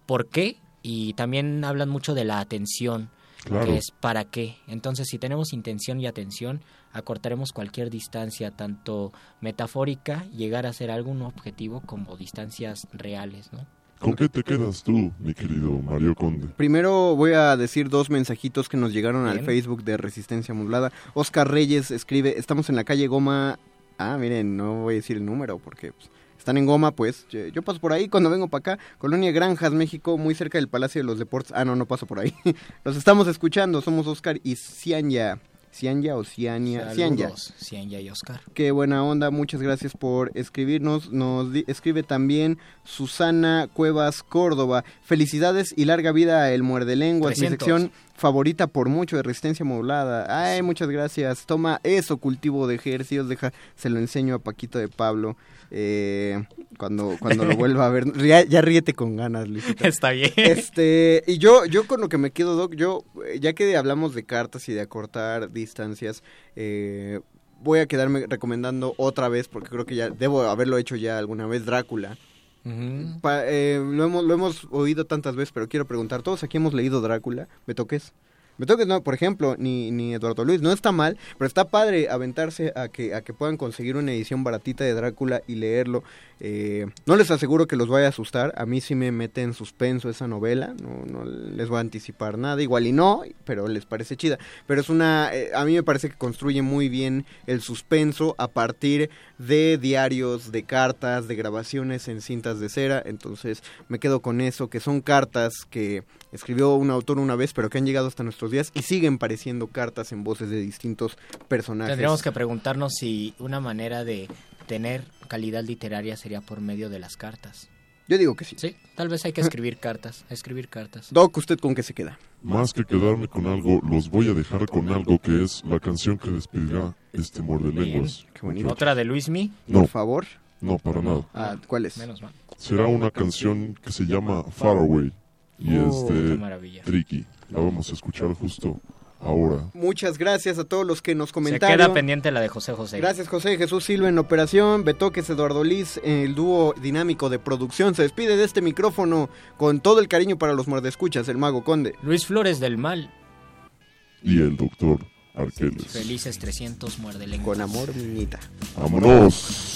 ¿por qué? Y también hablan mucho de la atención, Claro. que es para qué. Entonces, si tenemos intención y atención, acortaremos cualquier distancia, tanto metafórica, llegar a ser algún objetivo, como distancias reales, ¿no? ¿Con qué te quedas tú, mi querido Mario Conde? Primero voy a decir dos mensajitos que nos llegaron al. Facebook de Resistencia Modulada. Oscar Reyes escribe, estamos en la calle Goma. Ah, miren, no voy a decir el número porque pues, están en Goma, pues. Yo, paso por ahí cuando vengo para acá. Colonia Granjas, México, muy cerca del Palacio de los Deportes. Ah, no, no paso por ahí. [LAUGHS] Los estamos escuchando, somos Oscar y Cianya. Cianya o Ciania. Cianya. Cianya y Oscar. Qué buena onda, muchas gracias por escribirnos. Nos escribe también Susana Cuevas Córdoba. Felicidades y larga vida a El Muerde Lenguas, mi 300. sección favorita por mucho de resistencia modulada. Ay, muchas gracias. Toma eso, cultivo de ejercicios. Deja, se lo enseño a Paquito de Pablo. Eh, cuando, cuando lo [LAUGHS] vuelva a ver. Ya, ya ríete con ganas, Luisita. Está bien. Este, y yo, yo con lo que me quedo, Doc, yo, eh, ya que hablamos de cartas y de acortar distancias, eh, voy a quedarme recomendando otra vez, porque creo que ya debo haberlo hecho ya alguna vez, Drácula. Pa- eh, lo, hemos, lo hemos oído tantas veces, pero quiero preguntar, ¿todos aquí hemos leído Drácula? ¿Me toques? Me toques, no, por ejemplo, ni, ni Eduardo Luis, no está mal, pero está padre aventarse a que, a que puedan conseguir una edición baratita de Drácula y leerlo. Eh, no les aseguro que los vaya a asustar, a mí sí me mete en suspenso esa novela, no, no les voy a anticipar nada, igual y no, pero les parece chida. Pero es una, eh, a mí me parece que construye muy bien el suspenso a partir de diarios, de cartas, de grabaciones en cintas de cera, entonces me quedo con eso, que son cartas que escribió un autor una vez, pero que han llegado hasta días y siguen pareciendo cartas en voces de distintos personajes. Tendríamos que preguntarnos si una manera de tener calidad literaria sería por medio de las cartas. Yo digo que sí. Sí, tal vez hay que escribir cartas, escribir cartas. Doc, ¿usted con qué se queda? Más que quedarme con algo, los voy a dejar con algo que es la canción que despedirá este Muerde Lenguas. Qué bonito. Otra de Luismi. No. Por favor. No, para nada. Ah, ¿Cuál es? Menos mal. Será una canción que se llama Far Away y Oh, es de maravilla. La vamos a escuchar justo ahora. Muchas gracias a todos los que nos Se comentaron. queda pendiente la de José José. Gracias José Jesús Silva en operación, Betoques Eduardo Liz, el dúo dinámico de producción. Se despide de este micrófono con todo el cariño para los mordescuchas, el mago conde. Luis Flores del Mal. Y el doctor Arqueles. Felices 300 muerde lengua. Con amor, niñita. ¡Vámonos!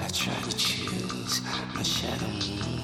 I try to choose my shadow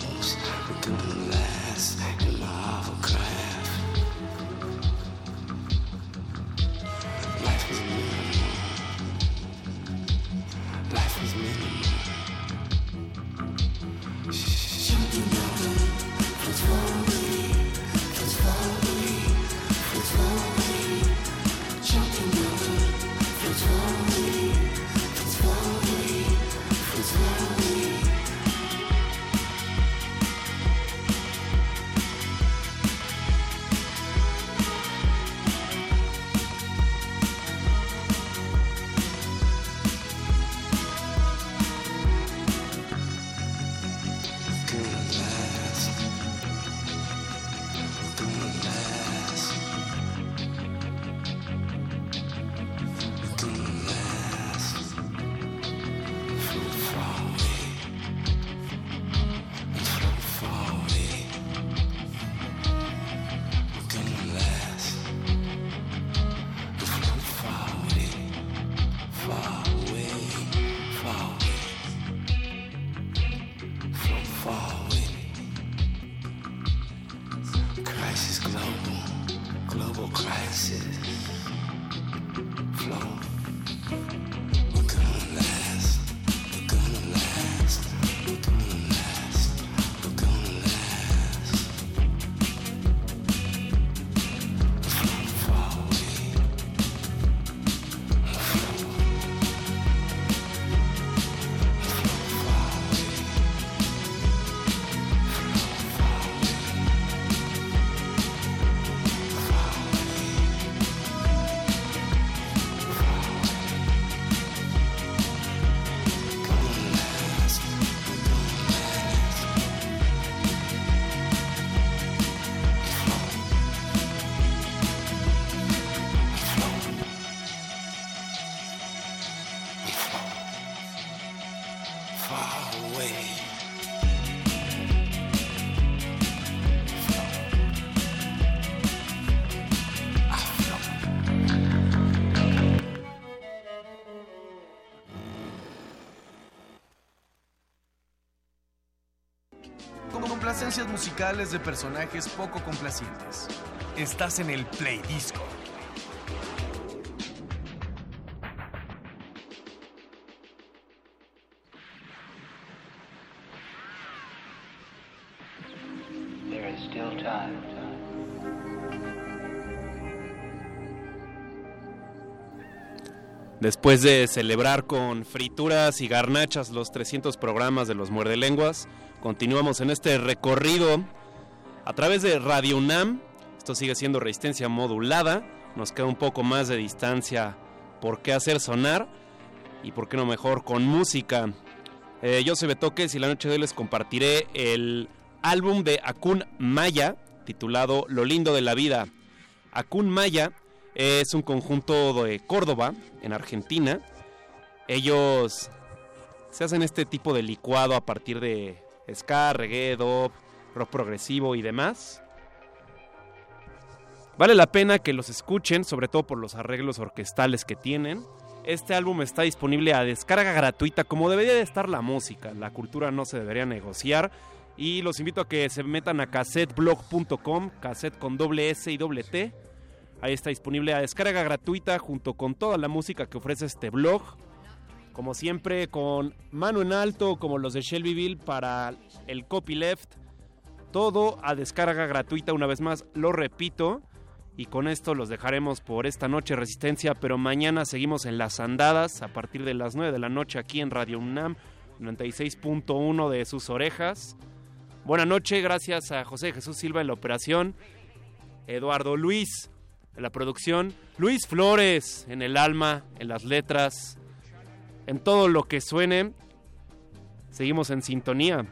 musicales de personajes poco complacientes. Estás en el Play Disco. There is still time. Después de celebrar con frituras y garnachas los 300 programas de los Muerde Lenguas, continuamos en este recorrido a través de Radio UNAM. Esto sigue siendo resistencia modulada. Nos queda un poco más de distancia por qué hacer sonar y por qué no mejor con música. Eh, yo soy Betoques y la noche de hoy les compartiré el álbum de Akun Maya titulado Lo lindo de la vida. Akun Maya es un conjunto de Córdoba, en Argentina. Ellos se hacen este tipo de licuado a partir de ska, reggae, dub, rock progresivo y demás. Vale la pena que los escuchen, sobre todo por los arreglos orquestales que tienen. Este álbum está disponible a descarga gratuita, como debería de estar la música. La cultura no se debería negociar. Y los invito a que se metan a cassetteblog.com, cassette con doble S y doble T. Ahí está disponible a descarga gratuita junto con toda la música que ofrece este blog. Como siempre, con mano en alto, como los de Shelbyville para el copyleft. Todo a descarga gratuita, una vez más, lo repito. Y con esto los dejaremos por esta noche Resistencia, pero mañana seguimos en las andadas a partir de las 9 de la noche aquí en Radio UNAM 96.1 de sus orejas. Buenas noches, gracias a José Jesús Silva en la operación, Eduardo Luis en la producción, Luis Flores en el alma, en las letras, en todo lo que suene. Seguimos en sintonía.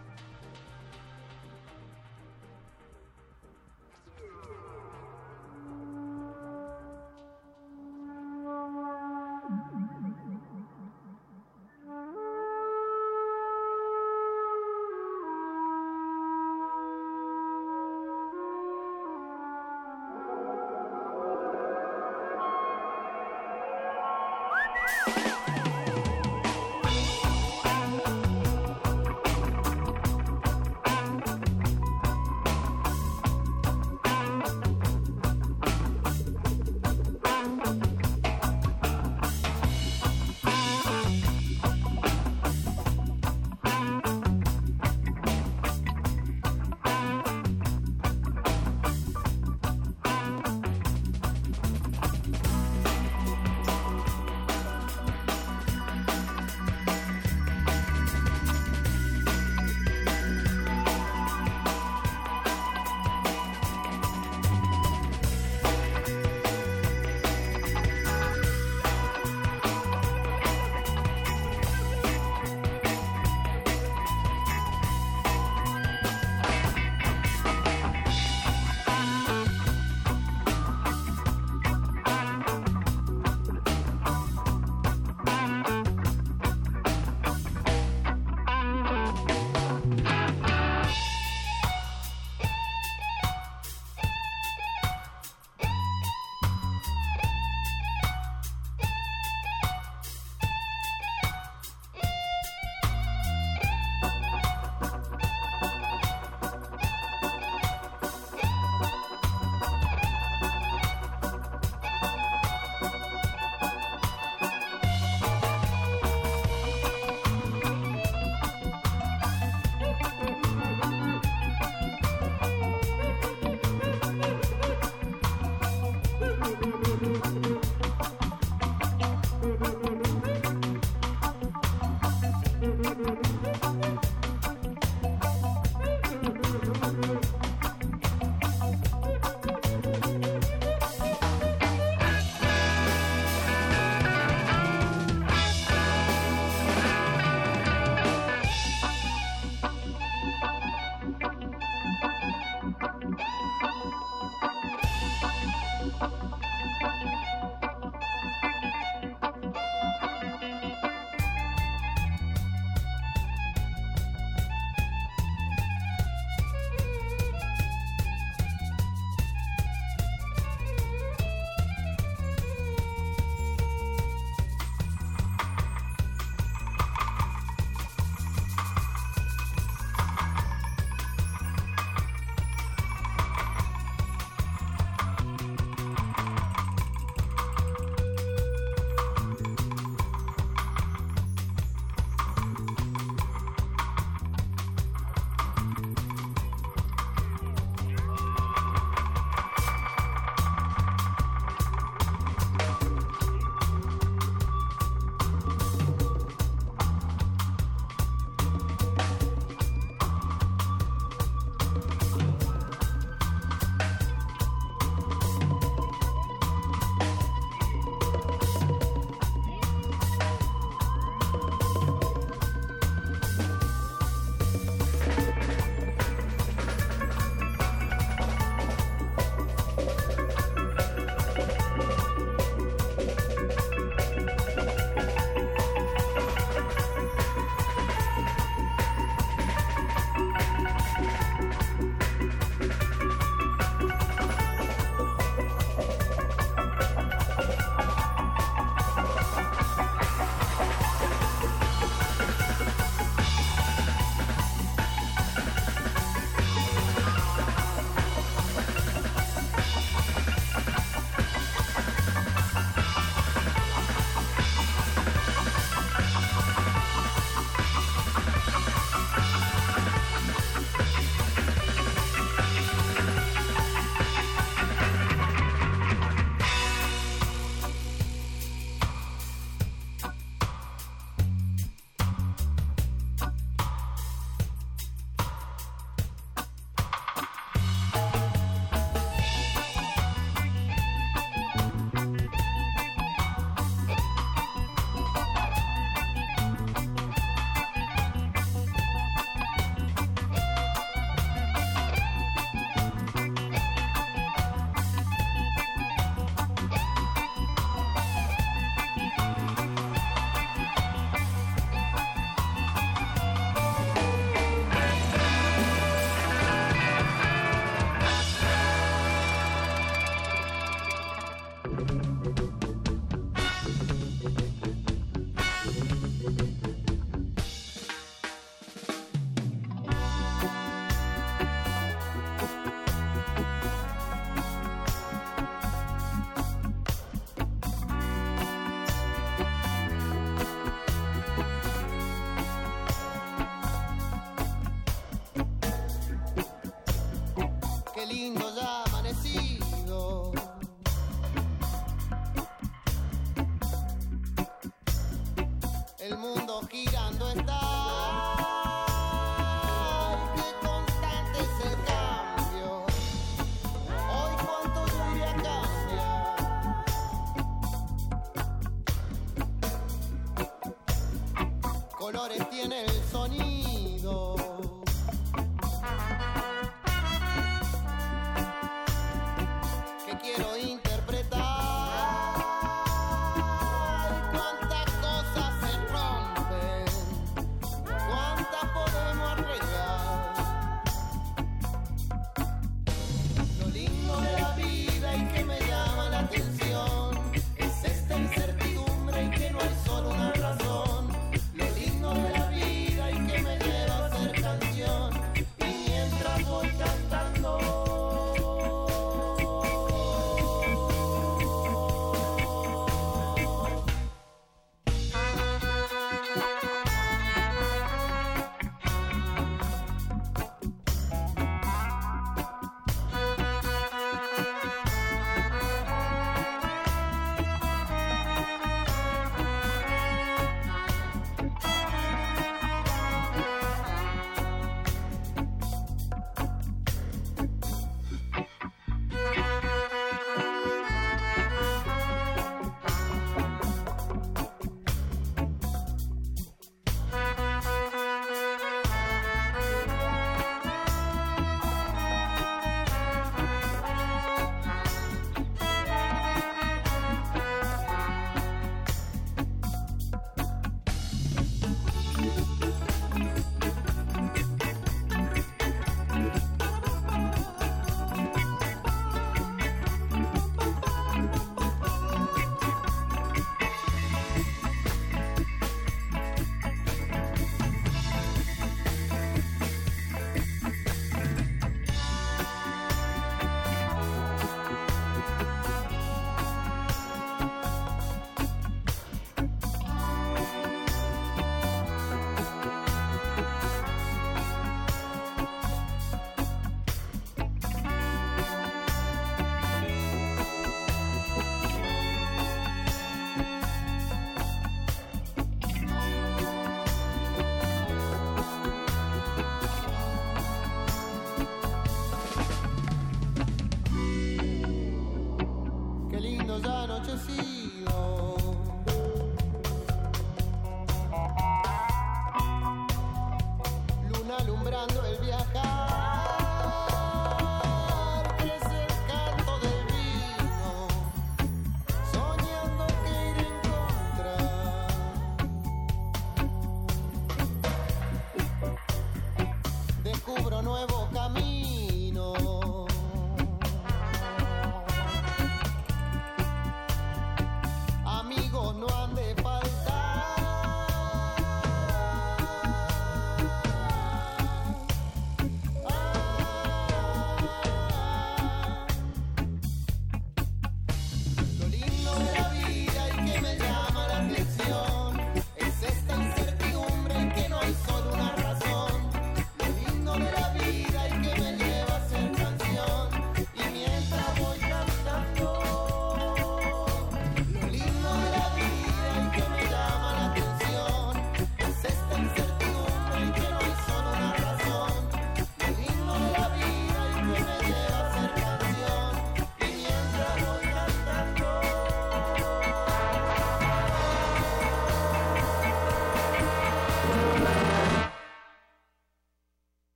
Colores tiene el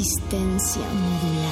Resistencia modulada.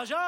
Agent